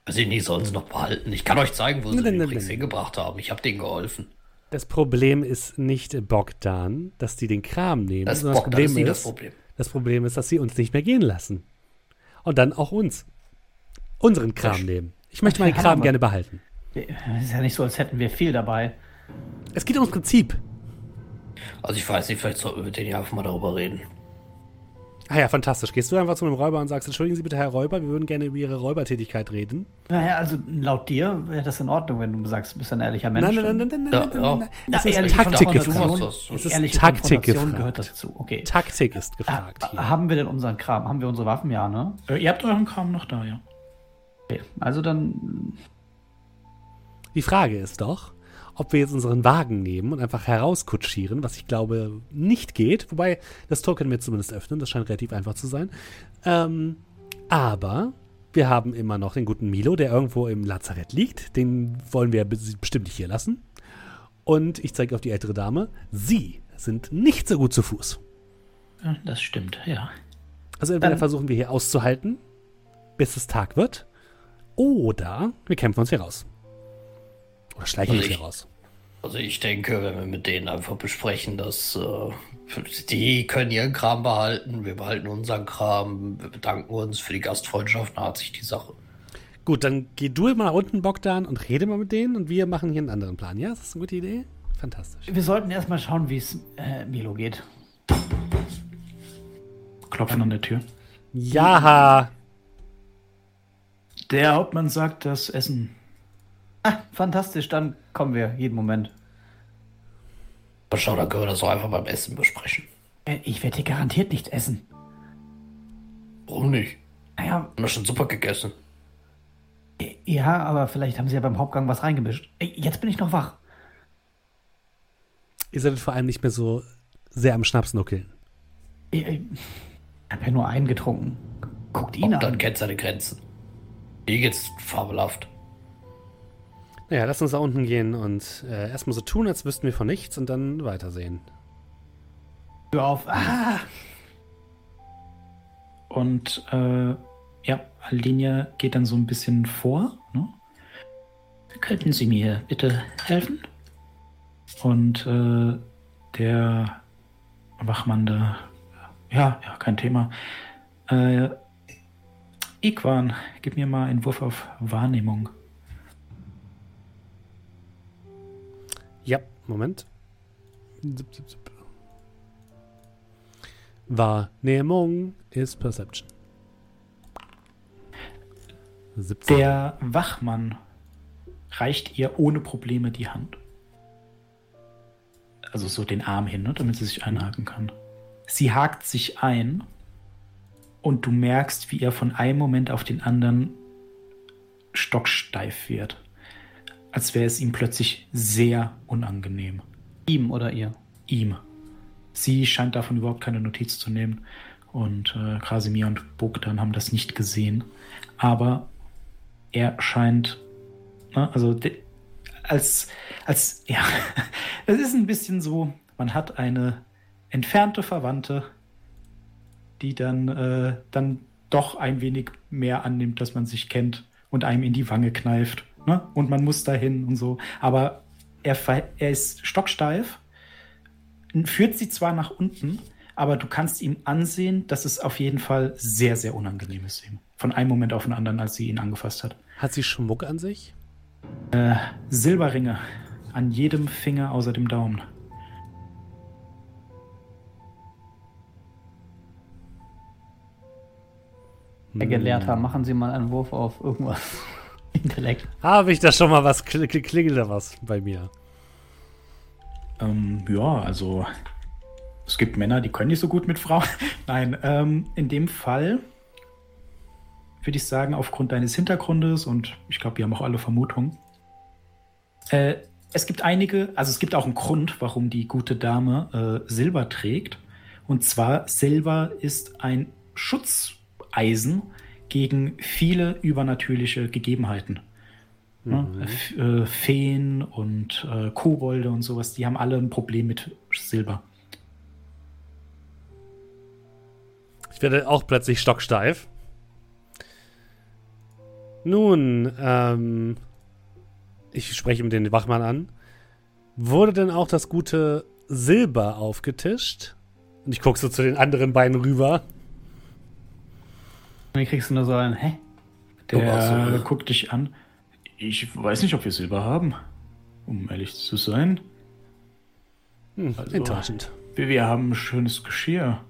Ich nicht, sollen sie noch behalten? Ich kann euch zeigen, wo sie Nein, den nein, übrigens nein. hingebracht haben. Ich habe denen geholfen. Das Problem ist nicht Bogdan, dass die den Kram nehmen. Das, das ist nie das Problem. das Problem ist, dass sie uns nicht mehr gehen lassen. Und dann auch uns. Unseren Kram nehmen. Ich möchte meinen Kram gerne behalten. Es ist ja nicht so, als hätten wir viel dabei. Es geht ums Prinzip. Also ich weiß nicht, vielleicht sollten wir mit denen ja einfach mal darüber reden. Ah ja, fantastisch. Gehst du einfach zu einem Räuber und sagst, entschuldigen Sie bitte, Herr Räuber, wir würden gerne über Ihre Räubertätigkeit reden. Naja, also laut dir wäre das in Ordnung, wenn du sagst, du bist ein ehrlicher Mensch. Nein, nein, nein, nein, nein, Ja, nein, nein, nein. Na, Es ist Taktik gefragt. Das. Es ist Taktik gefragt. gehört dazu. Okay. Taktik ist gefragt hier. haben wir denn unseren Kram? Haben wir unsere Waffen? Ja, ne? Äh, ihr habt euren Kram noch da, ja. Okay. Also dann. Die Frage ist doch, ob wir jetzt unseren Wagen nehmen und einfach herauskutschieren, was ich glaube nicht geht. Wobei, das Tor können wir zumindest öffnen, das scheint relativ einfach zu sein. Ähm, aber wir haben immer noch den guten Milo, der irgendwo im Lazarett liegt. Den wollen wir bes- bestimmt nicht hier lassen. Und ich zeige auf die ältere Dame. Sie sind nicht so gut zu Fuß. Das stimmt, ja. Also entweder Dann- versuchen wir hier auszuhalten, bis es Tag wird, oder wir kämpfen uns hier raus. Oder schleichen Also uns hier ich- raus. Also ich denke, wenn wir mit denen einfach besprechen, dass äh, die können ihren Kram behalten, wir behalten unseren Kram, wir bedanken uns für die Gastfreundschaft, dann hat sich die Sache. Gut, dann geh du mal nach unten, Bogdan, und rede mal mit denen und wir machen hier einen anderen Plan. Ja, ist das eine gute Idee? Fantastisch. Wir sollten erstmal schauen, wie es äh, Milo geht. Klopfen an der Tür. Ja, Der Hauptmann sagt, das Essen. Ah, fantastisch, dann kommen wir jeden Moment. Aber schau, dann können wir das auch einfach beim Essen besprechen. Äh, Ich werde hier garantiert nichts essen. Warum nicht? Naja, Wir haben doch schon super gegessen. äh, ja, aber vielleicht haben sie ja beim Hauptgang was reingemischt. Äh, Jetzt bin ich noch wach. ihr solltet vor allem nicht mehr so sehr am Schnaps nuckeln. Ich, ich habe ja nur einen getrunken. Guckt ihn Und dann an. kennt seine Grenzen. Hier geht's fabelhaft. Naja, lass uns da unten gehen und äh, erstmal so tun, als wüssten wir von nichts und dann weitersehen. Tür auf. Ah, Und äh, ja, Linie geht dann so ein bisschen vor. Ne? Könnten Sie mir bitte helfen? Und äh, der Wachmann da, ja, ja, kein Thema. Äh, Iquan, gib mir mal einen Wurf auf Wahrnehmung. Ja, Moment. Wahrnehmung ist Perception. 17. Der Wachmann reicht ihr ohne Probleme die Hand. Also so den Arm hin, ne, damit sie sich einhaken kann. Sie hakt sich ein und du merkst, wie er von einem Moment auf den anderen stocksteif wird. Als wäre es ihm plötzlich sehr unangenehm. ihm oder ihr. Ihm. Sie scheint davon überhaupt keine Notiz zu nehmen. Und äh, Krasimir und Bogdan haben das nicht gesehen. Aber er scheint, ne, also als, als, ja, es ist ein bisschen so, man hat eine entfernte Verwandte, die dann, äh, dann doch ein wenig mehr annimmt, dass man sich kennt und einem in die Wange kneift. Ne? Und man muss dahin und so. Aber er, er ist stocksteif, führt sie zwar nach unten, aber du kannst ihm ansehen, dass es auf jeden Fall sehr, sehr unangenehm ist ihm. Von einem Moment auf den anderen, als sie ihn angefasst hat. Hat sie Schmuck an sich? Äh, Silberringe an jedem Finger außer dem Daumen. Herr Gelehrter, machen Sie mal einen Wurf auf irgendwas. Intellekt. Habe ich da schon mal was? Kl klingelt da was bei mir? Ähm, ja, also es gibt Männer, die können nicht so gut mit Frauen. Nein, ähm, in dem Fall würde ich sagen, aufgrund deines Hintergrundes und ich glaube, wir haben auch alle Vermutungen. Äh, es gibt einige, also es gibt auch einen Grund, warum die gute Dame äh, Silber trägt. Und zwar Silber ist ein Schutzeisen gegen viele übernatürliche Gegebenheiten. Ne? Mhm. Äh, Feen und äh, Kobolde und sowas, die haben alle ein Problem mit Silber. Ich werde auch plötzlich stocksteif. Nun, ähm, ich spreche mit den Wachmann an. Wurde denn auch das gute Silber aufgetischt? Und ich gucke so zu den anderen beiden rüber. Und dann kriegst du nur so ein, hä? Der so, guckt dich an. Ich weiß nicht, ob wir Silber haben, um ehrlich zu sein. Hm, Also- enttäuschend. Wir, wir haben ein schönes Geschirr.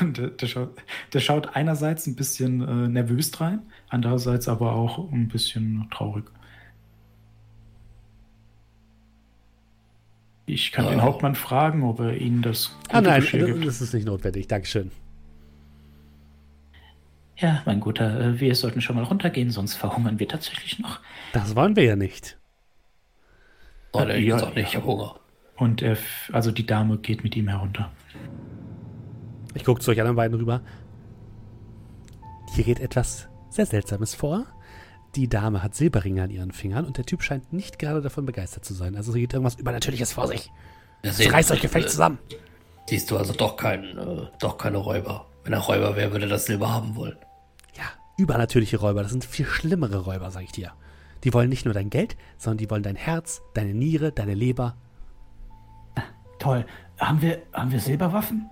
Und der, der, schaut, der schaut einerseits ein bisschen äh, nervös rein, andererseits aber auch ein bisschen traurig. Ich kann den Oh. Hauptmann fragen, ob er Ihnen das Ah nein, Geschirr gibt. das ist nicht notwendig. Dankeschön. Ja, mein Guter, äh, wir sollten schon mal runtergehen, sonst verhungern wir tatsächlich noch. Das wollen wir ja nicht. Oh, nee, Ja, ich auch nicht, ich hab Hunger. Und er, f- also die Dame geht mit ihm herunter. Ich gucke zu euch anderen beiden rüber. Hier geht etwas sehr Seltsames vor. Die Dame hat Silberringe an ihren Fingern und der Typ scheint nicht gerade davon begeistert zu sein. Also hier geht irgendwas Übernatürliches vor sich. Reißt euch gefällt äh, zusammen. Siehst du also doch keinen, äh, doch keine Räuber. Wenn er Räuber wäre, würde er das Silber haben wollen. Ja, übernatürliche Räuber. Das sind viel schlimmere Räuber, sag ich dir. Die wollen nicht nur dein Geld, sondern die wollen dein Herz, deine Niere, deine Leber. Toll. Haben wir, haben wir Silberwaffen?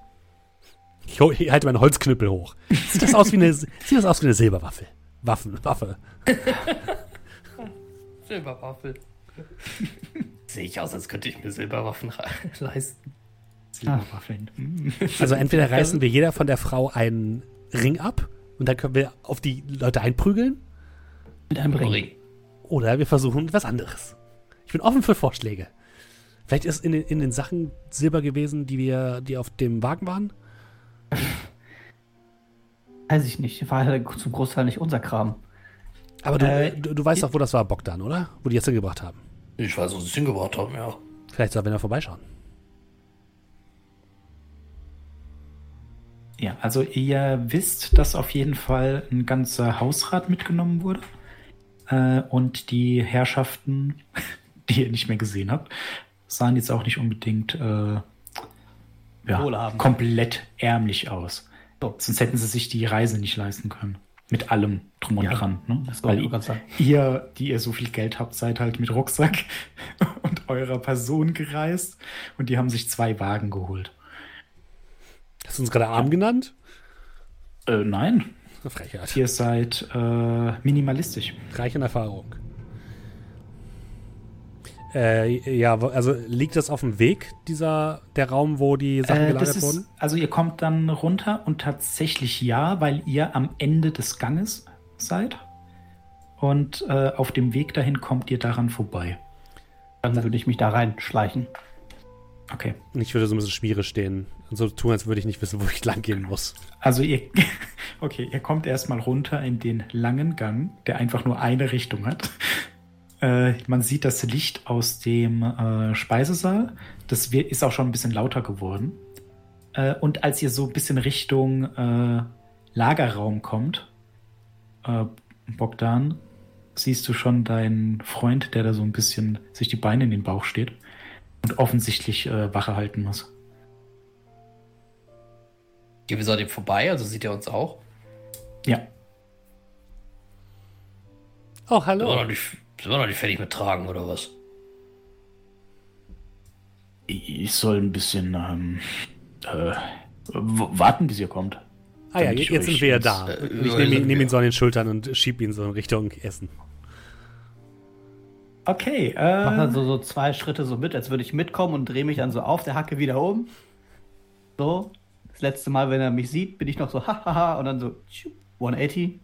Ich, ich halte meinen Holzknüppel hoch. Sieht das aus wie eine, sieht das aus wie eine Silberwaffe? Waffen, Waffe. Silberwaffel. Sehe ich aus, als könnte ich mir Silberwaffen leisten. Silberwaffeln. Hm. Also entweder reißen wir jeder von der Frau einen Ring ab und dann können wir auf die Leute einprügeln Mit einem Ring. Ring. oder wir versuchen was anderes. Ich bin offen für Vorschläge. Vielleicht ist in den, in den Sachen Silber gewesen, die wir, die auf dem Wagen waren. Weiß ich nicht. War ja zum Großteil nicht unser Kram. Aber du, Äh, du, du weißt doch, wo das war, Bogdan, oder? Wo die jetzt hingebracht haben. Ich weiß, wo sie es hingebracht haben, ja. Vielleicht sollten wir da vorbeischauen. Ja, also ihr wisst, dass auf jeden Fall ein ganzer Hausrat mitgenommen wurde. Äh, und die Herrschaften, die ihr nicht mehr gesehen habt, sahen jetzt auch nicht unbedingt äh, ja, komplett ärmlich aus. So. Sonst hätten sie sich die Reise nicht leisten können. Mit allem drum und Ja, dran. Ne? Weil sagen. ihr, die ihr so viel Geld habt, seid halt mit Rucksack und eurer Person gereist. Und die haben sich zwei Wagen geholt. Hast du uns gerade arm genannt? Äh, nein, Frechheit. Ihr seid äh, minimalistisch. Reich in Erfahrung. Äh, ja, also liegt das auf dem Weg, dieser, der Raum, wo die Sachen Äh, gelagert ist, wurden? also ihr kommt dann runter und tatsächlich ja, weil ihr am Ende des Ganges seid. Und äh, auf dem Weg dahin kommt ihr daran vorbei. Dann würde ich mich da reinschleichen. Okay. Ich würde so ein bisschen schwierig stehen und so tun, als würde ich nicht wissen, wo ich lang gehen muss. Also ihr, okay, ihr kommt erstmal runter in den langen Gang, der einfach nur eine Richtung hat. Äh, man sieht das Licht aus dem äh, Speisesaal. Das ist auch schon ein bisschen lauter geworden. Äh, und als ihr so ein bisschen Richtung äh, Lagerraum kommt, äh, Bogdan, siehst du schon deinen Freund, der da so ein bisschen sich die Beine in den Bauch steht und offensichtlich äh, Wache halten muss. Gehen wir so an dem vorbei, also sieht er uns auch. Ja. Oh, Sind wir, hallo. noch nicht, sind wir noch nicht fertig mit Tragen oder was? Ich soll ein bisschen ähm, äh, warten, bis ihr kommt. Ah ja, jetzt sind wir ja da. Äh, ich nehme ihn, nehm ihn so an den Schultern und schieb ihn so in Richtung Essen. Okay. Äh, Mach dann so, so zwei Schritte so mit, als würde ich mitkommen und drehe mich dann so auf der Hacke wieder um. So. Das letzte Mal, wenn er mich sieht, bin ich noch so hahaha und dann so 180.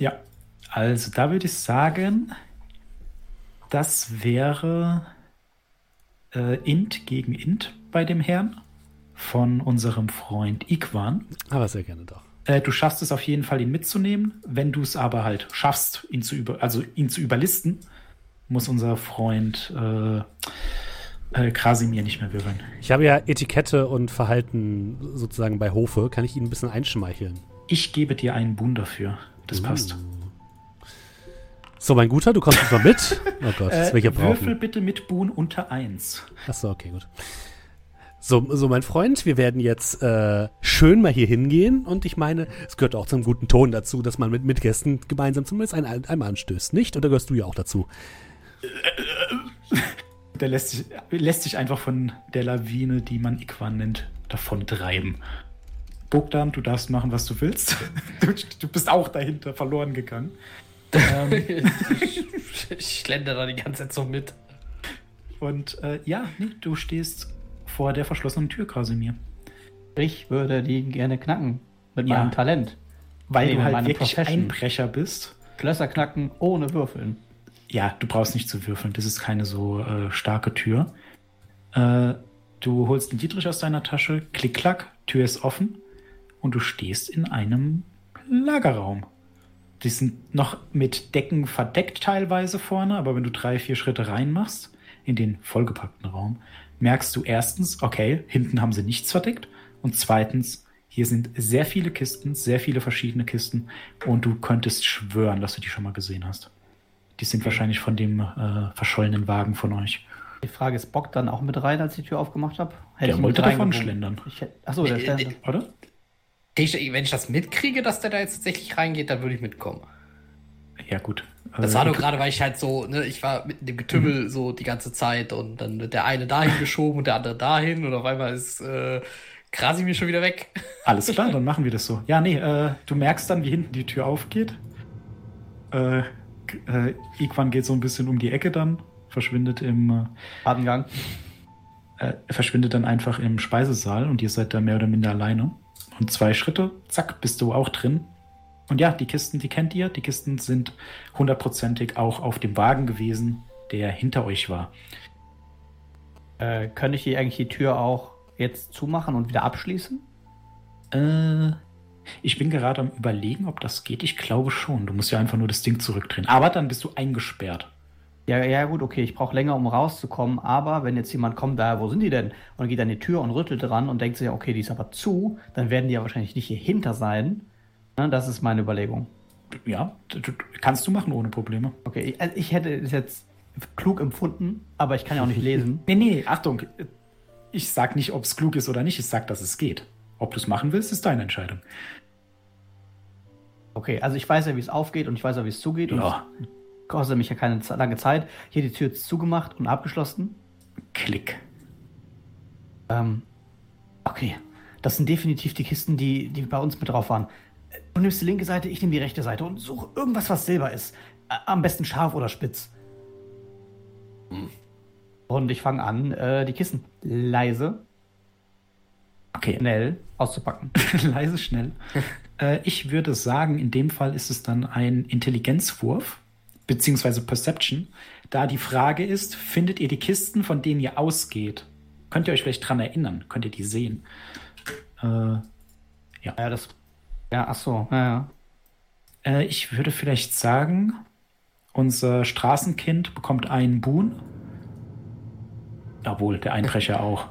Ja. Also da würde ich sagen, das wäre äh, Int gegen Int bei dem Herrn von unserem Freund Ikwan. Aber sehr gerne doch. Äh, du schaffst es auf jeden Fall, ihn mitzunehmen. Wenn du es aber halt schaffst, ihn zu über, also ihn zu überlisten, muss unser Freund äh, äh, Krasimir nicht mehr würfeln. Ich habe ja Etikette und Verhalten sozusagen bei Hofe. Kann ich ihn ein bisschen einschmeicheln? Ich gebe dir einen Boon dafür. Das uh. passt. So, mein Guter, du kommst mal mit. Oh Gott, das will ich ja brauchen. Würfel bitte mit Boon unter 1. Achso, okay, gut. So, so, mein Freund, wir werden jetzt äh, schön mal hier hingehen und ich meine, es gehört auch zum guten Ton dazu, dass man mit Mitgästen gemeinsam zumindest ein, einmal anstößt, nicht? Oder gehörst du ja auch dazu? Der lässt sich, lässt sich einfach von der Lawine, die man Ikwan nennt, davon treiben. Bogdan, du darfst machen, was du willst. Du, du bist auch dahinter verloren gegangen. ähm, ich schlender da die ganze Zeit so mit. Und äh, ja, nee, du stehst vor der verschlossenen Tür, Krasimir. Ich würde die gerne knacken. Mit ja, meinem Talent. Weil nee, du halt wirklich Einbrecher bist. Schlösser knacken ohne Würfeln. Ja, du brauchst nicht zu würfeln. Das ist keine so äh, starke Tür. Äh, du holst den Dietrich aus deiner Tasche, klick, klack, Tür ist offen und du stehst in einem Lagerraum. Die sind noch mit Decken verdeckt teilweise vorne, aber wenn du drei, vier Schritte reinmachst in den vollgepackten Raum, merkst du erstens, okay, hinten haben sie nichts verdeckt und zweitens, hier sind sehr viele Kisten, sehr viele verschiedene Kisten und du könntest schwören, dass du die schon mal gesehen hast. Die sind wahrscheinlich von dem äh, verschollenen Wagen von euch. Die Frage ist, Bock dann auch mit rein, als ich die Tür aufgemacht habe? Der wollte davon schlendern. achso, der äh, Oder? Ich, wenn ich das mitkriege, dass der da jetzt tatsächlich reingeht, dann würde ich mitkommen. Ja, gut. Das war nur gerade, weil ich halt so, ne, ich war mit dem Getümmel mhm. so die ganze Zeit und dann wird der eine dahin geschoben und der andere dahin und auf einmal ist äh, Krasimir schon wieder weg. Alles klar, dann machen wir das so. Ja, nee, äh, du merkst dann, wie hinten die Tür aufgeht. Äh, äh, Iquan geht so ein bisschen um die Ecke dann, verschwindet im äh, Badengang. Äh, verschwindet dann einfach im Speisesaal und ihr seid da mehr oder minder alleine. Und zwei Schritte, zack, bist du auch drin. Und ja, die Kisten, die kennt ihr. Die Kisten sind hundertprozentig auch auf dem Wagen gewesen, der hinter euch war. Äh, könnte ich hier eigentlich die Tür auch jetzt zumachen und wieder abschließen? Äh, ich bin gerade am Überlegen, ob das geht. Ich glaube schon. Du musst ja einfach nur das Ding zurückdrehen. Aber dann bist du eingesperrt. Ja, ja, gut, okay, ich brauche länger, um rauszukommen, aber wenn jetzt jemand kommt, da, wo sind die denn? Und dann geht an die Tür und rüttelt dran und denkt sich, okay, die ist aber zu, dann werden die ja wahrscheinlich nicht hier hinter sein. Ja, das ist meine Überlegung. Ja, kannst du machen ohne Probleme. Okay, ich, also ich hätte es jetzt klug empfunden, aber ich kann ja auch nicht lesen. nee, nee, Achtung. Ich sag nicht, ob es klug ist oder nicht, ich sag, dass es geht. Ob du es machen willst, ist deine Entscheidung. Okay, also ich weiß ja, wie es aufgeht und ich weiß ja, wie es zugeht. Ja. Und kostet mich ja keine lange Zeit. Hier die Tür ist zugemacht und abgeschlossen. Klick. Ähm, okay. Das sind definitiv die Kisten, die, die bei uns mit drauf waren. Du nimmst die linke Seite, ich nehme die rechte Seite und suche irgendwas, was Silber ist. Am besten scharf oder spitz. Hm. Und ich fange an, äh, die Kisten leise Okay. Schnell auszupacken. Leise, schnell. äh, ich würde sagen, in dem Fall ist es dann ein Intelligenzwurf, beziehungsweise Perception. Da die Frage ist, findet ihr die Kisten, von denen ihr ausgeht? Könnt ihr euch vielleicht dran erinnern? Könnt ihr die sehen? Äh, ja. Ja, das. Ja, ach so, ja, ja. Äh, ich würde vielleicht sagen, unser Straßenkind bekommt einen Boon. Jawohl, der Einbrecher auch.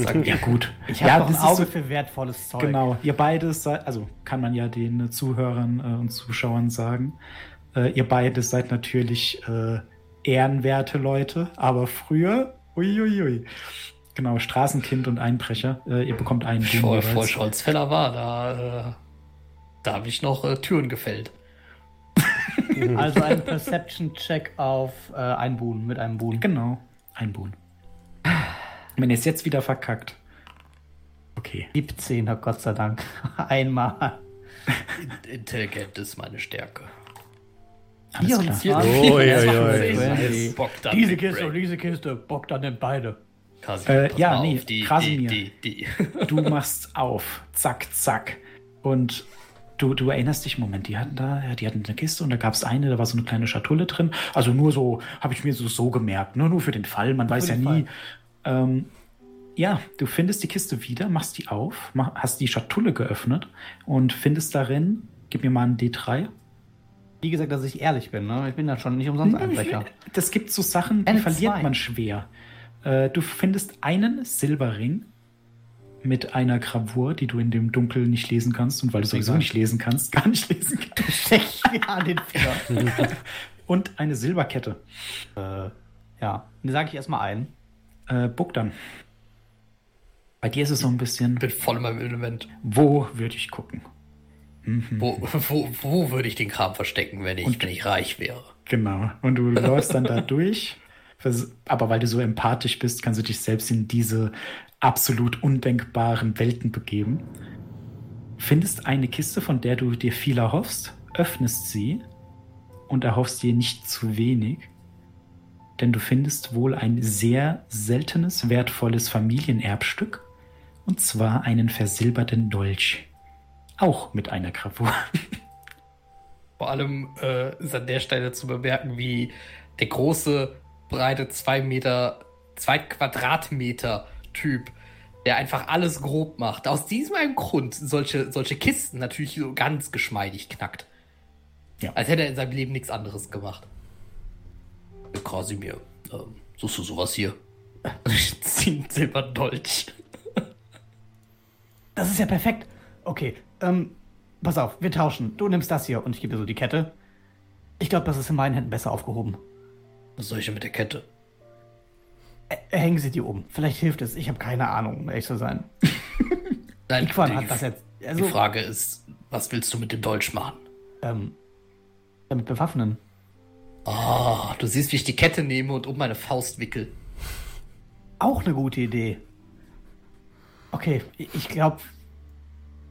Sagen, ja gut. Ich habe ja, doch ein Auge so, für wertvolles Zeug. Genau, ihr beide seid, also kann man ja den Zuhörern äh, und Zuschauern sagen, äh, ihr beide seid natürlich äh, ehrenwerte Leute, aber früher, uiuiui. Genau, Straßenkind und Einbrecher. Äh, ihr bekommt einen Vor, vor Scholzfeller war, da, äh, da habe ich noch äh, Türen gefällt. also ein Perception-Check auf äh, ein Buhn, mit einem Buhn. Genau, ein Buhn. Wenn ihr es jetzt wieder verkackt. Okay. 17, Gott sei Dank. Einmal. Intelligent ist meine Stärke. Alles klar. 24. Ui, ui, Das macht ui. uns Nice. Randy. Bogdan Diese Kiste und diese Kiste, Bogdan nimmt beide. Kasimir, Äh, ja, nee, auf, die, Kasimir. Die, die, die. Du machst auf. Zack, zack. Und du, du erinnerst dich, Moment, die hatten da, ja, die hatten eine Kiste und da gab es eine, da war so eine kleine Schatulle drin. Also nur so, habe ich mir so, so gemerkt, nur, nur für den Fall, man weiß ja nie. Ähm, ja, du findest die Kiste wieder, machst die auf, mach, hast die Schatulle geöffnet und findest darin, gib mir mal einen D3. Wie gesagt, dass ich ehrlich bin, ne? Ich bin da schon nicht umsonst Einbrecher. Das gibt so Sachen, die Eine verliert zwei. man schwer. Äh, du findest einen Silberring mit einer Gravur, die du in dem Dunkel nicht lesen kannst und weil du sowieso nicht lesen kannst, gar nicht lesen kannst. An den Finger. Und eine Silberkette. äh, ja, dann sage ich erstmal ein. Äh, Bogdan. Bei dir ist es so ein bisschen, Ich bin voll in meinem Element. wo würde ich gucken? Wo, wo, wo würde ich den Kram verstecken, wenn ich, wenn ich reich wäre? Genau. Und du läufst dann da durch. Aber weil du so empathisch bist, kannst du dich selbst in diese absolut undenkbaren Welten begeben. Findest eine Kiste, von der du dir viel erhoffst, öffnest sie und erhoffst dir nicht zu wenig. Denn du findest wohl ein sehr seltenes, wertvolles Familienerbstück. Und zwar einen versilberten Dolch. Auch mit einer Gravur. Vor allem äh, ist an der Stelle zu bemerken, wie der große, breite 2 Meter, 2 Quadratmeter Typ, der einfach alles grob macht, aus diesem einen Grund solche, solche Kisten natürlich so ganz geschmeidig knackt. Ja. Als hätte er in seinem Leben nichts anderes gemacht. Krasimir, ähm, suchst du sowas hier? Ich zieh einen Silberdolch. Das ist ja perfekt. Okay, ähm, pass auf, wir tauschen. Du nimmst das hier und ich gebe dir so die Kette. Ich glaube, das ist in meinen Händen besser aufgehoben. Was soll ich denn mit der Kette? Äh, hängen Sie die oben. Vielleicht hilft es. Ich habe keine Ahnung, um ehrlich zu sein. Nein, Iquan die, hat das jetzt. die Also, Frage ist, was willst du mit dem Dolch machen? ähm, damit bewaffnen. Ah, du siehst, wie ich die Kette nehme und um meine Faust wickel. Auch eine gute Idee. Okay, ich- ich glaube,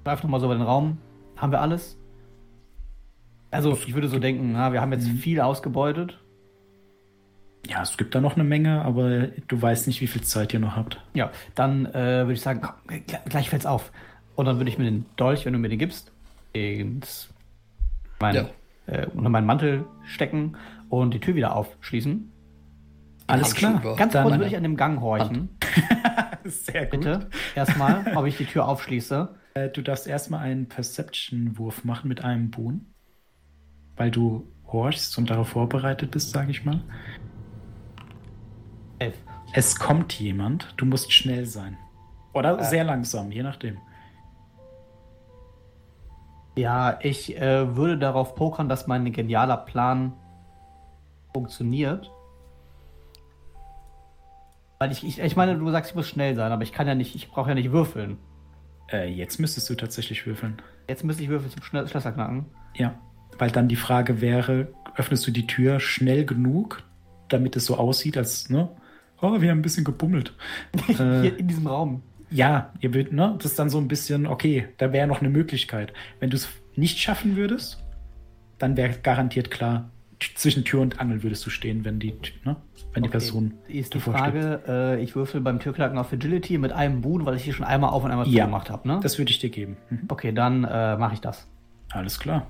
greif nochmal so über den Raum. Haben wir alles? Also, ich würde so denken, na, wir haben jetzt viel ausgebeutet. Ja, es gibt da noch eine Menge, aber du weißt nicht, wie viel Zeit ihr noch habt. Ja, dann äh, würde ich sagen, komm, gl- gleich fällt's auf. Und dann würde ich mir den Dolch, wenn du mir den gibst, ins mein, Ja. äh, unter meinen Mantel stecken und die Tür wieder aufschließen. Alles klar. über. Ganz kurz würde ich an dem Gang horchen. Sehr Bitte. Erstmal, ob ich die Tür aufschließe. Äh, Du darfst erstmal einen Perception-Wurf machen mit einem Boon. Weil du horchst und darauf vorbereitet bist, sage ich mal. Elf. Es kommt jemand, du musst schnell sein. Oder sehr langsam, je nachdem. Ja, ich äh, würde darauf pokern, dass mein genialer Plan funktioniert. Weil ich, ich, ich meine, du sagst, ich muss schnell sein, aber ich kann ja nicht, ich brauche ja nicht würfeln. Äh, jetzt müsstest du tatsächlich würfeln. Jetzt müsste ich würfeln zum Schnell Schlösser knacken. Ja, weil dann die Frage wäre, öffnest du die Tür schnell genug, damit es so aussieht, als, ne? Oh, wir haben ein bisschen gebummelt. äh, Hier in diesem Raum. Ja, ihr würdet, ne? Das ist dann so ein bisschen, okay, da wäre noch eine Möglichkeit. Wenn du es nicht schaffen würdest, dann wäre garantiert klar, zwischen Tür und Angel würdest du stehen, wenn die, ne? Wenn die Okay, Person Ist die. Frage, äh, ich würfel beim Türknacken auf Agility mit einem Boon, weil ich hier schon einmal auf und einmal Ja. gemacht habe, ne? Das würde ich dir geben. Mhm. okay, dann äh, mache ich das. Alles klar.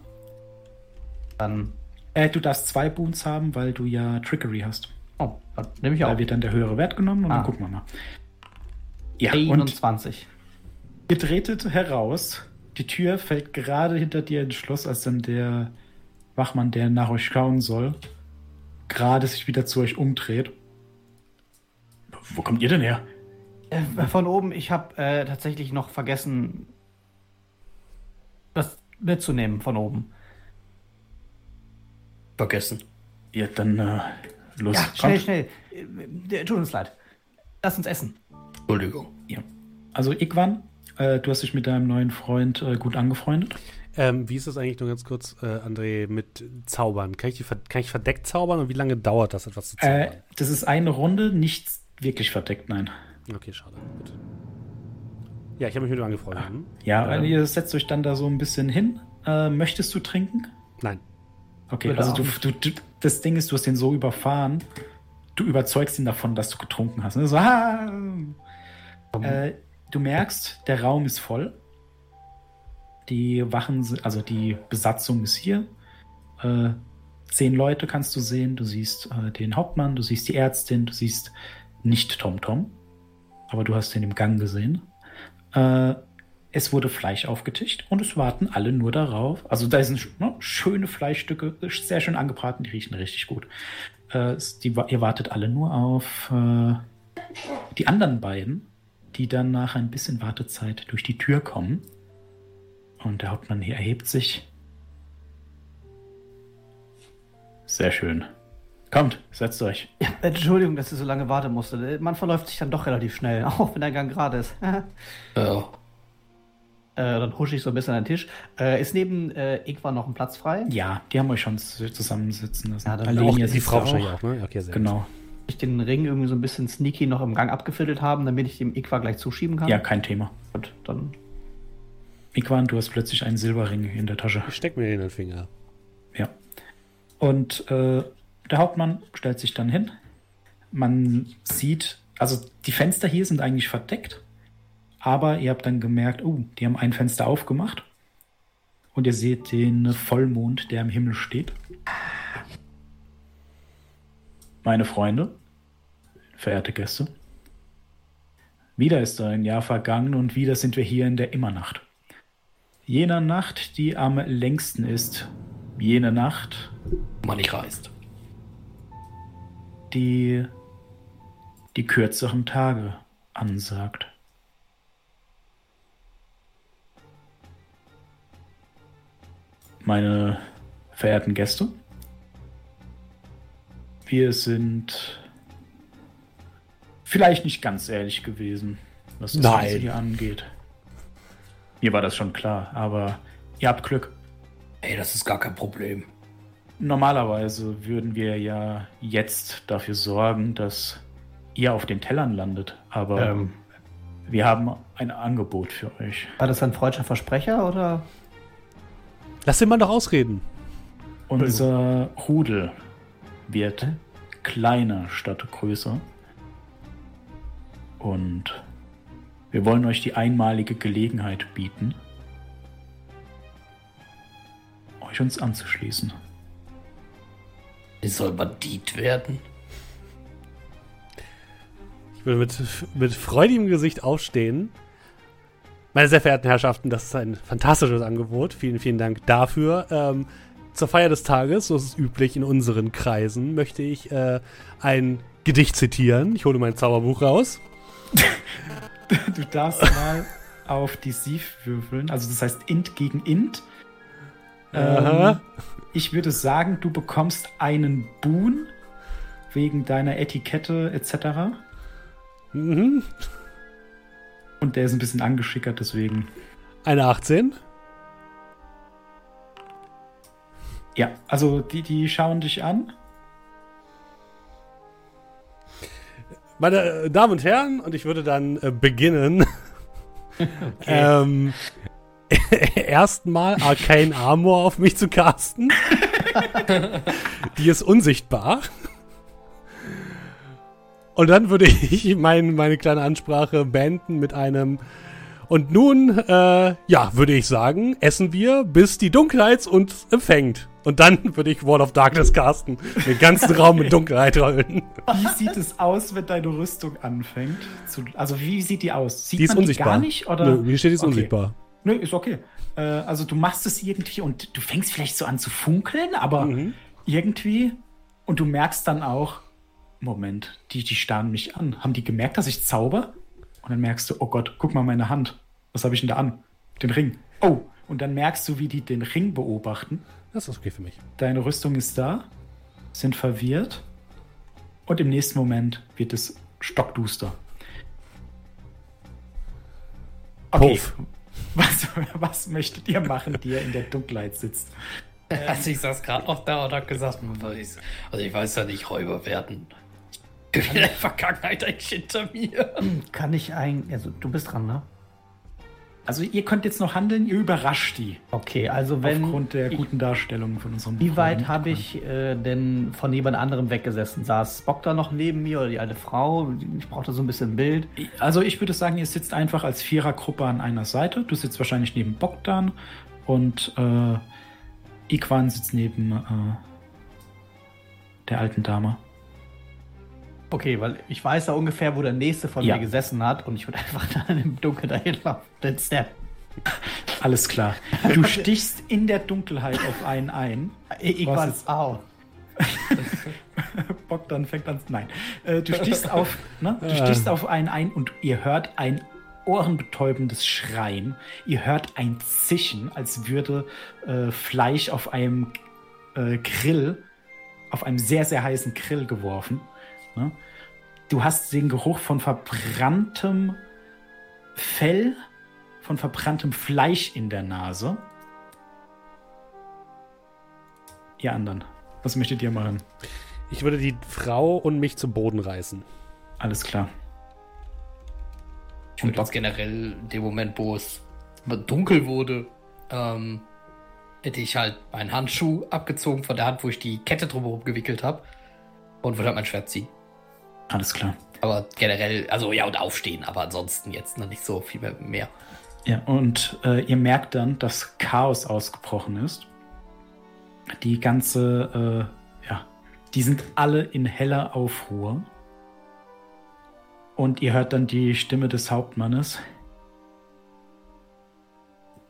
Dann. Äh, du darfst zwei Boons haben, weil du ja Trickery hast. Oh, nehme ich Da auch. wird dann der höhere Wert genommen und Ah. dann gucken wir mal. Ja, und 21. ihr tretet heraus. Die Tür fällt gerade hinter dir ins Schloss, als dann der Wachmann, der nach euch schauen soll, gerade sich wieder zu euch umdreht. Wo kommt ihr denn her? Äh, von oben, ich habe äh, tatsächlich noch vergessen, das mitzunehmen von oben. Vergessen. Ja, dann äh, los. Ja, schnell, kommt. schnell. Äh, Tut uns leid. Lass uns essen. Entschuldigung. Ja. Also Igwan, äh, du hast dich mit deinem neuen Freund äh, gut angefreundet. Ähm, wie ist das eigentlich nur ganz kurz, äh, André, mit Zaubern? Kann ich, die, kann ich verdeckt zaubern und wie lange dauert das, etwas zu Äh, zaubern? das ist eine Runde, nicht wirklich verdeckt, nein. Okay, schade. Gut. Ja, ich habe mich mit ihm angefreundet. Hm? Ja, Ja. ihr setzt euch dann da so ein bisschen hin. Äh, möchtest du trinken? Nein. Okay, Will also du, du, das Ding ist, du hast den so überfahren, du überzeugst ihn davon, dass du getrunken hast. Ne? So, ah, äh, du merkst, der Raum ist voll. Die Wachen, also die Besatzung ist hier. Äh, zehn Leute kannst du sehen. Du siehst äh, den Hauptmann, du siehst die Ärztin, du siehst nicht Tom Tom, aber du hast ihn im Gang gesehen. Äh, es wurde Fleisch aufgetischt und es warten alle nur darauf. Also da sind ne, schöne Fleischstücke, sehr schön angebraten, die riechen richtig gut. Äh, die, ihr wartet alle nur auf äh, die anderen beiden, die dann nach ein bisschen Wartezeit durch die Tür kommen. Und der Hauptmann hier erhebt sich. Sehr schön. Kommt, setzt euch. Ja, Entschuldigung, dass ich so lange warten musste. Man verläuft sich dann doch relativ schnell, auch wenn der Gang gerade ist. äh, Ja. dann husche ich so ein bisschen an den Tisch. Äh, ist neben äh, Igwa noch ein Platz frei? Ja, die haben euch schon zusammensitzen lassen. Ja, dann Auch die Frau wahrscheinlich auch, ne? Okay, sehr Genau. Ich den Ring irgendwie so ein bisschen sneaky noch im Gang abgefiltert haben, damit ich dem Igwa gleich zuschieben kann. Ja, kein Thema. Und dann Ikwan, du hast plötzlich einen Silberring in der Tasche. Ich steck mir den in den Finger. Ja. Und äh, der Hauptmann stellt sich dann hin. Man sieht, also die Fenster hier sind eigentlich verdeckt, aber ihr habt dann gemerkt, oh, die haben ein Fenster aufgemacht. Und ihr seht den Vollmond, der im Himmel steht. Meine Freunde, verehrte Gäste, wieder ist ein Jahr vergangen und wieder sind wir hier in der Immernacht. Jener Nacht, die am längsten ist, jene Nacht, Man nicht reist. die die kürzeren Tage ansagt. Meine verehrten Gäste, wir sind vielleicht nicht ganz ehrlich gewesen, was das Nein. Ganze hier angeht. Mir war das schon klar, aber ihr habt Glück. Ey, das ist gar kein Problem. Normalerweise würden wir ja jetzt dafür sorgen, dass ihr auf den Tellern landet, aber ähm, wir haben ein Angebot für euch. war das ein freudscher Versprecher oder? Lass den Mann doch ausreden. Unser Rudel wird kleiner statt größer. Und wir wollen euch die einmalige Gelegenheit bieten, euch uns anzuschließen. Ich soll Bandit werden. Ich würde mit, mit freudigem Gesicht aufstehen. Meine sehr verehrten Herrschaften, das ist ein fantastisches Angebot. Vielen, vielen Dank dafür. Ähm, zur Feier des Tages, so ist es üblich in unseren Kreisen, möchte ich äh, ein Gedicht zitieren. Ich hole mein Zauberbuch raus. Du darfst mal auf die Sieve würfeln, also das heißt Int gegen Int. Ähm, ich würde sagen, du bekommst einen Boon wegen deiner Etikette etc. Mhm. Und der ist ein bisschen angeschickert, deswegen. Eine 18. Ja, also die, die schauen dich an. Meine äh, Damen und Herren, und ich würde dann äh, beginnen. ähm, erstmal Arcane Armor auf mich zu casten. Die ist unsichtbar. Und dann würde ich mein, meine kleine Ansprache beenden mit einem. Und nun, äh, ja, würde ich sagen, essen wir, bis die Dunkelheit uns empfängt. Und dann würde ich Wall of Darkness casten. Den ganzen Raum mit Dunkelheit rollen. Wie sieht es aus, wenn deine Rüstung anfängt? Zu, also wie sieht die aus? Sieht Die ist man unsichtbar. die gar nicht? Oder? Nö, hier steht, die ist Okay. unsichtbar. Nö, ist okay. Äh, also du machst es irgendwie und du fängst vielleicht so an zu funkeln, aber Mhm. irgendwie und du merkst dann auch, Moment, die, die starren mich an. Haben die gemerkt, dass ich zauber? Und dann merkst du, oh Gott, guck mal meine Hand. Was habe ich denn da an? Den Ring. Oh, und dann merkst du, wie die den Ring beobachten. Das ist okay für mich. Deine Rüstung ist da, sind verwirrt und im nächsten Moment wird es stockduster. Okay, Puff. was, was möchtet ihr machen, die ihr in der Dunkelheit sitzt? Also ich saß gerade auch da und hab gesagt, man weiß- also ich weiß ja nicht, Räuber werden. Die Vergangenheit eigentlich hinter mir. Kann ich ein. Also, du bist dran, ne? Also ihr könnt jetzt noch handeln, ihr überrascht die. Okay, also wenn. aufgrund der guten Darstellung von unserem Wie weit habe ich äh, denn von jemand anderem weggesessen? Saß Spock da noch neben mir oder die alte Frau? Ich brauchte so ein bisschen Bild. Also ich würde sagen, ihr sitzt einfach als Vierergruppe an einer Seite. Du sitzt wahrscheinlich neben Bogdan und äh, Iquan sitzt neben äh, der alten Dame. Okay, weil ich weiß ja ungefähr, wo der nächste von Ja. mir gesessen hat und ich würde einfach dann im Dunkeln dahin laufen. Den Step. Alles klar. Du stichst in der Dunkelheit auf einen ein. Ich, Was war ist- au. Bogdan fängt an. Nein. Äh, du stichst auf, ne? Du stichst auf einen ein und ihr hört ein ohrenbetäubendes Schreien. Ihr hört ein Zischen, als würde äh, Fleisch auf einem äh, Grill, auf einem sehr, sehr heißen Grill geworfen. Ne? Du hast den Geruch von verbranntem Fell, von verbranntem Fleisch in der Nase. Ihr anderen, was möchtet ihr machen? Ich würde die Frau und mich zu Boden reißen. Alles klar. Ich würde jetzt generell in dem Moment, wo es dunkel wurde, ähm, hätte ich halt meinen Handschuh abgezogen von der Hand, wo ich die Kette drumherum gewickelt habe und würde halt mein Schwert ziehen. Alles klar. Aber generell, also ja, und aufstehen, aber ansonsten jetzt noch nicht so viel mehr. mehr. Ja, und äh, ihr merkt dann, dass Chaos ausgebrochen ist. Die ganze, äh, ja, die sind alle in heller Aufruhr. Und ihr hört dann die Stimme des Hauptmannes.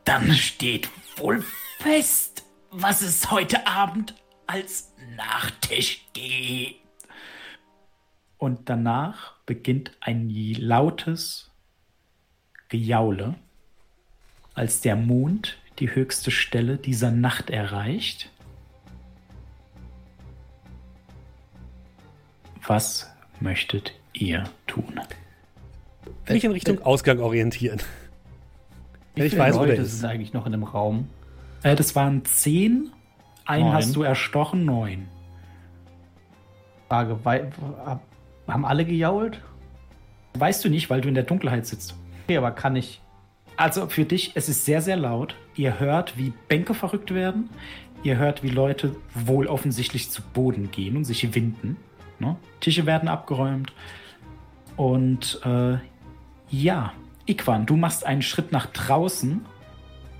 Dann steht wohl fest, was es heute Abend als Nachtisch gibt. Und danach beginnt ein lautes Gejaule, als der Mond die höchste Stelle dieser Nacht erreicht. Was möchtet ihr tun? Mich in Richtung Ausgang orientieren. Wie Wenn ich weiß, wo Leute der ist. sind eigentlich noch in dem Raum? Äh, das waren zehn. Einen Neun. hast du erstochen, neun. Frage, hab- haben alle gejault? Weißt du nicht, weil du in der Dunkelheit sitzt. Okay, aber kann ich. Also für dich, es ist sehr, sehr laut. Ihr hört, wie Bänke verrückt werden. Ihr hört, wie Leute wohl offensichtlich zu Boden gehen und sich winden. Ne? Tische werden abgeräumt. Und äh, ja, Ikwan, du machst einen Schritt nach draußen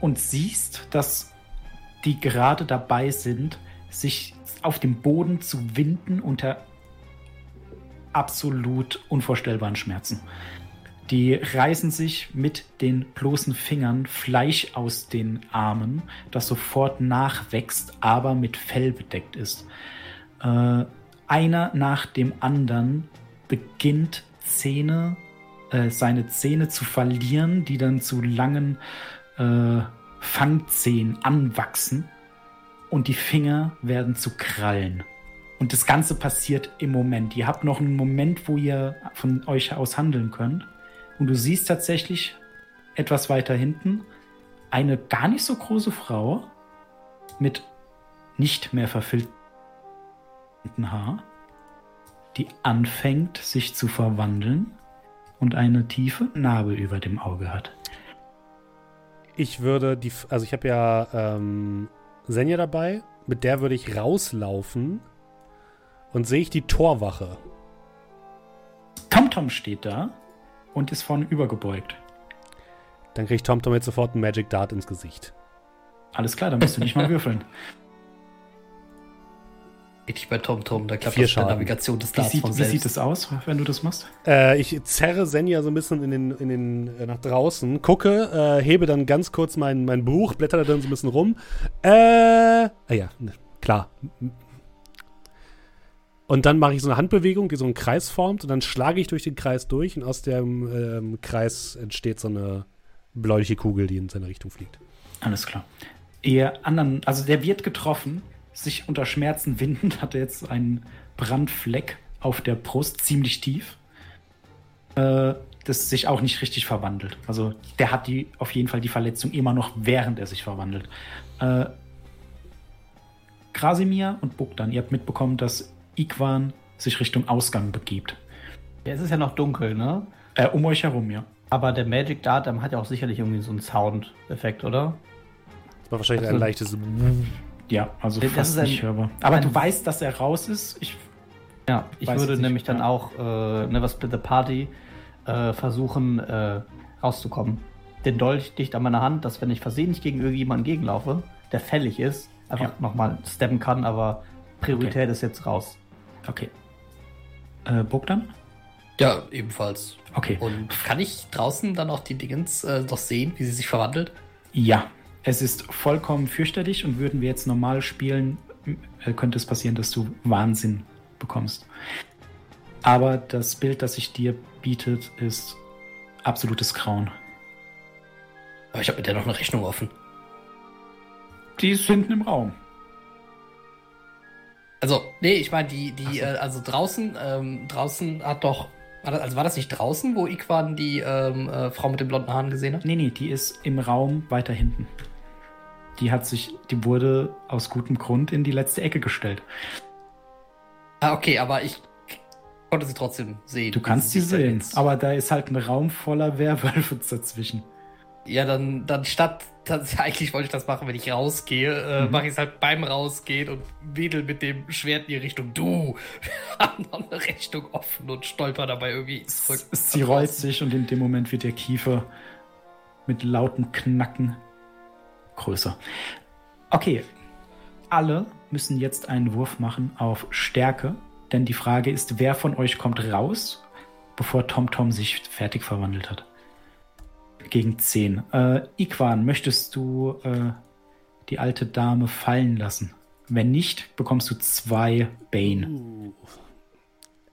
und siehst, dass die gerade dabei sind, sich auf dem Boden zu winden unter absolut unvorstellbaren Schmerzen. Die reißen sich mit den bloßen Fingern Fleisch aus den Armen, das sofort nachwächst, aber mit Fell bedeckt ist. Äh, einer nach dem anderen beginnt Zähne, äh, seine Zähne zu verlieren, die dann zu langen äh, Fangzähnen anwachsen und die Finger werden zu Krallen. Und das Ganze passiert im Moment. Ihr habt noch einen Moment, wo ihr von euch aus handeln könnt. Und du siehst tatsächlich etwas weiter hinten eine gar nicht so große Frau mit nicht mehr verfiltertem Haar, die anfängt sich zu verwandeln und eine tiefe Narbe über dem Auge hat. Ich würde die, also ich habe ja ähm, Senja dabei, mit der würde ich rauslaufen und sehe ich die Torwache. TomTom steht da und ist vorne übergebeugt. Dann kriegt TomTom jetzt sofort einen Magic Dart ins Gesicht. Alles klar, dann musst du nicht mal würfeln. Richtig bei TomTom, da klappt Vier das mit der Schaden. Navigation des Wie Darts sieht, von wie selbst. sieht es aus, wenn du das machst? Äh, ich zerre Senja so ein bisschen in den, in den, äh, nach draußen, gucke, äh, hebe dann ganz kurz mein, mein Buch, blätter da dann so ein bisschen rum. Äh, ah ja, ne, klar. Und dann mache ich so eine Handbewegung, die so einen Kreis formt und dann schlage ich durch den Kreis durch und aus dem ähm, Kreis entsteht so eine bläuliche Kugel, die in seine Richtung fliegt. Alles klar. Ihr anderen, also der wird getroffen, sich unter Schmerzen windend, hat er jetzt einen Brandfleck auf der Brust, ziemlich tief. Äh, das sich auch nicht richtig verwandelt. Also der hat die auf jeden Fall die Verletzung immer noch, während er sich verwandelt. Äh, Krasimir und Bogdan, ihr habt mitbekommen, dass Ikwan sich Richtung Ausgang begibt. Ja, es ist ja noch dunkel, ne? Äh, um euch herum, ja. Aber der Magic Dart hat ja auch sicherlich irgendwie so einen Soundeffekt, oder? Das war wahrscheinlich Also- ein leichtes. Ja, also Das fast ist ein- nicht hörbar. Aber ein- du weißt, dass er raus ist. Ich, Ja, ich würde nicht, nämlich dann ja. auch äh, Never Split the Party äh, versuchen äh, rauszukommen. Den Dolch dicht an meiner Hand, dass wenn ich versehentlich gegen irgendjemanden gegenlaufe, der fällig ist, einfach Ja. nochmal steppen kann, aber Priorität ist jetzt raus. Okay. Äh, Bogdan? Ja, ebenfalls. Okay. Und kann ich draußen dann auch die Dingens äh, noch sehen, wie sie sich verwandelt? Ja, es ist vollkommen fürchterlich und würden wir jetzt normal spielen, äh, könnte es passieren, dass du Wahnsinn bekommst. Aber das Bild, das sich dir bietet, ist absolutes Grauen. Aber ich habe mit der noch eine Rechnung offen. Die ist hinten im Raum. Also, nee, ich meine, die, die, äh, also draußen, ähm, draußen hat doch, war das, also war das nicht draußen, wo Iquan die ähm, äh, Frau mit den blonden Haaren gesehen hat? Nee, nee, die ist im Raum weiter hinten. Die hat sich, die wurde aus gutem Grund in die letzte Ecke gestellt. Ah, okay, aber ich konnte sie trotzdem sehen. Du kannst sie da sehen, aber da ist halt ein Raum voller Werwölfe dazwischen. Ja, dann, dann statt, das, eigentlich wollte ich das machen, wenn ich rausgehe, äh, Mhm. mache ich es halt beim Rausgehen und wedel mit dem Schwert in die Richtung. Du, wir haben noch eine Rechnung offen und stolper dabei irgendwie zurück. Sie rollt sich und in dem Moment wird der Kiefer mit lautem Knacken größer. Okay, alle müssen jetzt einen Wurf machen auf Stärke, denn die Frage ist, wer von euch kommt raus, bevor TomTom sich fertig verwandelt hat. Gegen 10. Äh, Iquan, möchtest du äh, die alte Dame fallen lassen? Wenn nicht, bekommst du zwei Bane.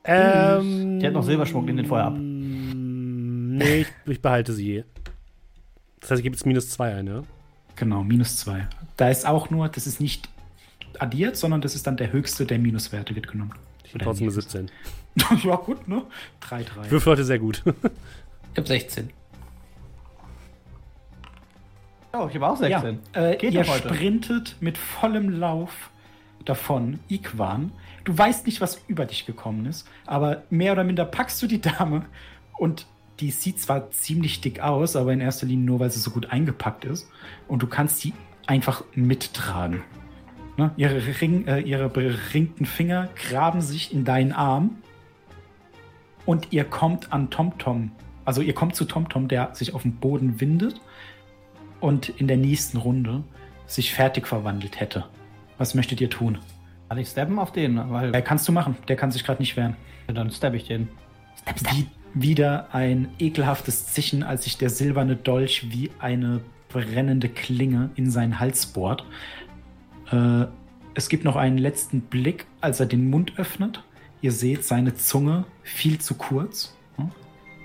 Ähm, Die hat noch Silberschmuck, nimm den vorher ab. Nee, ich, ich behalte sie. Das heißt, ich gebe jetzt minus zwei ein, ja? Genau, minus zwei. Da ist auch nur, das ist nicht addiert, sondern das ist dann der höchste der Minuswerte wird genommen. Ich habe trotzdem eine 17. ja, gut, ne? 3, 3. Ich würfel heute sehr gut. Ich habe 16. Oh, ich habe auch 16. Ja, äh, Geht ihr sprintet mit vollem Lauf davon, Ikwan. Du weißt nicht, was über dich gekommen ist, aber mehr oder minder packst du die Dame und die sieht zwar ziemlich dick aus, aber in erster Linie nur, weil sie so gut eingepackt ist. Und du kannst die einfach mittragen. Ne? Ihre, Ring, äh, ihre beringten Finger graben sich in deinen Arm und ihr kommt an TomTom. Also ihr kommt zu TomTom, der sich auf dem Boden windet und in der nächsten Runde sich fertig verwandelt hätte. Was möchtet ihr tun? Kann ich steppen auf den? Weil Äh, kannst du machen. Der kann sich gerade nicht wehren. dann steppe ich den. Wie, wieder ein ekelhaftes Zischen, als sich der silberne Dolch wie eine brennende Klinge in seinen Hals bohrt. Äh, es gibt noch einen letzten Blick, als er den Mund öffnet. Ihr seht seine Zunge viel zu kurz,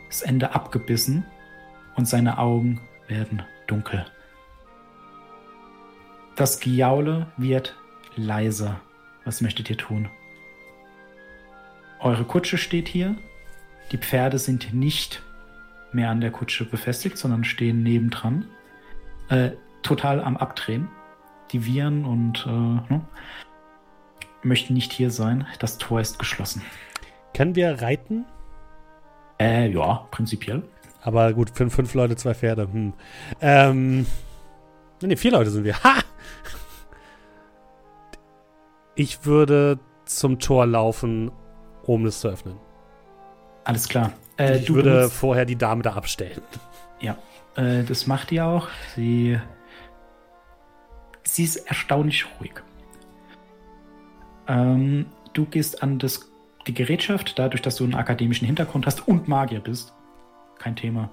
das Ende abgebissen und seine Augen werden dunkel. Das Gejaule wird leiser. Was möchtet ihr tun? Eure Kutsche steht hier. Die Pferde sind nicht mehr an der Kutsche befestigt, sondern stehen nebendran. Äh, total am Abdrehen. Die Viren und äh, ne, möchten nicht hier sein. Das Tor ist geschlossen. Können wir reiten? Äh, ja, prinzipiell. Aber gut, fünf, fünf Leute, zwei Pferde. Hm. Ähm. Ne, vier Leute sind wir. Ha! Ich würde zum Tor laufen, um es zu öffnen. Alles klar. Äh, ich du würde vorher die Dame da abstellen. Ja, äh, das macht ihr auch. Sie, sie ist erstaunlich ruhig. Ähm, du gehst an das, die Gerätschaft, dadurch, dass du einen akademischen Hintergrund hast und Magier bist. Kein Thema.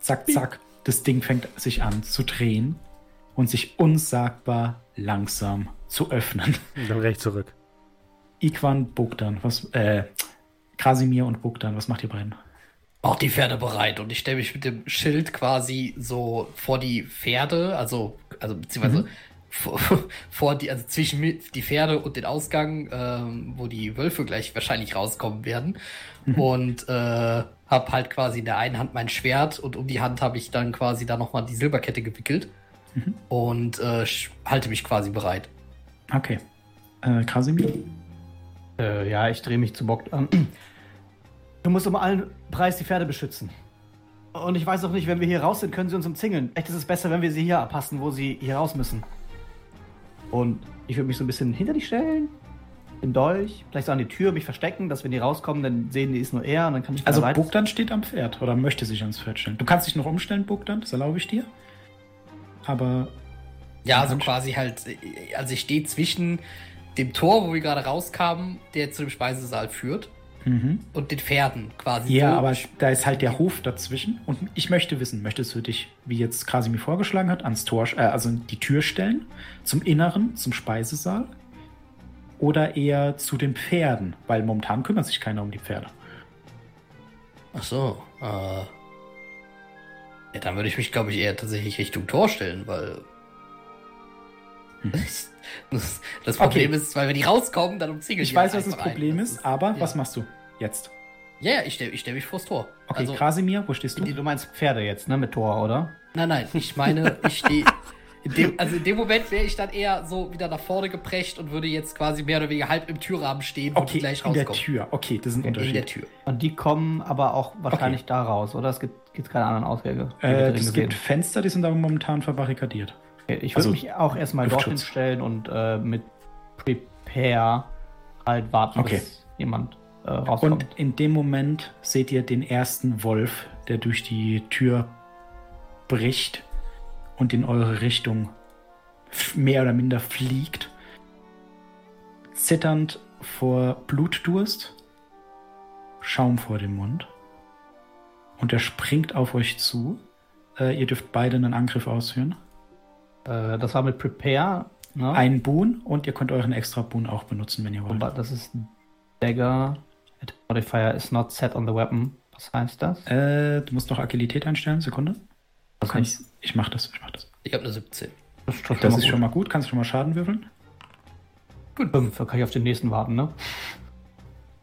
Zack, zack. Das Ding fängt sich an zu drehen und sich unsagbar langsam zu öffnen. Dann recht zurück. Iquan, Bogdan, was, äh, Krasimir und Bogdan, was macht ihr beiden? Auch die Pferde bereit und ich stelle mich mit dem Schild quasi so vor die Pferde, also, also beziehungsweise Mhm. Vor, vor die, also zwischen die Pferde und den Ausgang, ähm, wo die Wölfe gleich wahrscheinlich rauskommen werden. Mhm. Und äh, hab halt quasi in der einen Hand mein Schwert und um die Hand habe ich dann quasi da nochmal die Silberkette gewickelt Mhm. und äh, halte mich quasi bereit. Okay. Äh, Krasimir? Äh, ja, ich drehe mich zu Bock an. Du musst um allen Preis die Pferde beschützen. Und ich weiß auch nicht, wenn wir hier raus sind, können sie uns umzingeln. Echt ist es besser, wenn wir sie hier abpassen, wo sie hier raus müssen. Und ich würde mich so ein bisschen hinter dich stellen, den Dolch, vielleicht so an die Tür, mich verstecken, dass wenn die rauskommen, dann sehen die, ist nur er und dann kann ich Also Bogdan steht am Pferd oder möchte sich ans Pferd stellen. Du kannst dich noch umstellen, Bogdan, das erlaube ich dir. Aber Ja, also quasi halt, also ich stehe zwischen dem Tor, wo wir gerade rauskamen, der zu dem Speisesaal führt, mhm. und den Pferden quasi. ja, so. aber da ist halt der Hof dazwischen. Und ich möchte wissen, möchtest du dich, wie jetzt Krasimir vorgeschlagen hat, ans Tor, äh, also die Tür stellen, zum Inneren, zum Speisesaal? Oder eher zu den Pferden? Weil momentan kümmert sich keiner um die Pferde. Ach so, äh. Ja, dann würde ich mich, glaube ich, eher tatsächlich Richtung Tor stellen, weil. Das, das Problem Okay. ist, weil wenn die rauskommen, dann umzingeln Ich weiß, halt was das Problem ist, aber ja. was machst du jetzt? Ja, ja, ich stelle ich stell mich vors Tor. Okay, also, Krasimir, wo stehst du? Du meinst Pferde jetzt, ne, mit Tor, oder? Nein, nein, ich meine, ich stehe. In dem, also in dem Moment wäre ich dann eher so wieder nach vorne geprescht und würde jetzt quasi mehr oder weniger halb im Türrahmen stehen, wo die Okay, gleich in der rauskommen. Tür. Okay, das ist ein In Unterschied. der Tür. Und die kommen aber auch wahrscheinlich da raus, oder? Es gibt, gibt keine anderen Auswege. die Äh, es gibt Fenster, die sind aber momentan verbarrikadiert. Okay, Ich würde also mich auch erstmal dorthin Luftschutz. stellen und äh, mit Prepare halt warten, Okay. bis jemand äh, rauskommt. Und in dem Moment seht ihr den ersten Wolf, der durch die Tür bricht und in eure Richtung mehr oder minder fliegt. Zitternd vor Blutdurst, Schaum vor dem Mund. Und er springt auf euch zu. Äh, ihr dürft beide einen Angriff ausführen. Äh, das war mit Prepare. Ne? Ein Boon und ihr könnt euren extra Boon auch benutzen, wenn ihr wollt. Das ist Dagger. Modifier is not set on the weapon. Was heißt das? Äh, du musst noch Agilität einstellen, Sekunde. Du Das kannst, ich mach das, ich mach das. Ich habe eine 17. Das ist, schon Das mal ist gut. schon mal gut. Kannst du schon mal Schaden würfeln? gut. Fünf, da kann ich auf den nächsten warten, ne?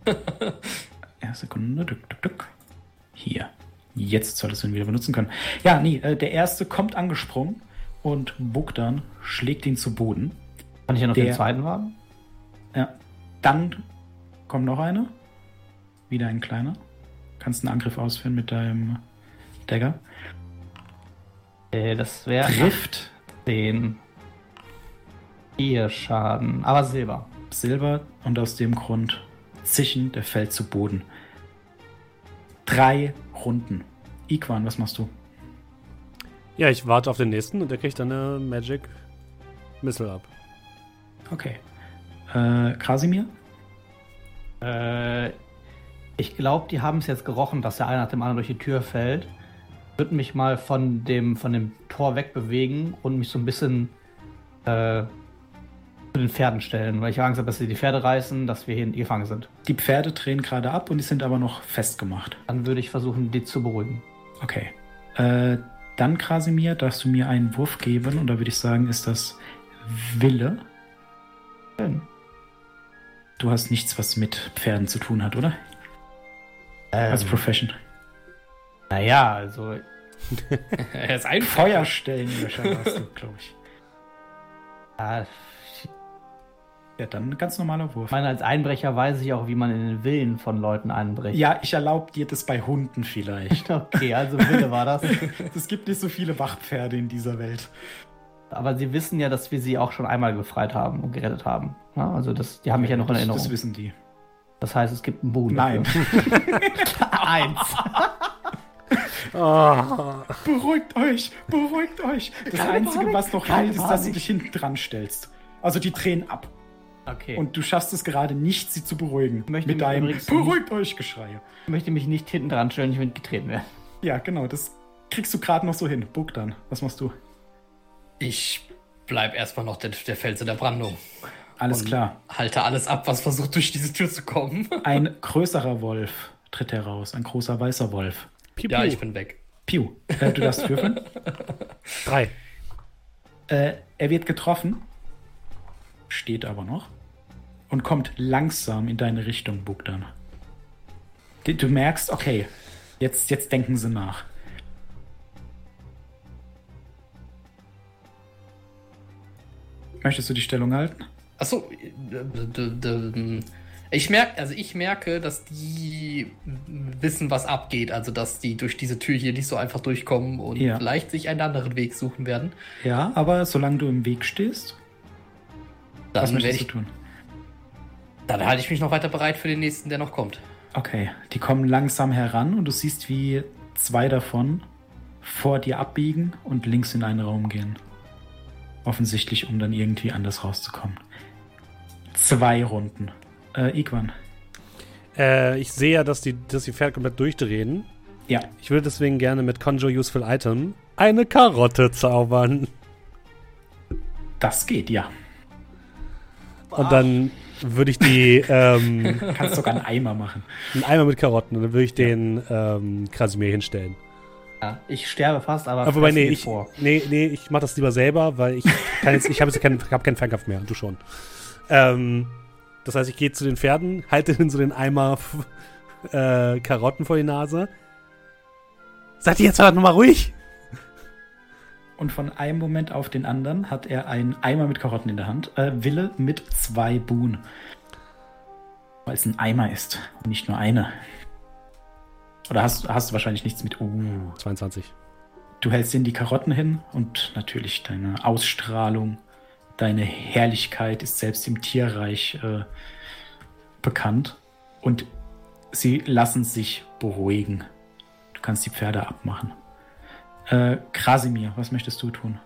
Ja, Sekunde. Duck, duck, duck. Hier. Jetzt solltest du ihn wieder benutzen können. Ja, nee, äh, der erste kommt angesprungen und Bogdan schlägt ihn zu Boden. Kann ich ja noch Der- den zweiten warten? Ja. Dann kommt noch einer. Wieder ein kleiner. Kannst einen Angriff ausführen mit deinem Dagger. Äh, das wäre Trifft 10. Vier Schaden. Aber Silber. Silber und aus dem Grund zischen, der fällt zu Boden. Drei Runden. Iquan, was machst du? Ja, ich warte auf den nächsten und der kriegt dann eine Magic Missile ab. Okay. Äh, Krasimir? Äh, ich glaube, die haben es jetzt gerochen, dass der eine nach dem anderen durch die Tür fällt. Würde mich mal von dem, von dem Tor wegbewegen und mich so ein bisschen äh, zu den Pferden stellen, weil ich Angst habe, dass sie die Pferde reißen, dass wir hier gefangen sind. Die Pferde drehen gerade ab und die sind aber noch festgemacht. Dann würde ich versuchen, die zu beruhigen. Okay. Äh, dann, Krasimir, darfst du mir einen Wurf geben und da würde ich sagen, ist das Wille. Schön. Du hast nichts, was mit Pferden zu tun hat, oder? Ähm, Als Profession. naja, also er ist ein Feuerstellenlöscher warst du, glaube ich. ja, Ja, dann ein ganz normaler ich Wurf. meine, als Einbrecher weiß ich auch, wie man in den Willen von Leuten einbricht. Ja, ich erlaube dir das bei Hunden vielleicht. Okay, also Wille war das. Es gibt nicht so viele Wachpferde in dieser Welt. Aber sie wissen ja, dass wir sie auch schon einmal befreit haben und gerettet haben. Ja, also das, die haben mich ja noch in Erinnerung. Das wissen die. Das heißt, es gibt einen Boon. Nein. Eins. Ah, Beruhigt euch, beruhigt euch. Das Keine Einzige, Panik, was noch hält, ist, dass du dich hinten dran stellst. Also die drehen ab. Okay. Und du schaffst es gerade nicht, sie zu beruhigen. Möchte mit mich deinem Beruhigt euch Geschrei. ich möchte mich nicht hinten dran stellen, ich will getreten werden. Ja, genau, das kriegst du gerade noch so hin. Buck dann. Was machst du? Ich bleib erstmal noch der, der Fels in der Brandung. Alles Und klar. Halte alles ab, was versucht, durch diese Tür zu kommen. Ein größerer Wolf tritt heraus. Ein großer weißer Wolf. piu, Ja, piu. ich bin weg. Piu. Äh, du darfst würfeln. Drei. Äh, er wird getroffen, steht aber noch und kommt langsam in deine Richtung, Bogdan. Du- Du merkst, okay, jetzt, jetzt denken sie nach. Möchtest du die Stellung halten? Achso, äh, Ich merke, also ich merke, dass die wissen, was abgeht. Also dass die durch diese Tür hier nicht so einfach durchkommen und Ja. vielleicht sich einen anderen Weg suchen werden. Ja, aber solange du im Weg stehst, Dann, was möchtest ich, du tun? dann halte ich mich noch weiter bereit für den nächsten, der noch kommt. Okay, die kommen langsam heran und du siehst, wie zwei davon vor dir abbiegen und links in einen Raum gehen. Offensichtlich, um dann irgendwie anders rauszukommen. Zwei Runden. Äh, Igwan. Äh, ich sehe ja, dass die, dass die Pferde komplett durchdrehen. Ja, Ich würde deswegen gerne mit Conjure Useful Item eine Karotte zaubern. das geht, ja. Und dann würde ich die, ähm, Kannst sogar einen Eimer machen. einen Eimer mit Karotten und dann würde ich den ähm, Krasimir hinstellen. Ja, ich sterbe fast, aber. Aber wobei, nee, ich, vor. nee, nee, ich mach das lieber selber, weil ich kann jetzt, ich habe jetzt keinen, hab keinen Fernkampf mehr, du schon. Ähm, das heißt, ich gehe zu den Pferden, halte ihnen so den Eimer äh, Karotten vor die Nase. Seid ihr jetzt verdammt nochmal ruhig? Und von einem Moment auf den anderen hat er einen Eimer mit Karotten in der Hand. Äh, Wille mit zwei Boon. Weil es ein Eimer ist und nicht nur eine. Oder hast, hast du wahrscheinlich nichts mit. Uh. 22. Du hältst ihnen die Karotten hin und natürlich deine Ausstrahlung, deine Herrlichkeit ist selbst im Tierreich äh, bekannt. Und sie lassen sich beruhigen. Du kannst die Pferde abmachen. Äh, Krasimir, was möchtest du tun?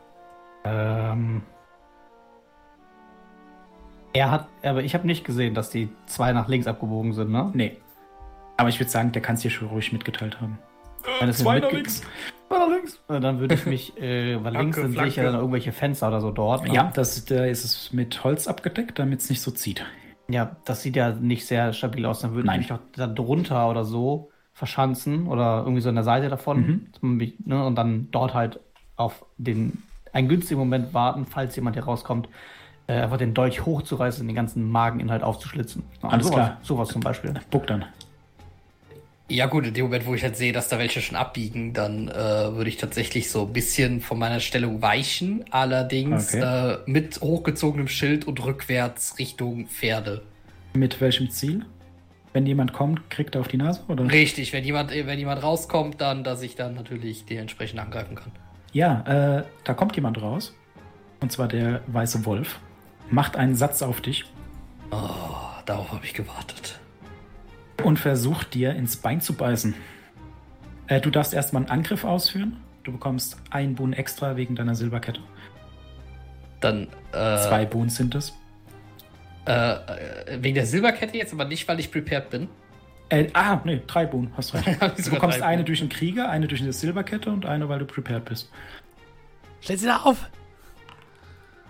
Ähm. Er hat, aber ich habe nicht gesehen, dass die zwei nach links abgebogen sind, ne? Nee. Aber ich würde sagen, der kann es dir schon ruhig mitgeteilt haben. Wenn es mir mitge- Zwei nach links. Äh, Dann würde ich mich, äh, weil links sind sicher dann irgendwelche Fenster oder so dort. ne? Ja, das, da ist es mit Holz abgedeckt, damit es nicht so zieht. Ja, das sieht ja nicht sehr stabil aus. Dann würde Nein. ich mich doch da drunter oder so verschanzen oder irgendwie so an der Seite davon. Mhm. Ne, und dann dort halt auf den einen günstigen Moment warten, falls jemand hier rauskommt, äh, einfach den Dolch hochzureißen und den ganzen Mageninhalt aufzuschlitzen. Ja, Alles sowas, klar. Sowas zum Beispiel. Buck dann. Ja gut, in dem Moment, wo ich halt sehe, dass da welche schon abbiegen, dann äh, würde ich tatsächlich so ein bisschen von meiner Stellung weichen, allerdings Okay. äh, mit hochgezogenem Schild und rückwärts Richtung Pferde. Mit welchem Ziel? Wenn jemand kommt, kriegt er auf die Nase, oder? Richtig, wenn jemand, wenn jemand rauskommt, dann, dass ich dann natürlich dementsprechend angreifen kann. Ja, äh, da kommt jemand raus. Und zwar der weiße Wolf. Macht einen Satz auf dich Oh, darauf habe ich gewartet. Und versucht dir ins Bein zu beißen. Äh, du darfst erstmal einen Angriff ausführen. Du bekommst einen Boon extra wegen deiner Silberkette. Dann äh, Zwei Boons sind es. Äh, äh, wegen der Silberkette jetzt, aber nicht, weil ich prepared bin. Äh, ah, nee, drei Boon, hast recht. Hab ich Du bekommst eine durch den Krieger, eine durch eine Silberkette und eine, weil du prepared bist. Stellt sie da auf!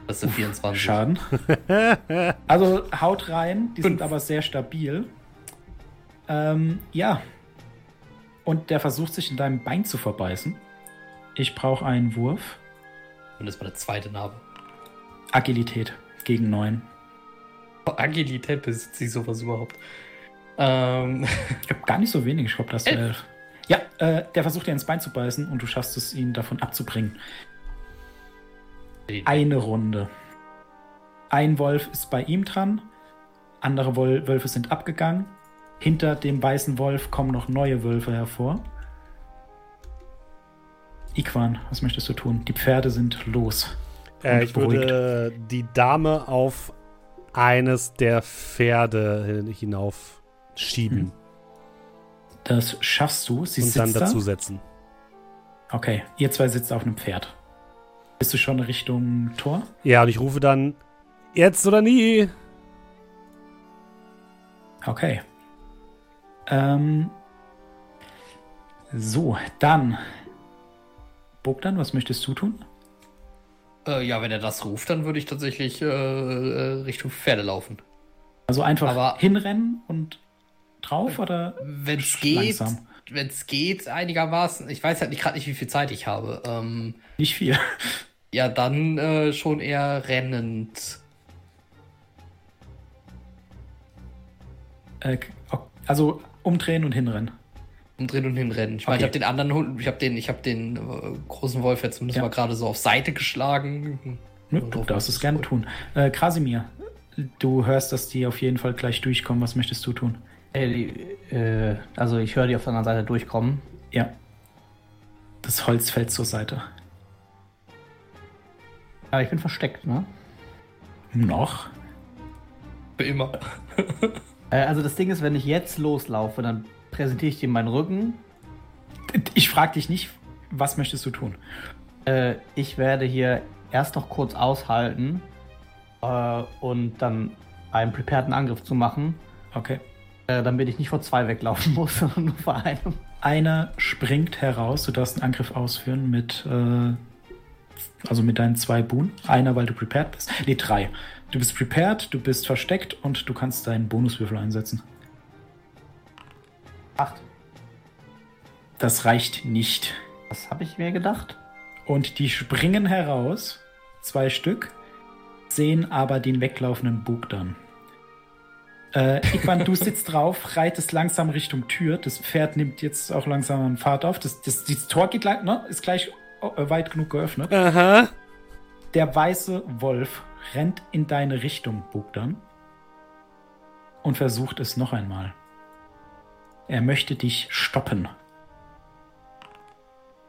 Das sind 24. Schaden. also haut rein, die sind aber sehr stabil. Ähm, ja. Und der versucht sich in deinem Bein zu verbeißen. Ich brauche einen Wurf. Und das war der zweite Name. Agilität gegen 9. Agilität besitzt sie sowas überhaupt. Ähm, Ich habe gar nicht so wenig, ich glaube, das Elf. wäre. Ja, äh, der versucht dir ins Bein zu beißen und du schaffst es, ihn davon abzubringen. Eine Runde. Ein Wolf ist bei ihm dran, andere Wölfe sind abgegangen. Hinter dem weißen Wolf kommen noch neue Wölfe hervor. Iquan, was möchtest du tun? Die Pferde sind los. Äh, ich würde die Dame auf eines der Pferde hin- hinauf schieben Mhm. Das schaffst du. Sie und dann dazu da. setzen. Okay, ihr zwei sitzt auf einem Pferd. Bist du schon Richtung Tor? Ja, und ich rufe dann, jetzt oder nie. Okay. Ähm, so, dann. Bogdan, was möchtest du tun? äh, ja, wenn er das ruft, dann würde ich tatsächlich äh, äh, Richtung Pferde laufen. Also einfach Aber- hinrennen und drauf oder Wenn es geht, wenn es geht, einigermaßen. Ich weiß halt nicht gerade nicht, wie viel Zeit ich habe. Ähm, Nicht viel. ja, dann äh, schon eher rennend. Äh, also umdrehen und hinrennen. Umdrehen und hinrennen. Ich meine, ich Okay. habe den anderen Hund, ich habe den, ich habe den äh, großen Wolf jetzt zumindest Ja. mal gerade so auf Seite geschlagen. Nö, Und du darfst es gerne tun. Äh, Krasimir, du hörst, dass die auf jeden Fall gleich durchkommen. Was möchtest du tun? Äh, also ich höre die auf der anderen Seite durchkommen. Ja. Das Holz fällt zur Seite. Aber ich bin versteckt, ne? Noch? Für immer. Äh, also das Ding ist, wenn ich jetzt loslaufe, dann präsentiere ich dir meinen Rücken. Ich frage dich nicht, was möchtest du tun? Äh, ich werde hier erst noch kurz aushalten äh, und dann einen prepareden Angriff zu machen, Okay. äh, damit ich nicht vor zwei weglaufen muss, sondern nur vor einem. Einer springt heraus, du darfst einen Angriff ausführen mit, äh, also mit deinen zwei Boon. Einer, weil du prepared bist. Nee, drei. Du bist prepared, du bist versteckt und du kannst deinen Bonuswürfel einsetzen. Acht. Das reicht nicht. Was habe ich mir gedacht? Und die springen heraus, zwei Stück, sehen aber den weglaufenden Bug dann. Äh, Igwan, du sitzt drauf, reitest langsam Richtung Tür. Das Pferd nimmt jetzt auch langsam an Fahrt auf. Das, das, das Tor geht gleich, ne, ist gleich äh, weit genug geöffnet. Aha. Der weiße Wolf rennt in deine Richtung, Bogdan. Und versucht es noch einmal. Er möchte dich stoppen. Ach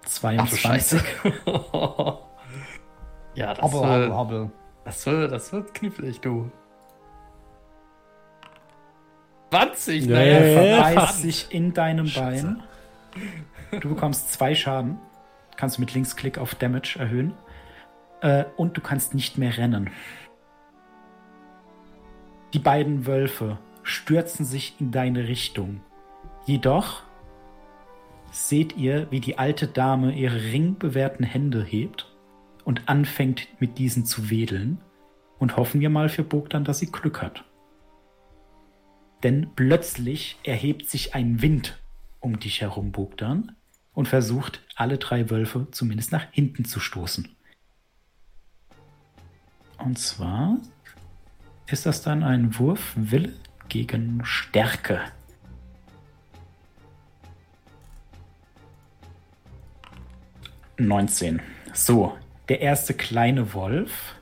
du 22. Scheiße. ja, das, Hobbel, wird, hobbel, hobbel. das, wird, das wird knifflig, du. 20, Ja, naja, ja, Er ja. verbeißt sich in deinem Bein. Du bekommst zwei Schaden. Kannst du mit Linksklick auf Damage erhöhen. Äh, und du kannst nicht mehr rennen. Die beiden Wölfe stürzen sich in deine Richtung. Jedoch seht ihr, wie die alte Dame ihre ringbewehrten Hände hebt und anfängt mit diesen zu wedeln. Und hoffen wir mal für Bogdan, dass sie Glück hat. Denn plötzlich erhebt sich ein Wind um dich herum, Bogdan, und versucht, alle drei Wölfe zumindest nach hinten zu stoßen. Und zwar ist das dann ein Wurf Wille gegen Stärke. Neunzehn. So, der erste kleine Wolf.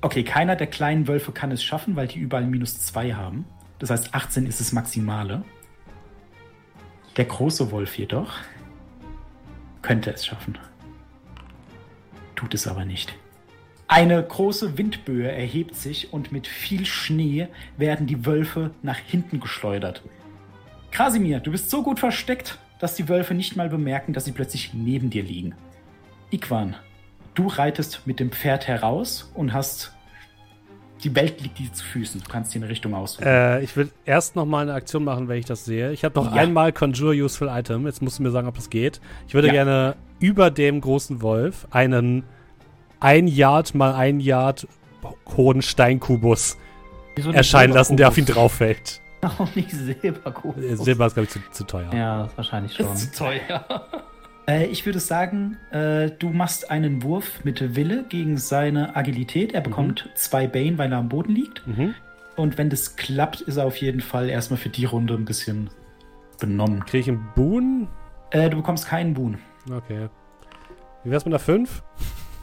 Okay, keiner der kleinen Wölfe kann es schaffen, weil die überall minus 2 haben. Das heißt, 18 ist das Maximale. Der große Wolf jedoch könnte es schaffen. Tut es aber nicht. Eine große Windböe erhebt sich und mit viel Schnee werden die Wölfe nach hinten geschleudert. Krasimir, du bist so gut versteckt, dass die Wölfe nicht mal bemerken, dass sie plötzlich neben dir liegen. Ikwan, du reitest mit dem Pferd heraus und hast. Die Welt liegt dir zu Füßen. Du kannst dir eine Richtung aussuchen. Äh, ich will erst noch mal eine Aktion machen, wenn ich das sehe. Ich habe noch Ja. einmal Conjure Useful Item. Jetzt musst du mir sagen, ob das geht. Ich würde Ja. gerne über dem großen Wolf einen ein Yard mal ein Yard hohen Steinkubus nicht erscheinen lassen, der auf ihn drauf fällt. Auch nicht Silberkubus. Silber ist, glaube ich, zu, zu teuer. Ja, das ist wahrscheinlich schon. Ist zu teuer. Äh, ich würde sagen, äh, du machst einen Wurf mit Wille gegen seine Agilität. Er bekommt zwei Bane, weil er am Boden liegt. Mhm. Und wenn das klappt, ist er auf jeden Fall erstmal für die Runde ein bisschen benommen. Kriege ich einen Boon? Äh, du bekommst keinen Boon. Okay. Wie wär's mit einer 5?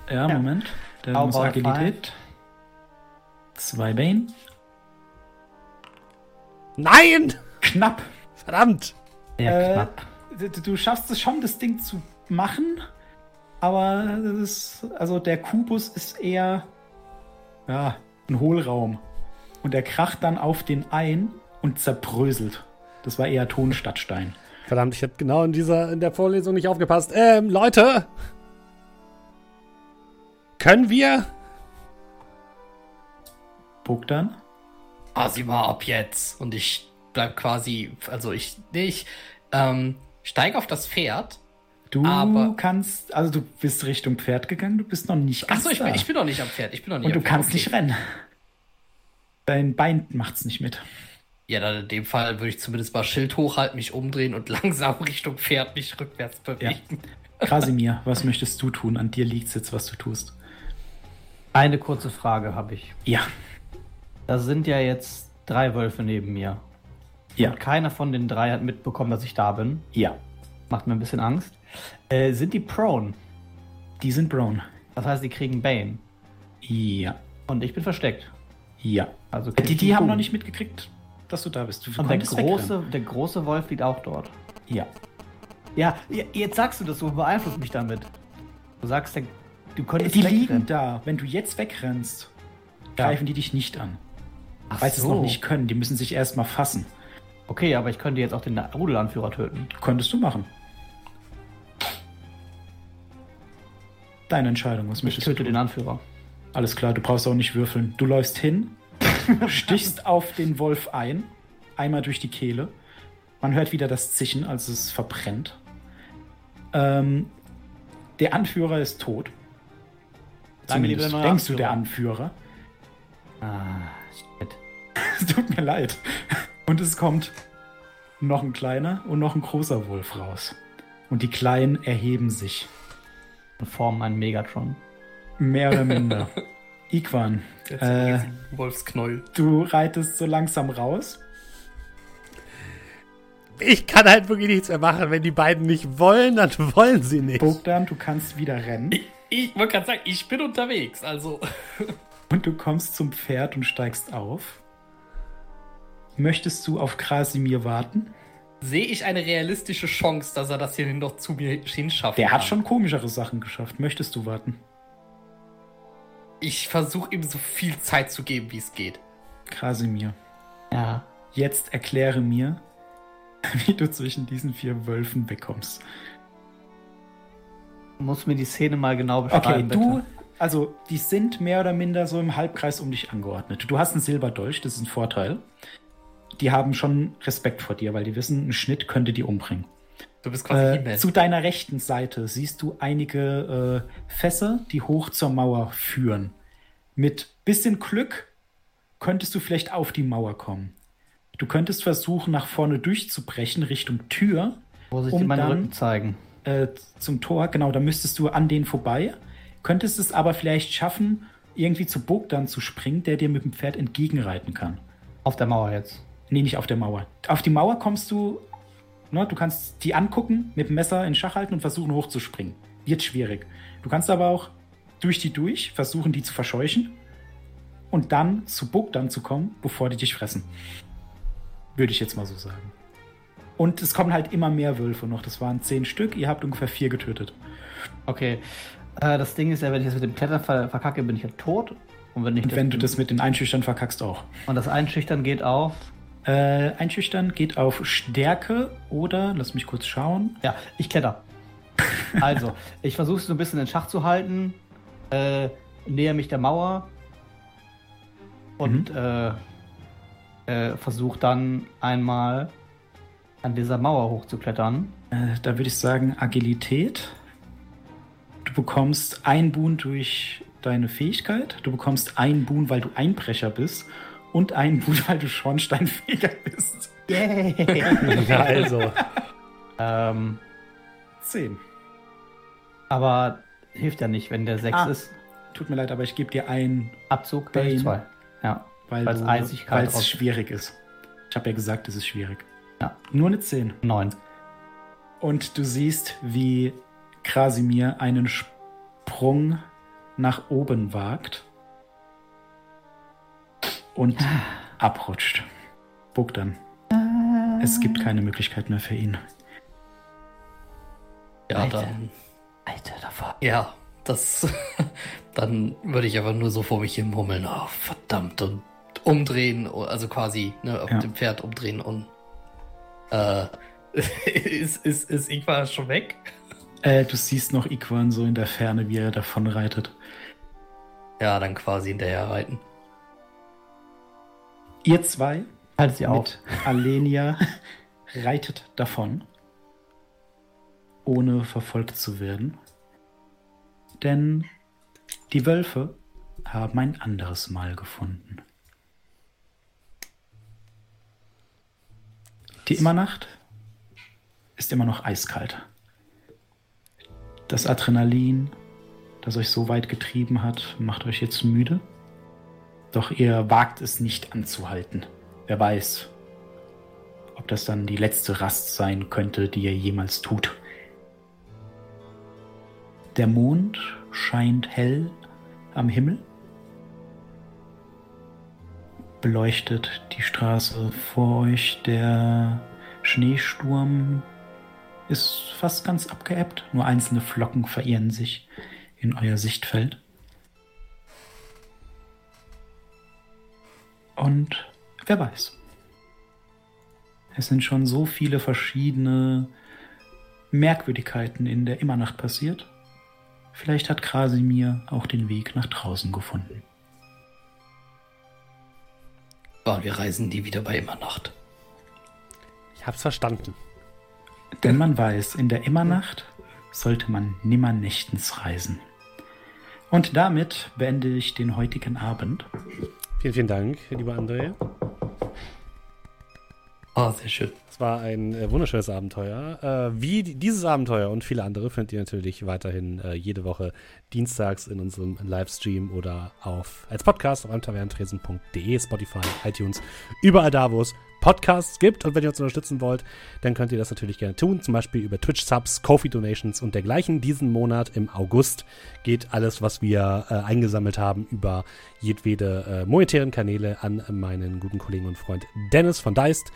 Ja, Ja. Moment. Der How muss Agilität. Zwei Bane. Nein! Knapp. Verdammt! Sehr Äh, knapp. Du, du schaffst es schon, das Ding zu machen, aber das ist, also der Kubus ist eher ja, ein Hohlraum. Und er kracht dann auf den ein und zerbröselt. Das war eher Ton statt Stein. Verdammt, ich habe genau in dieser in der Vorlesung nicht aufgepasst. Ähm, Leute! Können wir? Bogdan? Ah, sie mal ab jetzt. Und ich bleib quasi, also ich, nee, ich ähm, steige auf das Pferd. Du Aber- kannst, also du bist Richtung Pferd gegangen, du bist noch nicht ganz Achso, ich bin, ich bin noch nicht am Pferd. Ich bin noch nicht Und du Pferd. kannst okay. nicht rennen. Dein Bein macht's nicht mit. Ja, dann in dem Fall würde ich zumindest mal Schild hochhalten, mich umdrehen und langsam Richtung Pferd mich rückwärts bewegen. Krasimir, was möchtest du tun? An dir liegt's jetzt, was du tust. Eine kurze Frage habe ich. Ja, Da sind ja jetzt drei Wölfe neben mir. Ja, Und keiner von den drei hat mitbekommen, dass ich da bin. ja. Macht mir ein bisschen Angst. Äh, sind die prone? Die sind brown. Das heißt, die kriegen Bane. Ja. Und ich bin versteckt. Ja. Also Die, die haben noch nicht mitgekriegt, dass du da bist. Du Und der große, der große Wolf liegt auch dort. Ja. Ja, jetzt sagst du das so, beeinflusst mich damit. Du sagst, du könntest Die wegrennen. liegen da. Wenn du jetzt wegrennst, Ja. greifen die dich nicht an. Ach Weil sie es so. noch nicht können. Die müssen sich erstmal fassen. Okay, aber ich könnte jetzt auch den Rudelanführer töten. Könntest du machen. Deine Entscheidung. Was Ich möchtest du? töte den Anführer. Alles klar, du brauchst auch nicht würfeln. Du läufst hin, stichst auf den Wolf ein, einmal durch die Kehle. Man hört wieder das Zischen, als es verbrennt. Ähm, der Anführer ist tot. Zumindest denkst du Anführer. der Anführer. Ah, shit. Es tut mir leid. Und es kommt noch ein kleiner und noch ein großer Wolf raus. Und die Kleinen erheben sich. Und formen einen Megatron. Mehr oder minder. Iquan, äh, Wolfsknäuel. du reitest so langsam raus. Ich kann halt wirklich nichts mehr machen. Wenn die beiden nicht wollen, dann wollen sie nicht. Bogdan, du kannst wieder rennen. Ich wollte gerade sagen, ich bin unterwegs, also. Und du kommst zum Pferd und steigst auf. Möchtest du auf Krasimir warten? Sehe ich eine realistische Chance, dass er das hier noch zu mir hinschafft? Der hat schon komischere Sachen geschafft. Möchtest du warten? Ich versuche ihm so viel Zeit zu geben, wie es geht. Krasimir, Ja. jetzt erkläre mir, wie du zwischen diesen vier Wölfen wegkommst. Du musst mir die Szene mal genau Okay, beschreiben. du, bitte. also die sind mehr oder minder so im Halbkreis um dich angeordnet. Du hast einen Silberdolch, das ist ein Vorteil. Die haben schon Respekt vor dir, weil die wissen, ein Schnitt könnte die umbringen. Du bist quasi Äh, zu deiner rechten Seite siehst du einige äh, Fässer, die hoch zur Mauer führen. Mit bisschen Glück könntest du vielleicht auf die Mauer kommen. Du könntest versuchen, nach vorne durchzubrechen, Richtung Tür, Wo sich um die meinen dann- Rücken zeigen. äh, zum Tor. Genau, da müsstest du an denen vorbei. Könntest es aber vielleicht schaffen, irgendwie zu Bogdan zu springen, der dir mit dem Pferd entgegenreiten kann. Auf der Mauer jetzt. Nee, nicht auf der Mauer. Auf die Mauer kommst du, ne, du kannst die angucken, mit dem Messer in Schach halten und versuchen hochzuspringen. Wird schwierig. Du kannst aber auch durch die durch versuchen, die zu verscheuchen und dann zu Bogdan zu kommen, bevor die dich fressen. Würde ich jetzt mal so sagen. Und es kommen halt immer mehr Wölfe noch. Das waren zehn Stück. Ihr habt ungefähr vier getötet. Okay. Äh, das Ding ist ja, wenn ich das mit dem Klettern ver verkacke, bin ich ja tot. Und wenn ich Und wenn du das mit den Einschüchtern verkackst auch. Und das Einschüchtern geht auf. Äh, Einschüchtern geht auf Stärke oder, lass mich kurz schauen. Ja, ich kletter. Also, ich versuche es so ein bisschen in Schach zu halten. Äh, näher mich der Mauer. Und äh, äh, versuche dann einmal an dieser Mauer hochzuklettern. Äh, da würde ich sagen Agilität. Du bekommst ein Boon durch deine Fähigkeit. Du bekommst ein Boon, weil du Einbrecher bist. Und ein Boon, weil du Schornsteinfeger bist. Yay! Ja, also. ähm, Zehn. aber hilft ja nicht, wenn der 6 Ah. ist. Tut mir leid, aber ich gebe dir ein, Abzug Bane. 2. Ja. weil es schwierig ist. Ich habe ja gesagt, es ist schwierig. Ja. Nur eine 10. 9. Und du siehst, wie Krasimir einen Sprung nach oben wagt und abrutscht. Bogdan. Es gibt keine Möglichkeit mehr für ihn. Ja, Alter. dann. Alter, davor. Ja, das. dann würde ich aber nur so vor mich hin murmeln. Oh, verdammt. Und umdrehen, also quasi ne, auf Ja. dem Pferd umdrehen und. Äh, ist, ist, ist Ingvar schon weg? Äh, du siehst noch Iquan so in der Ferne, wie er davonreitet. Ja, dann quasi hinterher reiten. Ihr zwei Halt sie auf. mit Alenia reitet davon, ohne verfolgt zu werden. Denn die Wölfe haben ein anderes Mal gefunden. Die Immernacht ist immer noch eiskalt. Das Adrenalin, das euch so weit getrieben hat, macht euch jetzt müde. Doch ihr wagt es nicht anzuhalten. Wer weiß, ob das dann die letzte Rast sein könnte, die ihr jemals tut. Der Mond scheint hell am Himmel, beleuchtet die Straße vor euch. Der Schneesturm ist fast ganz abgeebbt, nur einzelne Flocken verirren sich in euer Sichtfeld. Und wer weiß. Es sind schon so viele verschiedene Merkwürdigkeiten in der Immernacht passiert. Vielleicht hat Krasimir auch den Weg nach draußen gefunden. Und wir reisen die wieder bei Immernacht. Ich hab's verstanden. Denn man weiß, in der Immernacht sollte man nimmer nächtens reisen. Und damit beende ich den heutigen Abend. Vielen, vielen Dank, lieber André. Oh, sehr schön. War ein äh, wunderschönes Abenteuer. Äh, wie dieses Abenteuer und viele andere findet ihr natürlich weiterhin äh, jede Woche dienstags in unserem Livestream oder auf als Podcast auf amtaverntresen.de, Spotify, iTunes, überall da, wo es Podcasts gibt. Und wenn ihr uns unterstützen wollt, dann könnt ihr das natürlich gerne tun. Zum Beispiel über Twitch-Subs, Kofi-Donations und dergleichen. Diesen Monat im August geht alles, was wir äh, eingesammelt haben, über jedwede äh, monetären Kanäle an meinen guten Kollegen und Freund Dennis von Deist,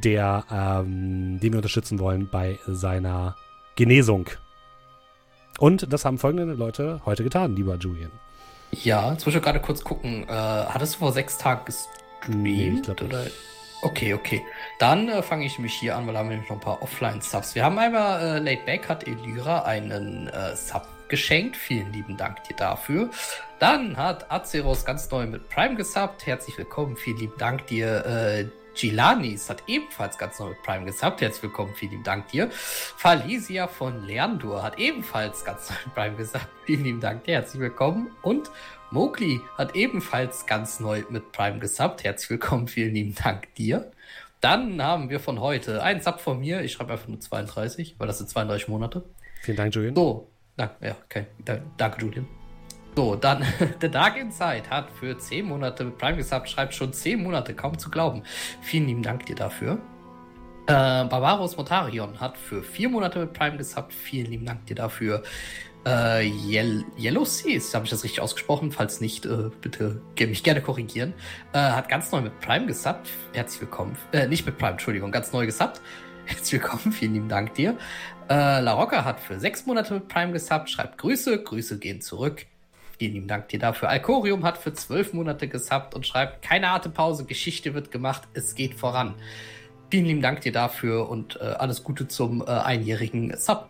der, ähm, den wir unterstützen wollen bei seiner Genesung. Und das haben folgende Leute heute getan, lieber Julian. Ja, jetzt muss ich gerade kurz gucken. Äh, hattest du vor sechs Tagen gestreamt? Nee, ich glaub oder? nicht. Okay, okay. Dann äh, fange ich mich hier an, weil da haben wir nämlich noch ein paar Offline-Subs. Wir haben einmal, äh, Late Back hat Elira einen äh, Sub geschenkt. Vielen lieben Dank dir dafür. Dann hat Azeros ganz neu mit Prime gesubbt. Herzlich willkommen. Vielen lieben Dank dir. Äh, Gilanis hat ebenfalls ganz neu mit Prime gesubbt. Herzlich willkommen. Vielen lieben Dank dir. Falesia von Leandur hat ebenfalls ganz neu mit Prime gesubbt. Vielen lieben Dank dir. Herzlich willkommen. Und Mowgli hat ebenfalls ganz neu mit Prime gesubbt. Herzlich willkommen, vielen lieben Dank dir. Dann haben wir von heute einen Sub von mir. Ich schreibe einfach nur 32, weil das sind 32 Monate. Vielen Dank, Julian. So, danke, ja, okay. Da, danke, Julian. So, dann, The Dark Inside hat für 10 Monate mit Prime gesubbt, schreibt schon 10 Monate, kaum zu glauben. Vielen lieben Dank dir dafür. Äh, Barbaros Motarion hat für 4 Monate mit Prime gesubbt. Vielen lieben Dank dir dafür. Äh, Yel Yellow Seas, habe ich das richtig ausgesprochen? Falls nicht, äh, bitte mich gerne korrigieren. Äh, hat ganz neu mit Prime gesubbt. Herzlich willkommen. Äh, nicht mit Prime, Entschuldigung, ganz neu gesubbt. Herzlich willkommen, vielen lieben Dank dir. Äh, La Rocca hat für sechs Monate mit Prime gesubbt, schreibt Grüße, Grüße gehen zurück. Vielen lieben Dank dir dafür. Alcorium hat für zwölf Monate gesubbt und schreibt, keine harte Pause, Geschichte wird gemacht, es geht voran. Vielen lieben Dank dir dafür und äh, alles Gute zum äh, einjährigen Sub.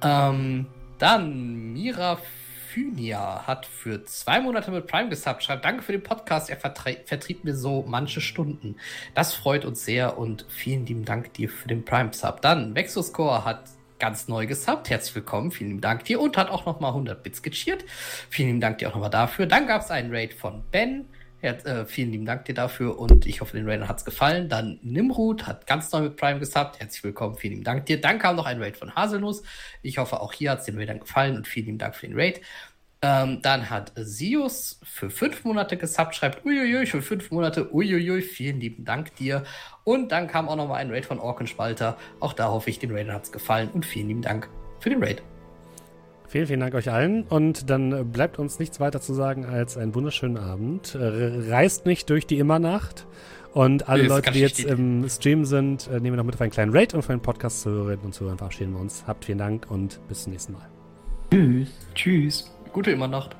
Ähm, dann Mira Phynia hat für zwei Monate mit Prime gesubbt, schreibt Danke für den Podcast, er vertrieb mir so manche Stunden. Das freut uns sehr und vielen lieben Dank dir für den Prime-Sub. Dann Vexoscore hat ganz neu gesubbt, herzlich willkommen, vielen lieben Dank dir und hat auch nochmal 100 Bits gecheert. Vielen lieben Dank dir auch nochmal dafür. Dann gab es einen Raid von Ben, hat, äh, vielen lieben Dank dir dafür und ich hoffe, den Raidern hat es gefallen. Dann Nimrud hat ganz neu mit Prime gesubbt. Herzlich willkommen, vielen lieben Dank dir. Dann kam noch ein Raid von Haselnuss. Ich hoffe, auch hier hat es den Raidern gefallen und vielen lieben Dank für den Raid. Ähm, dann hat Sius für fünf Monate gesubbt, schreibt uiuiui, für fünf Monate, uiuiui, vielen lieben Dank dir. Und dann kam auch noch mal ein Raid von Orkenspalter. Auch da hoffe ich, den Raidern hat es gefallen und vielen lieben Dank für den Raid. Vielen, vielen Dank euch allen. Und dann äh, bleibt uns nichts weiter zu sagen als einen wunderschönen Abend. Äh, Reist nicht durch die Immernacht. Und alle das Leute, die jetzt im Stream sind, äh, nehmen wir noch mit auf einen kleinen Raid und für einen Podcast zu hören und zu hören verabschieden wir uns. Habt vielen Dank und bis zum nächsten Mal. Tschüss. Tschüss. Gute Immernacht.